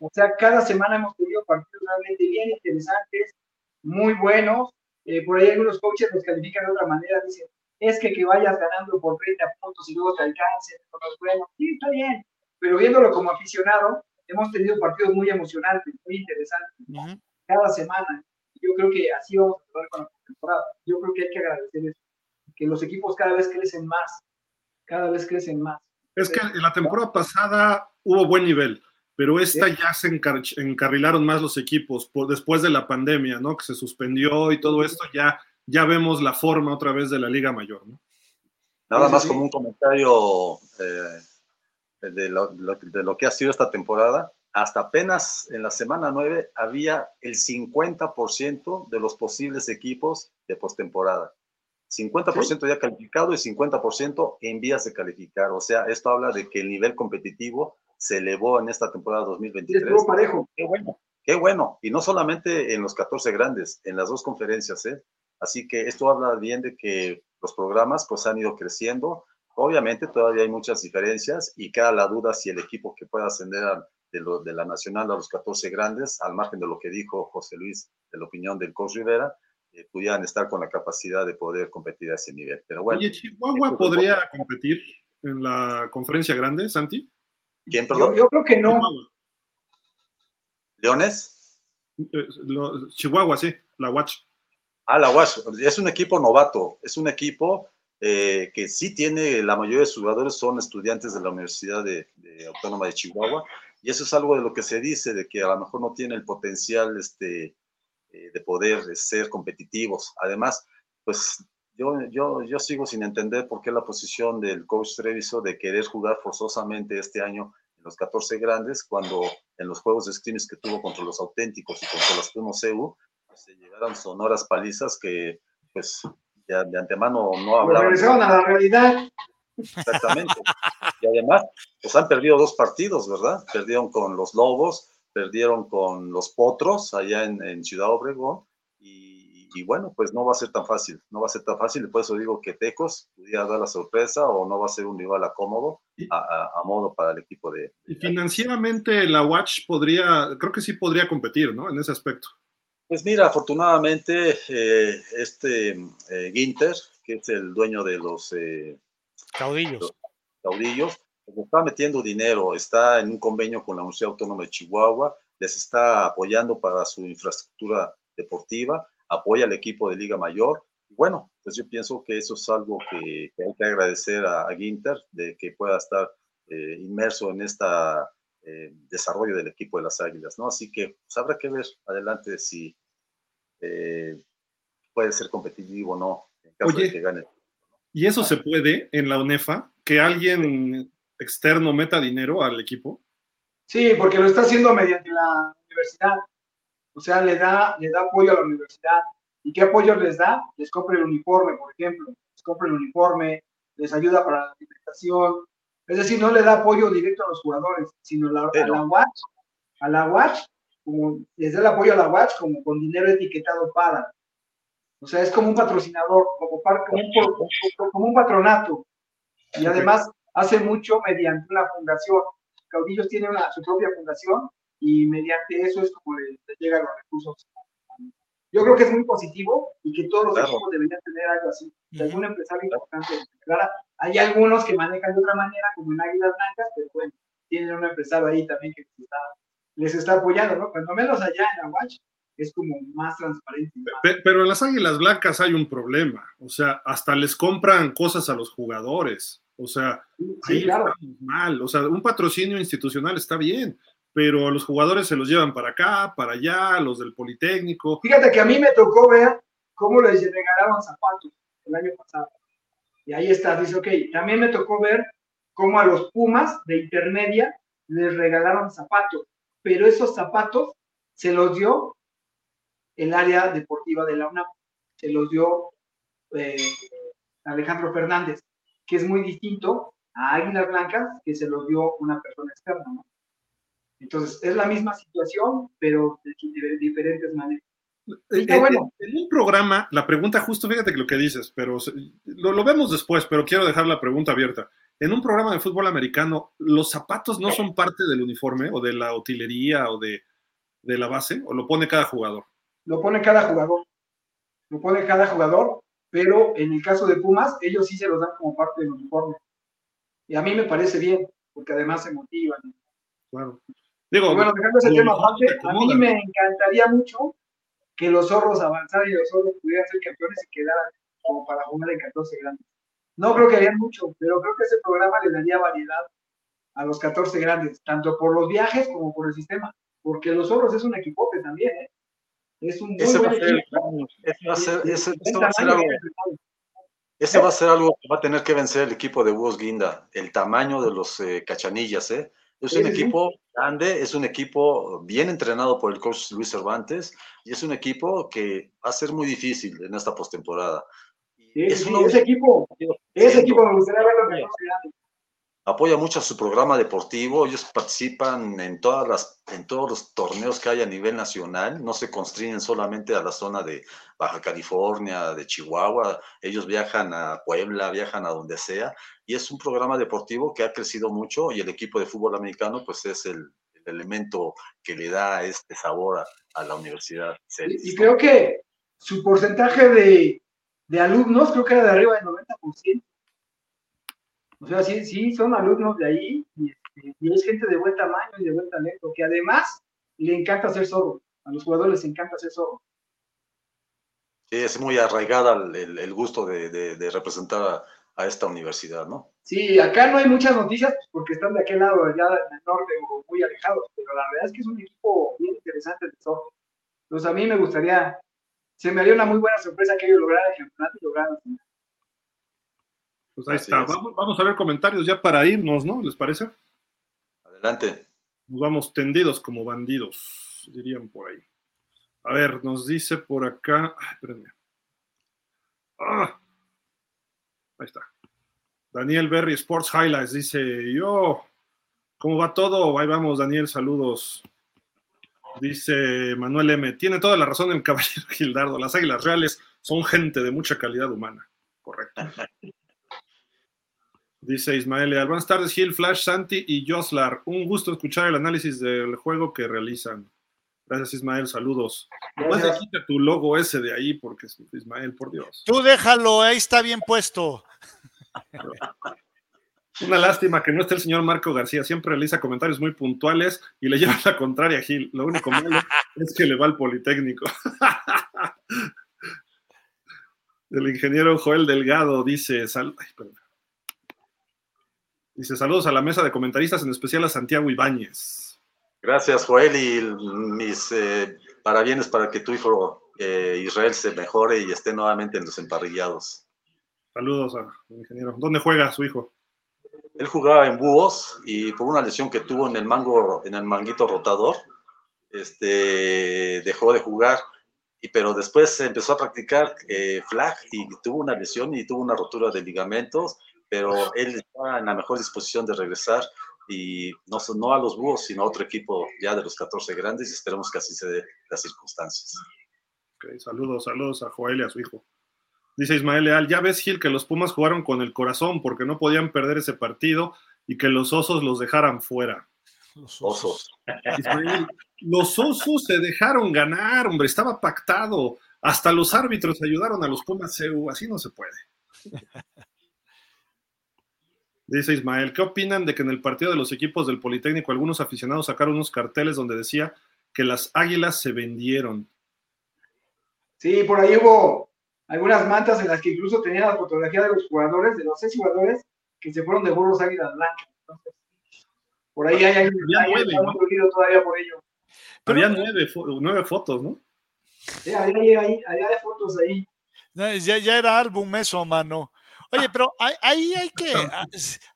O sea, cada semana hemos tenido partidos realmente bien interesantes, muy buenos. Eh, por ahí algunos coaches los califican de otra manera, dicen, es que que vayas ganando por 30 puntos y luego te alcance, eso no es bueno. Sí, está bien, pero viéndolo como aficionado, hemos tenido partidos muy emocionantes, muy interesantes, cada semana. Yo creo que así vamos a jugar con la temporada. Yo creo que hay que agradecer eso, que los equipos cada vez crecen más, cada vez crecen más. Es que en la temporada pasada hubo buen nivel pero esta ya se encarrilaron más los equipos después de la pandemia, ¿no? Que se suspendió y todo esto, ya, ya vemos la forma otra vez de la Liga Mayor, ¿no? Nada más como un comentario, eh, de lo, de lo que ha sido esta temporada, hasta apenas en la semana 9 había el 50% de los posibles equipos de postemporada. 50% ya calificado y 50% en vías de calificar. O sea, esto habla de que el nivel competitivo se elevó en esta temporada 2023. Estuvo parejo. Qué bueno. Qué bueno. Y no solamente en los 14 grandes, en las dos conferencias, ¿eh? Así que esto habla bien de que los programas pues han ido creciendo. Obviamente todavía hay muchas diferencias y queda la duda si el equipo que pueda ascender de, lo, de la nacional a los 14 grandes, al margen de lo que dijo José Luis, de la opinión del coach Rivera, eh, pudieran estar con la capacidad de poder competir a ese nivel. Pero bueno. Oye, Chihuahua podría competir en la conferencia grande, Santi. ¿Quién, perdón? Yo, yo creo que no. ¿Leones? Eh, Chihuahua, sí, la Watch. Ah, la Watch. Es un equipo novato. Es un equipo eh, que sí tiene, la mayoría de sus jugadores son estudiantes de la Universidad de, Autónoma de Chihuahua. Y eso es algo de lo que se dice, de que a lo mejor no tiene el potencial este, eh, de poder ser competitivos. Además, pues yo, yo, yo sigo sin entender por qué la posición del coach Treviso de querer jugar forzosamente este año en los 14 grandes, cuando en los juegos de scrimmage que tuvo contra los auténticos y contra los primos EU, pues, se llegaron sonoras palizas que, pues, ya de antemano no hablaban. Regresaron a la realidad. Exactamente. y además, pues han perdido dos partidos, ¿verdad? Perdieron con los Lobos, perdieron con los Potros allá en, en Ciudad Obregón. Y, y, bueno, pues no va a ser tan fácil, no va a ser tan fácil. Y por eso digo que Tecos pudiera dar la sorpresa o no va a ser un rival acómodo a, a, a modo para el equipo de. de y financieramente la Watch podría, creo que sí podría competir, ¿no? En ese aspecto. Pues mira, afortunadamente eh, este eh, Ginter, que es el dueño de los eh, caudillos, los caudillos pues está metiendo dinero, está en un convenio con la Universidad Autónoma de Chihuahua, les está apoyando para su infraestructura deportiva, apoya al equipo de Liga Mayor. Bueno, pues yo pienso que eso es algo que, que hay que agradecer a, a, Ginter, de que pueda estar eh, inmerso en este eh, desarrollo del equipo de las Águilas, ¿no? Así que pues, habrá que ver adelante si eh, puede ser competitivo o no, en caso Oye, de que gane. ¿Y eso se puede en la UNEFA? ¿Que alguien externo meta dinero al equipo? Sí, porque lo está haciendo mediante la universidad. O sea, le da, le da apoyo a la universidad. ¿Y qué apoyo les da? Les compra el uniforme, por ejemplo. Les compra el uniforme, les ayuda para la alimentación. Es decir, no le da apoyo directo a los jugadores, sino la, a la Watch, a la Watch, como les da el apoyo a la Watch como con dinero etiquetado para. O sea, es como un patrocinador, como, par, como, un, como un patronato. Y además hace mucho mediante una fundación. Caudillos tiene una, su propia fundación y mediante eso es como le, le llegan los recursos. Yo creo que es muy positivo y que todos los claro. equipos deberían tener algo así. Algún empresario importante. Claro, hay algunos que manejan de otra manera, como en Águilas Blancas, pero bueno, tienen un empresario ahí también que les está, les está apoyando, ¿no? Cuando menos allá en Watch es como más transparente. Más. Pero en las Águilas Blancas hay un problema. O sea, hasta les compran cosas a los jugadores. O sea, sí, ahí claro. mal. O sea, un patrocinio institucional está bien, pero los jugadores se los llevan para acá, para allá, los del Politécnico. Fíjate que a mí me tocó ver cómo les regalaban zapatos el año pasado. Y ahí está, dice, ok, también me tocó ver cómo a los Pumas de intermedia les regalaron zapatos, pero esos zapatos se los dio el área deportiva de la UNAM, se los dio eh, Alejandro Fernández que es muy distinto a Águilas Blancas, que se lo dio una persona externa. Entonces, es la misma situación, pero de diferentes maneras. En, bueno. en, un programa, la pregunta justo, fíjate que lo que dices, pero lo, lo, vemos después, pero quiero dejar la pregunta abierta. En un programa de fútbol americano, ¿los zapatos no son parte del uniforme o de la utilería o de, de la base? ¿O lo pone cada jugador? Lo pone cada jugador. Lo pone cada jugador pero en el caso de Pumas, ellos sí se los dan como parte del uniforme. Y a mí me parece bien, porque además se motivan. Claro. Digo, y bueno, dejando ese tema aparte, a mí me encantaría mucho que los zorros avanzaran y los zorros pudieran ser campeones y quedaran como para jugar en 14 grandes. No creo que harían mucho, pero creo que ese programa le daría variedad a los 14 grandes, tanto por los viajes como por el sistema, porque los zorros es un equipote también, ¿eh? Es un muy ese buen va a ser, equipo. Ese va a ser, ese, esto va a ser algo, Ese va a ser algo que va a tener que vencer el equipo de Búhos Guinda, el tamaño de los eh, cachanillas, ¿eh? Es un equipo grande, es un equipo bien entrenado por el coach Luis Cervantes y es un equipo que va a ser muy difícil en esta postemporada. es ese equipo, ese equipo me gustaría verlo apoya mucho a su programa deportivo, ellos participan en, todas las, en todos los torneos que hay a nivel nacional, no se constriñen solamente a la zona de Baja California, de Chihuahua, ellos viajan a Puebla, viajan a donde sea, y es un programa deportivo que ha crecido mucho y el equipo de fútbol americano pues es el, elemento que le da este sabor a, la universidad. Y, creo que su porcentaje de, de alumnos creo que era de arriba del 90%. O sea, sí, sí, son alumnos de ahí este, y, es gente de buen tamaño y de buen talento, que además le encanta hacer zorro. A los jugadores les encanta hacer zorro. Sí, es muy arraigada el, gusto de, representar a, esta universidad, ¿no? Sí, acá no hay muchas noticias porque están de aquel lado, allá del norte o muy alejados, pero la verdad es que es un equipo bien interesante de zorro. Entonces a mí me gustaría, se me haría una muy buena sorpresa que ellos lograran el campeonato y lograran pues ahí está. Vamos, a ver comentarios ya para irnos, ¿no? ¿Les parece? Adelante. Nos vamos tendidos como bandidos, dirían por ahí. A ver, nos dice por acá. Ay, espérenme. Ah, ahí está. Daniel Berry Sports Highlights dice: Yo, ¿cómo va todo? Ahí vamos, Daniel, saludos. Dice Manuel M. Tiene toda la razón el caballero Gildardo. Las águilas reales son gente de mucha calidad humana. Correcto. Dice Ismael Leal. Buenas tardes, Gil, Flash, Santi y Joslar. Un gusto escuchar el análisis del juego que realizan. Gracias, Ismael. Saludos. Más quita tu logo ese de ahí, porque Ismael, por Dios. Tú déjalo, ahí está bien puesto. Una lástima que no esté el señor Marco García. Siempre realiza comentarios muy puntuales y le lleva la contraria a Gil. Lo único malo es que le va al Politécnico. el ingeniero Joel Delgado dice: Sal... Ay, Dice saludos a la mesa de comentaristas, en especial a Santiago Ibáñez. Gracias, Joel, y mis eh, parabienes para que tu hijo eh, Israel se mejore y esté nuevamente en los emparrillados. Saludos al ingeniero. ¿Dónde juega su hijo? Él jugaba en Búhos y por una lesión que tuvo en el mango, en el manguito rotador, este, dejó de jugar. Y, pero después empezó a practicar eh, flag y tuvo una lesión y tuvo una rotura de ligamentos pero él está en la mejor disposición de regresar y no, no a los búhos, sino a otro equipo ya de los 14 grandes y esperemos que así se dé las circunstancias. saludos, saludos a Joel y a su hijo. Dice Ismael Leal, ya ves Gil que los Pumas jugaron con el corazón porque no podían perder ese partido y que los osos los dejaran fuera. Los osos. los osos se dejaron ganar, hombre, estaba pactado. Hasta los árbitros ayudaron a los Pumas así no se puede. Dice Ismael, ¿qué opinan de que en el partido de los equipos del Politécnico algunos aficionados sacaron unos carteles donde decía que las águilas se vendieron? Sí, por ahí hubo algunas mantas en las que incluso tenían la fotografía de los jugadores, de los seis jugadores que se fueron de burros águilas blancas. Entonces, por ahí hay, nueve, todavía por ello. Había nueve, nueve, fotos, ¿no? Sí, había, había fotos ahí. Ya, ya era álbum eso, mano. Oye, pero ahí hay que, ah,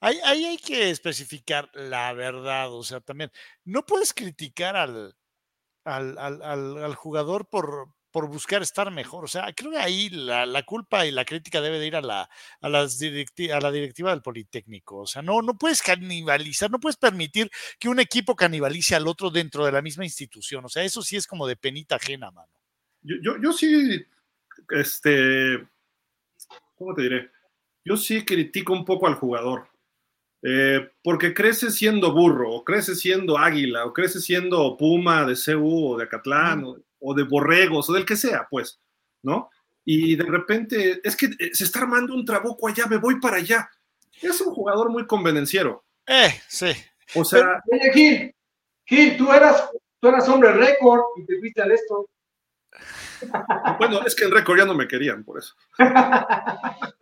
ahí, hay que especificar la verdad, o sea, también, no puedes criticar al, al, al, jugador por, por buscar estar mejor. O sea, creo que ahí la, la, culpa y la crítica debe de ir a la, a, las a la directiva del Politécnico. O sea, no, no puedes canibalizar, no puedes permitir que un equipo canibalice al otro dentro de la misma institución. O sea, eso sí es como de penita ajena, mano. Yo, yo, yo sí, este, ¿cómo te diré? Yo sí critico un poco al jugador. Eh, porque crece siendo burro, o crece siendo águila, o crece siendo puma de CU o de Acatlán, o, de borregos, o del que sea, pues, ¿no? Y de repente, es que eh, se está armando un trabuco allá, me voy para allá. Es un jugador muy convenenciero. Eh, sí. O sea. Oye, Gil, Gil, tú eras, tú eras hombre récord y te fuiste al esto. Bueno, es que en récord ya no me querían, por eso.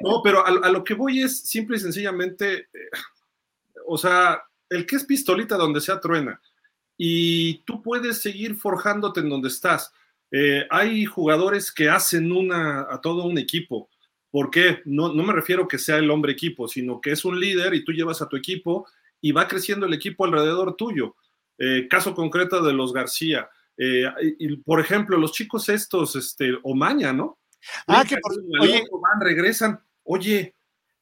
No, pero a, lo que voy es simple y sencillamente, eh, o sea, el que es pistolita donde sea truena. Y tú puedes seguir forjándote en donde estás. Eh, hay jugadores que hacen una a todo un equipo. ¿Por qué? No, no me refiero que sea el hombre equipo, sino que es un líder y tú llevas a tu equipo y va creciendo el equipo alrededor tuyo. Eh, caso concreto de los García. Eh, y, por ejemplo, los chicos estos, este, Omaña, ¿no? Ah, que por, oye, van, regresan. Oye.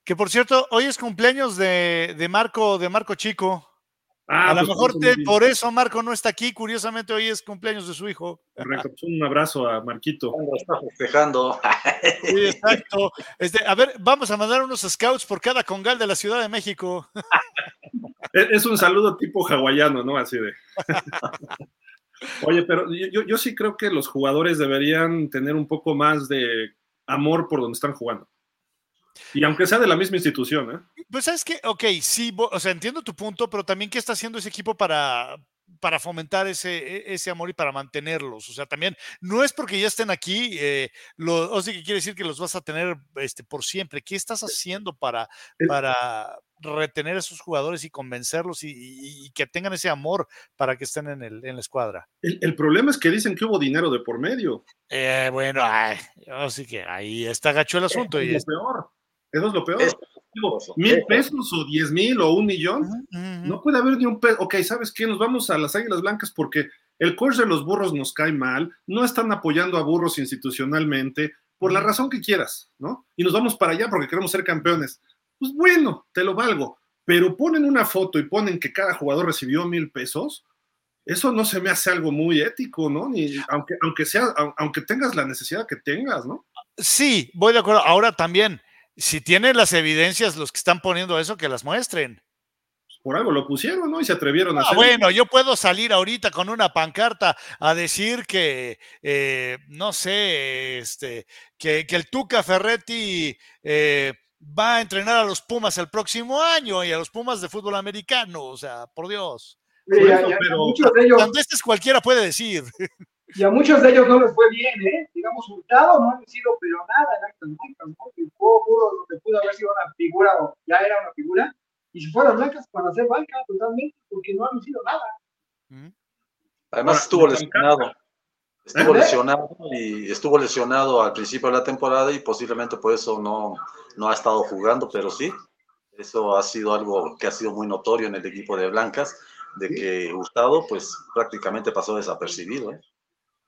Que por cierto, hoy es cumpleaños de, de Marco, de Marco Chico. Ah, a lo pues, mejor por eso Marco no está aquí. Curiosamente, hoy es cumpleaños de su hijo. Correcto. Pues, un abrazo a Marquito. Está festejando. Sí, exacto. Este, a ver, vamos a mandar unos scouts por cada congal de la Ciudad de México. Es un saludo tipo hawaiano, ¿no? Así de. Oye, pero yo, sí creo que los jugadores deberían tener un poco más de amor por donde están jugando. Y aunque sea de la misma institución, ¿eh? Pues sabes que, ok, sí, o sea, entiendo tu punto, pero también qué está haciendo ese equipo para, para fomentar ese, e, ese amor y para mantenerlos. O sea, también no es porque ya estén aquí, eh, lo, o sea, que quiere decir que los vas a tener este, por siempre. ¿Qué estás haciendo para, para retener a esos jugadores y convencerlos y, que tengan ese amor para que estén en, el, en la escuadra? El, problema es que dicen que hubo dinero de por medio. Eh, bueno, así que ahí está gacho el asunto. Es y lo peor. Eso es lo peor. Mil pesos o diez mil o un millón. No puede haber ni un peso. Ok, ¿sabes qué? Nos vamos a las Águilas Blancas porque el coach de los burros nos cae mal. No están apoyando a burros institucionalmente, por la razón que quieras, ¿no? Y nos vamos para allá porque queremos ser campeones. Pues bueno, te lo valgo. Pero ponen una foto y ponen que cada jugador recibió mil pesos. Eso no se me hace algo muy ético, ¿no? Ni, aunque, aunque sea, aunque tengas la necesidad que tengas, ¿no? Sí, voy de acuerdo. Ahora también, si tienen las evidencias los que están poniendo eso, que las muestren. Por algo lo pusieron, ¿no? Y se atrevieron a ah, Bueno, yo puedo salir ahorita con una pancarta a decir que, eh, no sé, este, que, el Tuca Ferretti eh, va a entrenar a los Pumas el próximo año y a los Pumas de fútbol americano, o sea, por Dios. cuando este es cualquiera puede decir. Y a muchos de ellos no les fue bien, ¿eh? Digamos, Hurtado no han sido, pero nada en Acton ¿no? El juego puro donde pudo haber sido una figura o ya era una figura. Y si fueron blancas para hacer banca totalmente, porque no han sido nada. Además estuvo lesionado. Estuvo ¿Eh? lesionado y estuvo lesionado al principio de la temporada y posiblemente por eso no, no ha estado jugando, pero sí, eso ha sido algo que ha sido muy notorio en el equipo de Blancas, de que Hurtado pues prácticamente pasó desapercibido. ¿eh?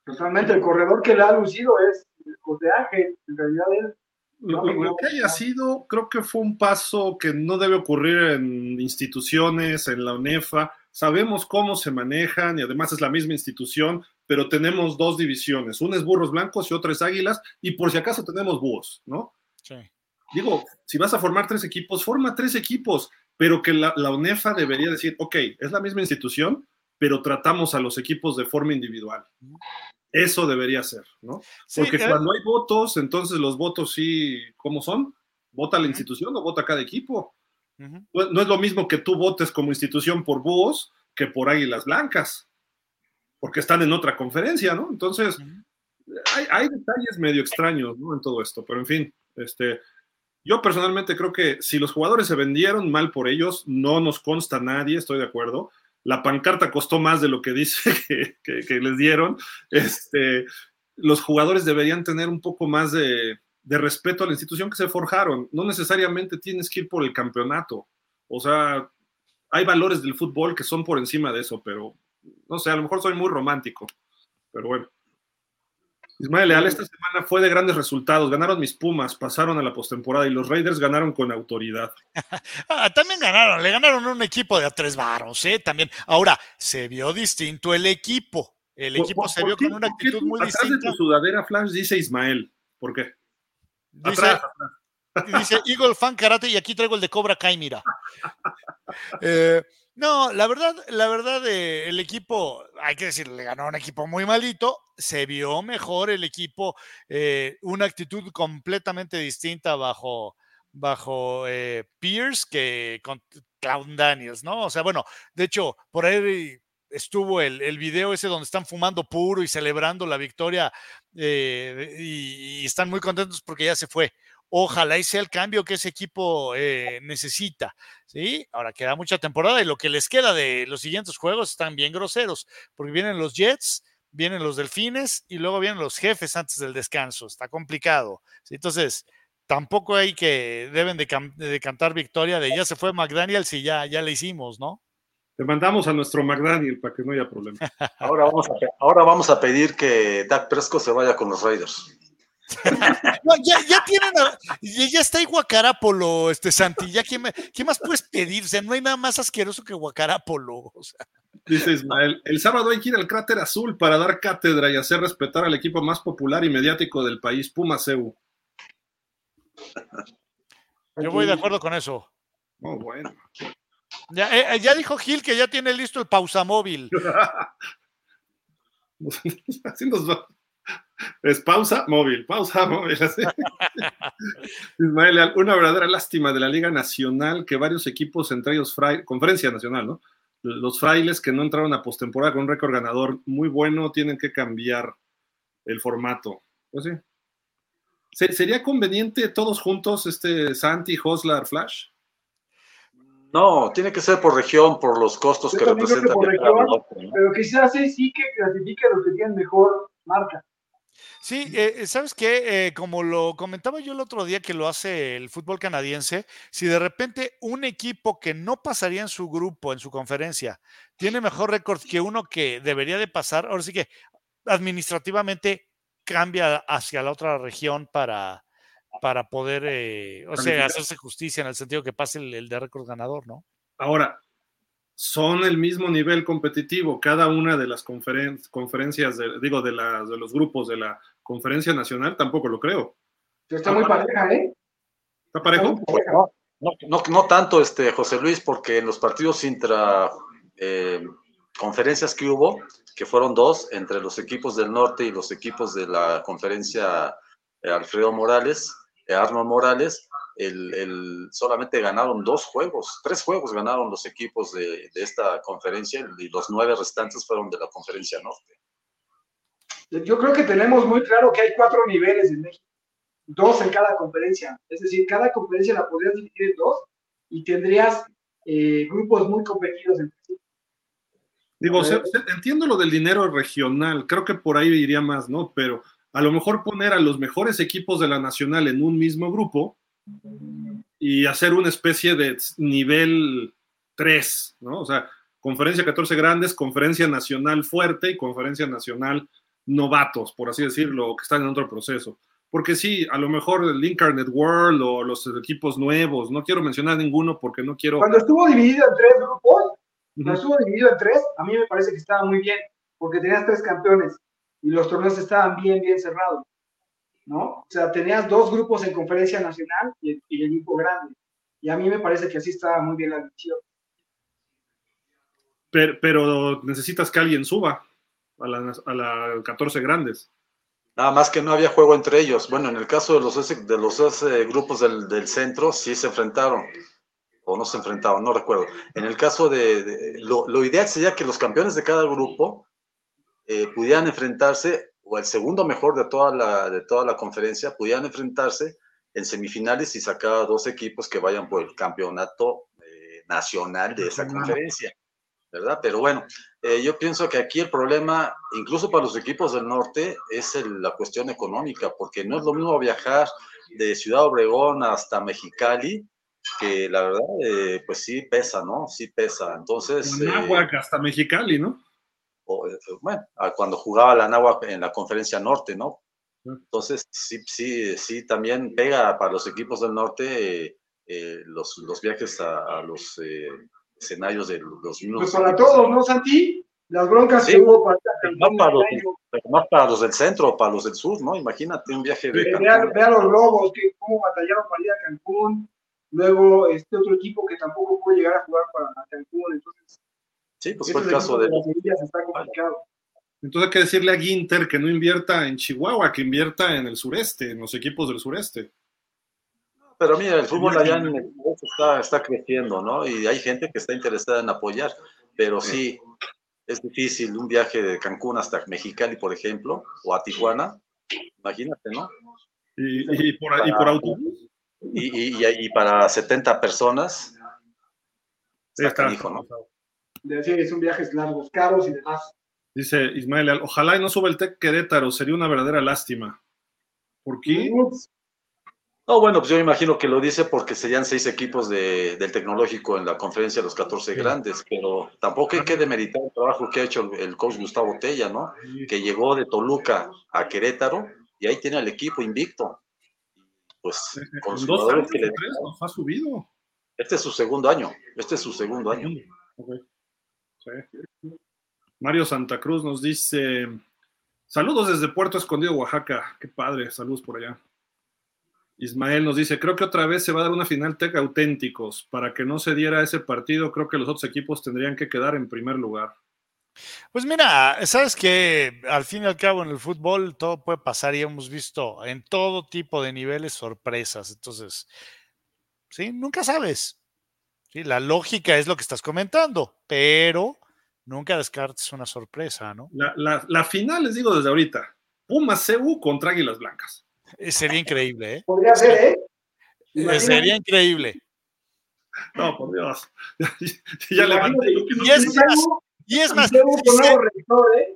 Totalmente, el corredor que le ha lucido es José Ángel, en realidad él. lo, que haya sido, creo que fue un paso que no debe ocurrir en instituciones, en la UNEFA. Sabemos cómo se manejan y además es la misma institución, pero tenemos dos divisiones. Una es burros blancos y otra es águilas, y por si acaso tenemos búhos, ¿no? Sí. Digo, si vas a formar tres equipos, forma tres equipos, pero que la, la UNEFA debería decir, ok, es la misma institución, pero tratamos a los equipos de forma individual. Eso debería ser, ¿no? Porque cuando hay votos, entonces los votos sí, ¿cómo son? ¿Vota la institución o vota cada equipo? no, es lo mismo que tú votes como institución por búhos que por águilas blancas, porque están en otra conferencia, ¿no? Entonces, hay, hay, detalles medio extraños, ¿no? En todo esto, pero en fin, este, yo personalmente creo que si los jugadores se vendieron mal por ellos, no nos consta nadie, estoy de acuerdo, la pancarta costó más de lo que dice que, les dieron. Este, los jugadores deberían tener un poco más de, respeto a la institución que se forjaron. No necesariamente tienes que ir por el campeonato. O sea, hay valores del fútbol que son por encima de eso, pero no sé, a lo mejor soy muy romántico. Pero bueno. Ismael Leal, esta semana fue de grandes resultados. Ganaron mis Pumas, pasaron a la postemporada y los Raiders ganaron con autoridad. Ah, también ganaron, le ganaron un equipo de a tres varos, ¿eh? También. Ahora, se vio distinto el equipo. El equipo se vio con una actitud muy distinta. de tu sudadera Flash dice Ismael. ¿Por qué? Dice, dice Eagle Fan Karate y aquí traigo el de Cobra Kai, mira. Eh, no, la verdad, la verdad, eh, el equipo, hay que decir, le ganó un equipo muy malito, se vio mejor el equipo, eh, una actitud completamente distinta bajo, bajo eh, Pierce que con Cloud Daniels, ¿no? O sea, bueno, de hecho, por ahí estuvo el, el video ese donde están fumando puro y celebrando la victoria y, y, están muy contentos porque ya se fue. Ojalá y sea el cambio que ese equipo eh, necesita. ¿sí? Ahora queda mucha temporada y lo que les queda de los siguientes juegos están bien groseros, porque vienen los Jets, vienen los Delfines y luego vienen los jefes antes del descanso. Está complicado. Entonces, tampoco hay que, deben de, cantar victoria de ya se fue McDaniels y ya, ya le hicimos, ¿no? Te mandamos a nuestro McDaniel para que no haya problema. Ahora vamos a, ahora vamos a pedir que Dak Prescott se vaya con los Raiders. no, ya, ya tienen, ya está Guacarápolo, este Santi, ya ¿qué, más puedes pedir? O sea, no hay nada más asqueroso que Guacarápolo. Dice Ismael, el sábado hay que ir al cráter azul para dar cátedra y hacer respetar al equipo más popular y mediático del país, Puma Seu. Yo voy de acuerdo con eso. Oh, bueno. Ya, eh, ya dijo Gil que ya tiene listo el pausa móvil. Así nos va. Es pausa móvil, pausa móvil. Ismael, una verdadera lástima de la Liga Nacional que varios equipos, entre ellos Conferencia Nacional, ¿no? Los frailes que no entraron a postemporada con un récord ganador muy bueno tienen que cambiar el formato. Pues sí. ¿Sería conveniente todos juntos, este Santi, Hoslar, Flash? No, tiene que ser por región, por los costos que representa. Pero quizás sí que clasifique a los que tienen mejor marca. Sí, eh, eh, ¿sabes qué? Eh, como lo comentaba yo el otro día que lo hace el fútbol canadiense, si de repente un equipo que no pasaría en su grupo, en su conferencia, tiene mejor récord que uno que debería de pasar, ahora sí que administrativamente cambia hacia la otra región para, para poder, o sea, hacerse justicia en el sentido que pase el, el de récord ganador, ¿no? Ahora, son el mismo nivel competitivo, cada una de las conferencias, digo, de, de los grupos de la conferencia nacional, tampoco lo creo. Está muy pareja, ¿eh? ¿Está parejo? No, no, tanto, este, José Luis, porque en los partidos intra eh, conferencias que hubo, que fueron dos, entre los equipos del norte y los equipos de la conferencia eh, Alfredo Morales, eh, Arnold Morales, el, solamente ganaron dos juegos, tres juegos ganaron los equipos de, esta conferencia y los nueve restantes fueron de la conferencia norte. Yo creo que tenemos muy claro que hay cuatro niveles en México, dos en cada conferencia. Es decir, cada conferencia la podrías dividir en dos y tendrías eh, grupos muy competidos entre sí. Digo, entiendo lo del dinero regional, creo que por ahí iría más, ¿no? Pero a lo mejor poner a los mejores equipos de la nacional en un mismo grupo y hacer una especie de nivel 3, ¿no? O sea, conferencia 14 grandes, conferencia nacional fuerte y conferencia nacional novatos, por así decirlo, que están en otro proceso. Porque sí, a lo mejor el Incarnate World o los equipos nuevos, no quiero mencionar ninguno porque no quiero... Cuando estuvo dividido en tres grupos, cuando estuvo dividido en tres, a mí me parece que estaba muy bien, porque tenías tres campeones y los torneos estaban bien, bien cerrados. ¿No? O sea, tenías dos grupos en conferencia nacional y, el equipo grande. Y a mí me parece que así estaba muy bien la división. Pero, necesitas que alguien suba a las la 14 grandes. Nada más que no había juego entre ellos. Bueno, en el caso de los, de los grupos del, centro, sí se enfrentaron. O no se enfrentaron, no recuerdo. En el caso de. lo, ideal sería que los campeones de cada grupo eh, pudieran enfrentarse o el segundo mejor de toda la, de toda la conferencia pudieran enfrentarse en semifinales y sacar dos equipos que vayan por el campeonato eh, nacional de esa conferencia, ¿verdad? Pero bueno, eh, yo pienso que aquí el problema, incluso para los equipos del norte, es la cuestión económica, porque no es lo mismo viajar de Ciudad Obregón hasta Mexicali, que la verdad, eh, pues sí pesa, ¿no? Sí pesa. Entonces... hasta Mexicali, ¿no? Eh, bueno, cuando jugaba la Nahua en la conferencia norte, ¿no? Entonces, sí, sí, sí, también pega para los equipos del norte eh, los, los, viajes a, los eh, escenarios de los mismos. Pues para todos, ¿no, Santi? Las broncas que hubo para, para, los, más para los del centro o para los del sur, ¿no? Imagínate un viaje de. Vea, los Lobos, que cómo batallaron para ir a Cancún. Luego, este otro equipo que tampoco puede llegar a jugar para Cancún. Entonces, Sí, pues fue el caso de... Entonces hay que decirle a Ginter que no invierta en Chihuahua, que invierta en el sureste, en los equipos del sureste. Pero mira, el fútbol allá en el está, está creciendo, ¿no? Y hay gente que está interesada en apoyar, pero sí, es difícil un viaje de Cancún hasta Mexicali, por ejemplo, o a Tijuana, imagínate, ¿no? ¿Y, por, y por, autobús? Y, y, para 70 personas, está, está hijo, ¿no? De son viajes largos, caros y demás. Dice Ismael, ojalá y no suba el TEC Querétaro, sería una verdadera lástima. ¿Por qué? No, No, bueno, pues yo me imagino que lo dice porque serían seis equipos de, del tecnológico en la conferencia de los 14 grandes, pero tampoco hay que demeritar el trabajo que ha hecho el coach Gustavo Tella, ¿no? Que llegó de Toluca a Querétaro y ahí tiene al equipo invicto. Pues con los jugadores que le ha subido. Este es su segundo año, este es su segundo año. Mario Santa Cruz nos dice, saludos desde Puerto Escondido, Oaxaca. Qué padre, saludos por allá. Ismael nos dice, creo que otra vez se va a dar una final tech auténticos. Para que no se diera ese partido, creo que los otros equipos tendrían que quedar en primer lugar. Pues mira, sabes que al fin y al cabo en el fútbol todo puede pasar y hemos visto en todo tipo de niveles sorpresas. Entonces, sí, nunca sabes. Sí, la lógica es lo que estás comentando, pero nunca descartes una sorpresa, ¿no? La, la final, les digo desde ahorita, Pumas CU contra Águilas Blancas. Eh, sería increíble, ¿eh? Podría ser, ¿eh? eh sería increíble. No, por Dios. ya levanté. Y es más, y es más. con nuevo rector, ¿eh?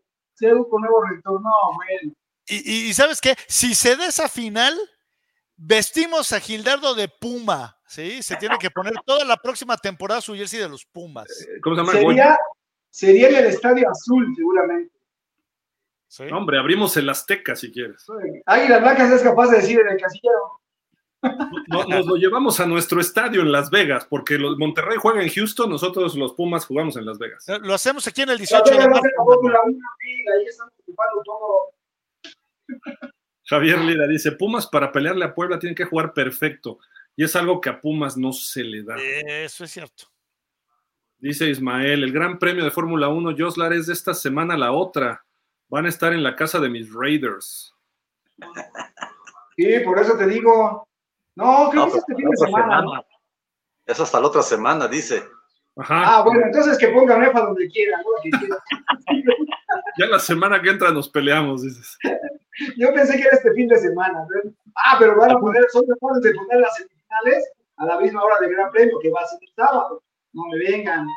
con nuevo rector, no, bueno. Y, y, ¿sabes qué? Si se da esa final, vestimos a Gildardo de Puma, ¿sí? Se tiene que poner toda la próxima temporada su jersey de los Pumas. Eh, ¿Cómo se llama? Sería, sería en el Estadio Azul, seguramente. hombre, abrimos el Azteca si quieres. Águilas Blancas es capaz de decir en el casillero. nos lo llevamos a nuestro estadio en Las Vegas, porque los Monterrey juega en Houston, nosotros los Pumas jugamos en Las Vegas. Lo hacemos aquí en el 18 de marzo. Javier Lira dice, Pumas para pelearle a Puebla tienen que jugar perfecto. Y es algo que a Pumas no se le da. Eso es cierto. Dice Ismael, el gran premio de Fórmula 1, Joslar, es de esta semana la otra. Van a estar en la casa de mis Raiders. Sí, por eso te digo. No, creo que es este fin de semana. Es hasta la otra semana, dice. Ajá. Ah, bueno, entonces que pongan EFA donde quiera. ya la semana que entra nos peleamos, dices. Yo pensé que era este fin de semana. Ah, pero van a poner, son de poner las semifinales a la misma hora del Gran Premio, que va a ser el sábado. No me vengan.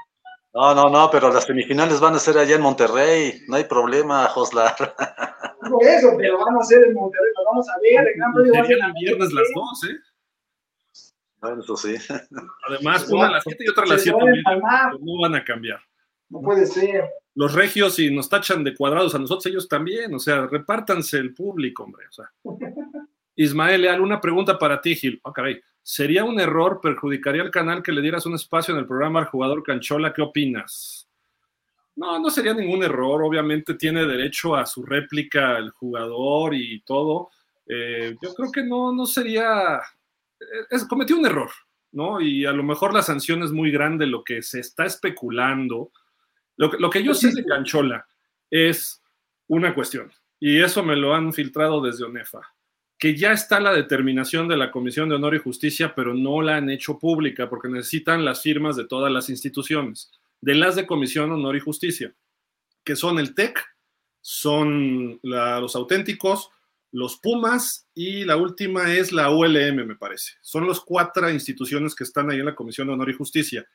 No, no, no, pero las semifinales van a ser allá en Monterrey. No hay problema, Joslar. Por eso, pero van a ser en Monterrey. Lo vamos a ver. El Gran Premio va a ser el viernes las dos, ¿eh? Bueno, eso sí. Además, una a las 7 y otra a las 7. No van a cambiar. No puede ser. Los regios, si nos tachan de cuadrados a nosotros, ellos también. O sea, repártanse el público, hombre. O sea. Ismael Leal, una pregunta para ti, Gil. Oh, caray. ¿Sería un error, perjudicaría al canal que le dieras un espacio en el programa al jugador Canchola? ¿Qué opinas? No, no sería ningún error. Obviamente tiene derecho a su réplica el jugador y todo. Eh, yo creo que no, no sería es, cometió un error, ¿no? Y a lo mejor la sanción es muy grande, lo que se está especulando. Lo, lo que yo sé de Canchola es una cuestión, y eso me lo han filtrado desde ONEFA, que ya está la determinación de la Comisión de Honor y Justicia, pero no la han hecho pública porque necesitan las firmas de todas las instituciones, de las de Comisión Honor y Justicia, que son el TEC, son los auténticos, los Pumas y la última es la ULM, me parece. Son las cuatro instituciones que están ahí en la Comisión de Honor y Justicia.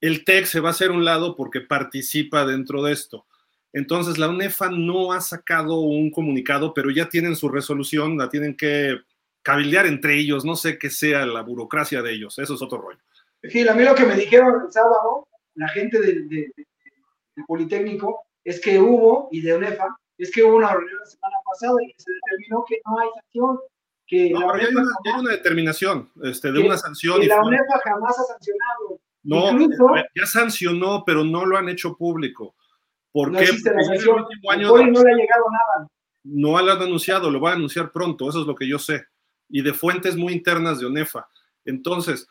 El TEC se va a hacer un lado porque participa dentro de esto. Entonces, la UNEFA no ha sacado un comunicado, pero ya tienen su resolución, la tienen que cabildear entre ellos, no sé qué sea la burocracia de ellos, eso es otro rollo. Sí, a mí lo que me dijeron el sábado, la gente del, Politécnico, es que hubo, y de UNEFA, es que hubo una reunión la semana pasada y se determinó que no hay sanción. Que no, pero ya hay, una, hay, una, determinación este, de una sanción. Que y la UNEFA jamás ha sancionado. No, Incluso, ya sancionó, pero no lo han hecho público. ¿Por no qué? Existe la sanción. Año no le ha llegado nada. No lo han anunciado, lo va a anunciar pronto, eso es lo que yo sé. Y de fuentes muy internas de ONEFA. Entonces,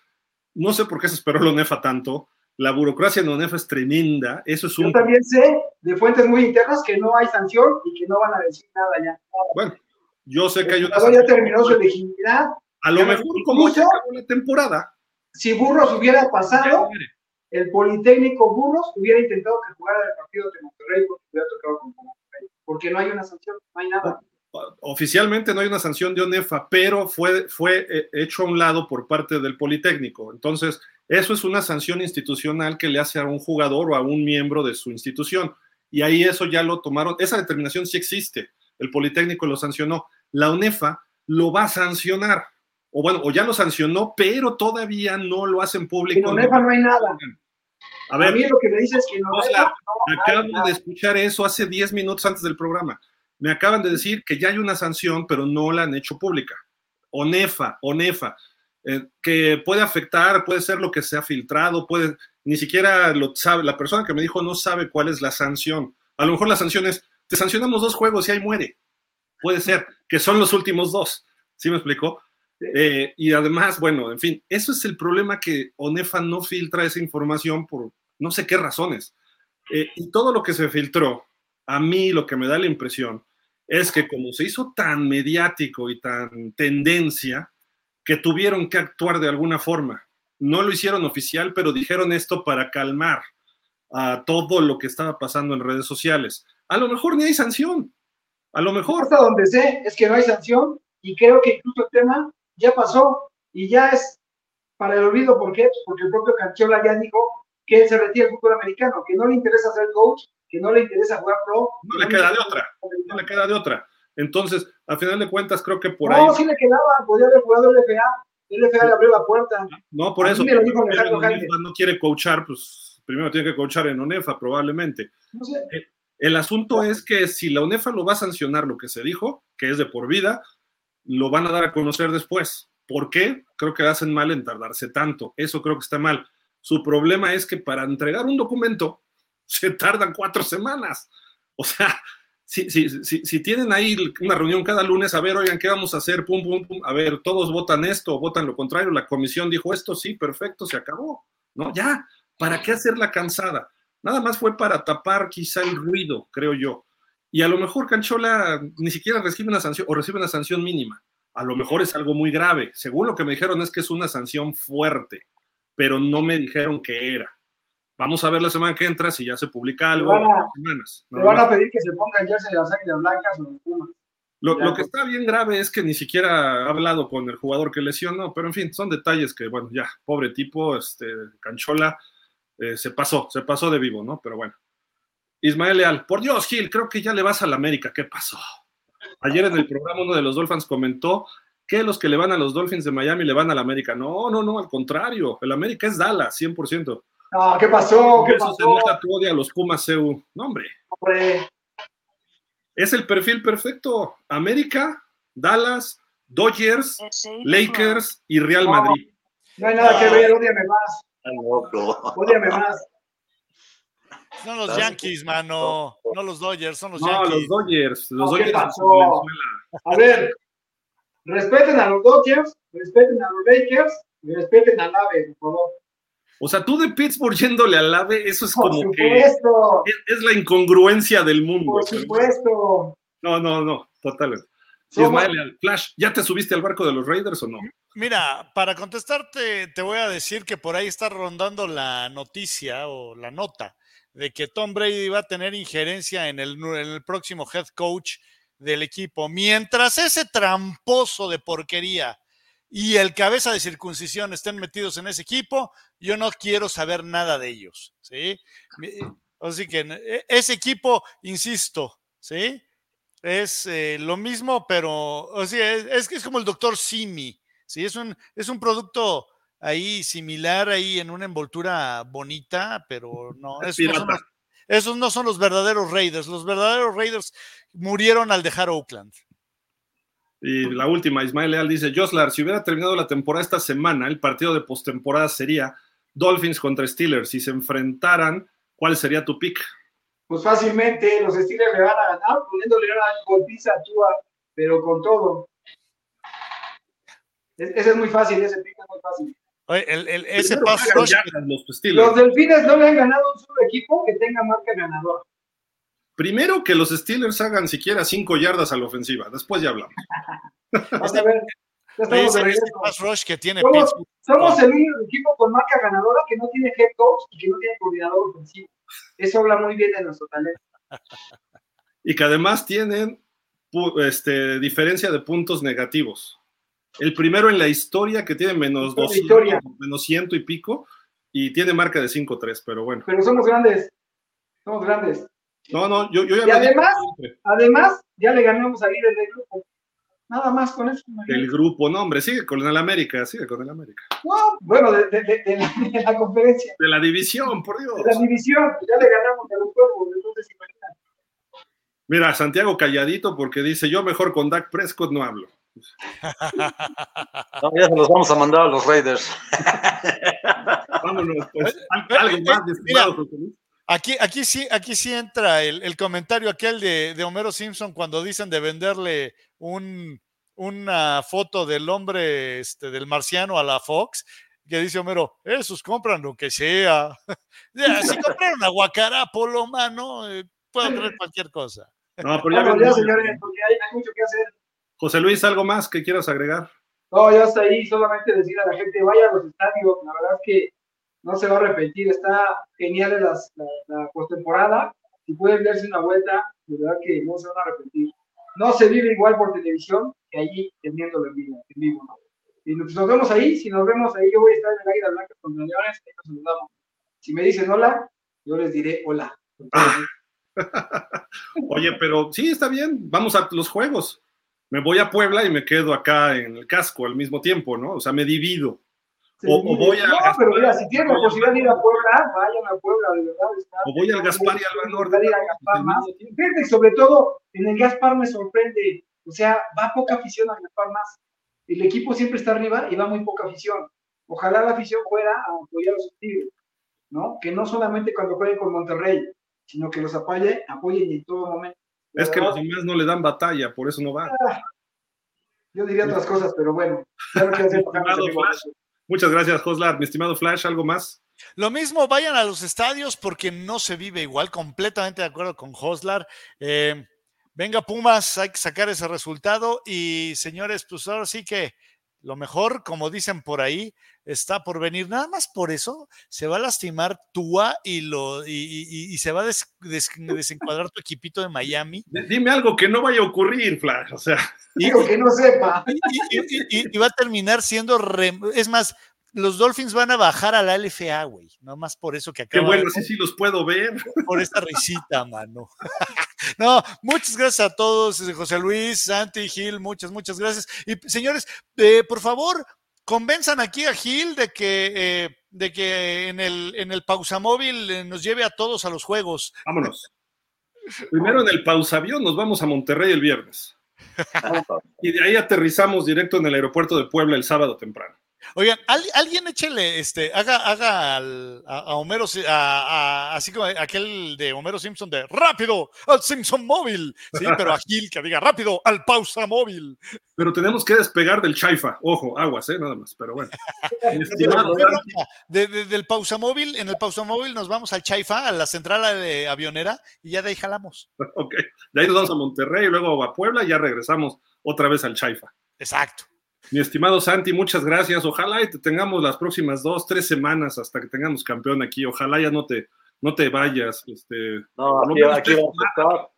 no sé por qué se esperó la ONEFA tanto, la burocracia en ONEF es tremenda. Eso es un... Yo también sé de fuentes muy internas que no hay sanción y que no van a decir nada ya. Bueno, yo sé que hay una. ya terminó su legitimidad. A lo mejor, como se acabó la temporada. Si Burros hubiera pasado, el Politécnico Burros hubiera intentado que jugara el partido de Monterrey porque hubiera tocado con Monterrey. Porque no hay una sanción, no hay nada oficialmente no hay una sanción de ONEFA, pero fue, fue eh, hecho a un lado por parte del Politécnico. Entonces, eso es una sanción institucional que le hace a un jugador o a un miembro de su institución. Y ahí eso ya lo tomaron. Esa determinación sí existe. El Politécnico lo sancionó. La UNEFA lo va a sancionar. o bueno, o ya lo sancionó, pero todavía no lo hacen público. En ONEFA no hay nada. A ver, a mí lo que me dice es que no, o sea, no acabo nada. de escuchar eso hace 10 minutos antes del programa. Me acaban de decir que ya hay una sanción, pero no la han hecho pública. ONEFA, ONEFA, eh, que puede afectar, puede ser lo que se ha filtrado, puede, ni siquiera lo sabe, la persona que me dijo no sabe cuál es la sanción. A lo mejor la sanción es, te sancionamos dos juegos y ahí muere. Puede ser, que son los últimos dos. ¿Sí me explicó? Eh, y además, bueno, en fin, eso es el problema que ONEFA no filtra esa información por no sé qué razones. Eh, y todo lo que se filtró, a mí lo que me da la impresión es que como se hizo tan mediático y tan tendencia, que tuvieron que actuar de alguna forma. No lo hicieron oficial, pero dijeron esto para calmar a todo lo que estaba pasando en redes sociales. A lo mejor ni hay sanción. A lo mejor. Hasta donde sé es que no hay sanción y creo que incluso el tema ya pasó y ya es para el olvido. ¿Por qué? Porque el propio Canchola ya dijo que él se retira del fútbol americano, que no le interesa ser coach, que no le interesa jugar pro. No le queda de otra. No le queda de otra. Entonces, al final de cuentas, creo que por no, ahí. No, sí le quedaba, podía haber jugado LFA. LFA le abrió la puerta. No, por eso. me lo dijo Alejandro no quiere coachar, pues primero tiene que coachar en ONEFA, probablemente. No sé. El asunto es que si la UNEFA lo va a sancionar lo que se dijo, que es de por vida, lo van a dar a conocer después. ¿Por qué? Creo que hacen mal en tardarse tanto. Eso creo que está mal. Su problema es que para entregar un documento se tardan cuatro semanas. O sea, si, si, si, si tienen ahí una reunión cada lunes, a ver, oigan, ¿qué vamos a hacer? Pum, pum, pum. A ver, todos votan esto, votan lo contrario. La comisión dijo esto, sí, perfecto, se acabó. No, ya. ¿Para qué hacerla cansada? Nada más fue para tapar quizá el ruido, creo yo. Y a lo mejor Canchola ni siquiera recibe una sanción o recibe una sanción mínima. A lo mejor es algo muy grave. Según lo que me dijeron es que es una sanción fuerte, pero no me dijeron que era. Vamos a ver la semana que entra si ya se publica algo. Van a- semanas, van pedir que se pongan de las águilas blancas o de Pumas. Lo, Ya, lo que está bien grave es que ni siquiera ha hablado con el jugador que lesionó, pero en fin, son detalles que, bueno, ya, pobre tipo, este, Canchola, eh, se pasó, se pasó de vivo, ¿no? Pero bueno. Ismael Leal, por Dios, Gil, creo que ya le vas a la América, ¿qué pasó? Ayer en el programa uno de los Dolphins comentó que los que le van a los Dolphins de Miami le van a la América. No, no, no, al contrario, el América es Dallas, 100%. No, ¿qué pasó? ¿Qué eso se pasó? nota tu odio a los Pumas CU. No, hombre, Hombre, es el perfil perfecto. América, Dallas, Dodgers, Lakers y Real No. Madrid. no hay nada que ver, ódiame más, ódiame más. Son los Yankees, mano. No los Dodgers, son los No, Yankees. los Dodgers. Los No, ¿qué Dodgers pasó? Venezuela. A ver, respeten a los Dodgers, respeten a los Lakers y respeten al AVE, por favor. O sea, tú de Pittsburgh yéndole al AVE, eso es Por como que supuesto, es, es la incongruencia del mundo. por supuesto. No, no, no, totalmente. Ismael, Flash, ¿ya te subiste al barco de los Raiders o no? Mira, para contestarte, te voy a decir que por ahí está rondando la noticia o la nota de que Tom Brady va a tener injerencia en el, en el próximo head coach del equipo. Mientras ese tramposo de porquería y el cabeza de circuncisión estén metidos en ese equipo, yo no quiero saber nada de ellos. ¿sí? Así que e- ese equipo, insisto, ¿sí? Es eh, lo mismo, pero o sea, es, es que es como el doctor Simi. Sí, es un, es un producto ahí similar, ahí en una envoltura bonita, pero no, los, esos no son los verdaderos Raiders. Los verdaderos Raiders murieron al dejar Oakland. Y la última, Ismael Leal dice, Joslar, si hubiera terminado la temporada esta semana, el partido de postemporada sería Dolphins contra Steelers. Si se enfrentaran, ¿cuál sería tu pick? Pues fácilmente los Steelers le van a ganar poniéndole una golpiza a Tua, pero con todo. Es- ese es muy fácil, ese pick es muy fácil. Oye, el- el- ese pass rush, los Steelers. Los Delfines no le han ganado a un solo equipo que tenga marca ganadora. Primero que los Steelers hagan siquiera cinco yardas a la ofensiva. Después ya hablamos. Vamos a ver. Ya estamos de ese, ese regreso. pass rush que tiene Somos, somos el único equipo con marca ganadora que no tiene head coach y que no tiene coordinador ofensivo. Eso habla muy bien de nuestro talento. Y que además tienen este, diferencia de puntos negativos. El primero en la historia que tiene menos La 200, historia. menos ciento y pico, y tiene marca de 5-3, pero bueno. Pero somos grandes. Somos grandes. No, no, yo, yo ya Y además-. Además, ya le ganamos a del grupo. nada más con eso. El grupo, no, hombre, sigue con el América, sigue con el América. No, bueno, de, de, de, la, la, conferencia. De la división, por Dios. De la división, ya le ganamos a los juegos, entonces imagínate. Mira, Santiago calladito porque dice, yo mejor con Dak Prescott no hablo. No, ya se los vamos a mandar a los Raiders. Vámonos, pues. Algo más, José Luis. Aquí, aquí, sí, aquí sí entra el, el comentario aquel de, de, Homero Simpson cuando dicen de venderle un, una foto del hombre, este, del marciano a la Fox, que dice Homero, esos compran lo que sea. si compran una guacarápolo, mano, eh, pueden creer cualquier cosa. No, pero ya, Vamos, ya señores, porque hay, hay, mucho que hacer. José Luis, ¿algo más que quieras agregar? No, ya está ahí, solamente decir a la gente, vaya a los estadios, la verdad es que no se va a arrepentir, está genial la, la, la postemporada, si pueden darse una vuelta, de verdad que no se van a arrepentir. No se vive igual por televisión que allí teniéndolo en vivo. En vivo ¿no? Y nos, nos, vemos ahí, si nos vemos ahí, yo voy a estar en el Águila Blanca con los Leones, ahí nos saludamos. Si me dicen hola, yo les diré hola. Oye, pero sí, está bien, vamos a los juegos. Me voy a Puebla y me quedo acá en el casco al mismo tiempo, ¿no? O sea, me divido. O, o, voy a. No, pero mira, si tienen la posibilidad de ir a Puebla, vayan a Puebla, de verdad. Está, o voy al Gaspar y al Norte. Fíjate, sobre todo, en el Gaspar me sorprende. O sea, va poca afición al Gaspar más. El equipo siempre está arriba y va muy poca afición. Ojalá la afición fuera a apoyar a sus tigres, ¿no? Que no solamente cuando jueguen con Monterrey, sino que los apoye, apoyen en todo momento. Es que los demás no le dan batalla, por eso no van. Yo diría otras cosas, pero bueno. Hacer Muchas gracias, Joslar. Mi estimado Flash, ¿algo más? Lo mismo, vayan a los estadios porque no se vive igual. Completamente de acuerdo con Joslar. Eh, venga, Pumas, hay que sacar ese resultado. Y señores, pues ahora sí que lo mejor, como dicen por ahí, está por venir. Nada más por eso se va a lastimar Tua y, lo, y, y, y se va a des, des, desencuadrar tu equipito de Miami. Dime algo que no vaya a ocurrir, Flash. O sea, digo que no sepa. Y, va a terminar siendo. Re, es más, los Dolphins van a bajar a la LFA, güey. Nada más por eso que acaba. Qué bueno, sí, sí los puedo ver. Por esta risita, mano. No, muchas gracias a todos, José Luis, Santi, Gil, muchas, muchas gracias. Y señores, eh, por favor, convenzan aquí a Gil de que, eh, de que en el, en el pausamóvil eh, nos lleve a todos a los juegos. Vámonos. Primero en el pausavión nos vamos a Monterrey el viernes. y de ahí aterrizamos directo en el aeropuerto de Puebla el sábado temprano. Oigan, alguien échele, este, haga, haga al, a, a, Homero, a, a, así como aquel de Homero Simpson de rápido al Simpson móvil, sí, pero a Gil que diga rápido al pausa móvil. Pero tenemos que despegar del chaifa, ojo, aguas, eh, nada más, pero bueno. de, de, del pausa móvil, en el pausa móvil nos vamos al chaifa, a la central de avionera, y ya de ahí jalamos. Ok, de ahí nos vamos a Monterrey, luego a Puebla, y ya regresamos otra vez al chaifa. Exacto. Mi estimado Santi, muchas gracias. Ojalá y te tengamos las próximas dos, tres semanas hasta que tengamos campeón aquí. Ojalá ya no te, no te vayas. Este, no, aquí, aquí vamos a estar.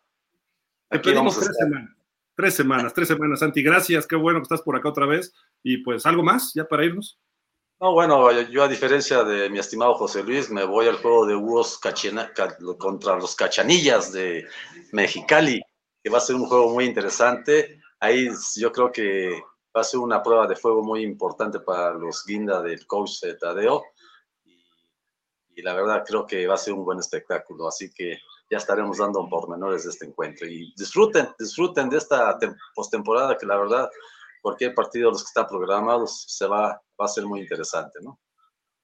Te aquí pedimos tres semanas. Tres semanas, tres semanas, Santi. Gracias, qué bueno que estás por acá otra vez. Y pues, ¿algo más ya para irnos? No, bueno, yo a diferencia de mi estimado José Luis, me voy al juego de Hugo contra los Cachanillas de Mexicali, que va a ser un juego muy interesante. Ahí yo creo que va a ser una prueba de fuego muy importante para los guinda del coach de Tadeo. Y, y, la verdad creo que va a ser un buen espectáculo. Así que ya estaremos dando pormenores de este encuentro. Y disfruten, disfruten de esta postemporada que la verdad cualquier partido de los que están programados se va, va a ser muy interesante, ¿no?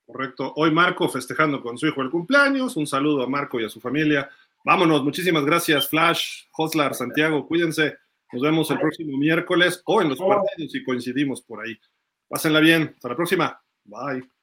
Correcto. Hoy Marco festejando con su hijo el cumpleaños. Un saludo a Marco y a su familia. Vámonos. Muchísimas gracias, Flash, Hoslar, Santiago. Cuídense. Nos vemos el próximo miércoles o en los partidos si coincidimos por ahí. Pásenla bien. Hasta la próxima. Bye.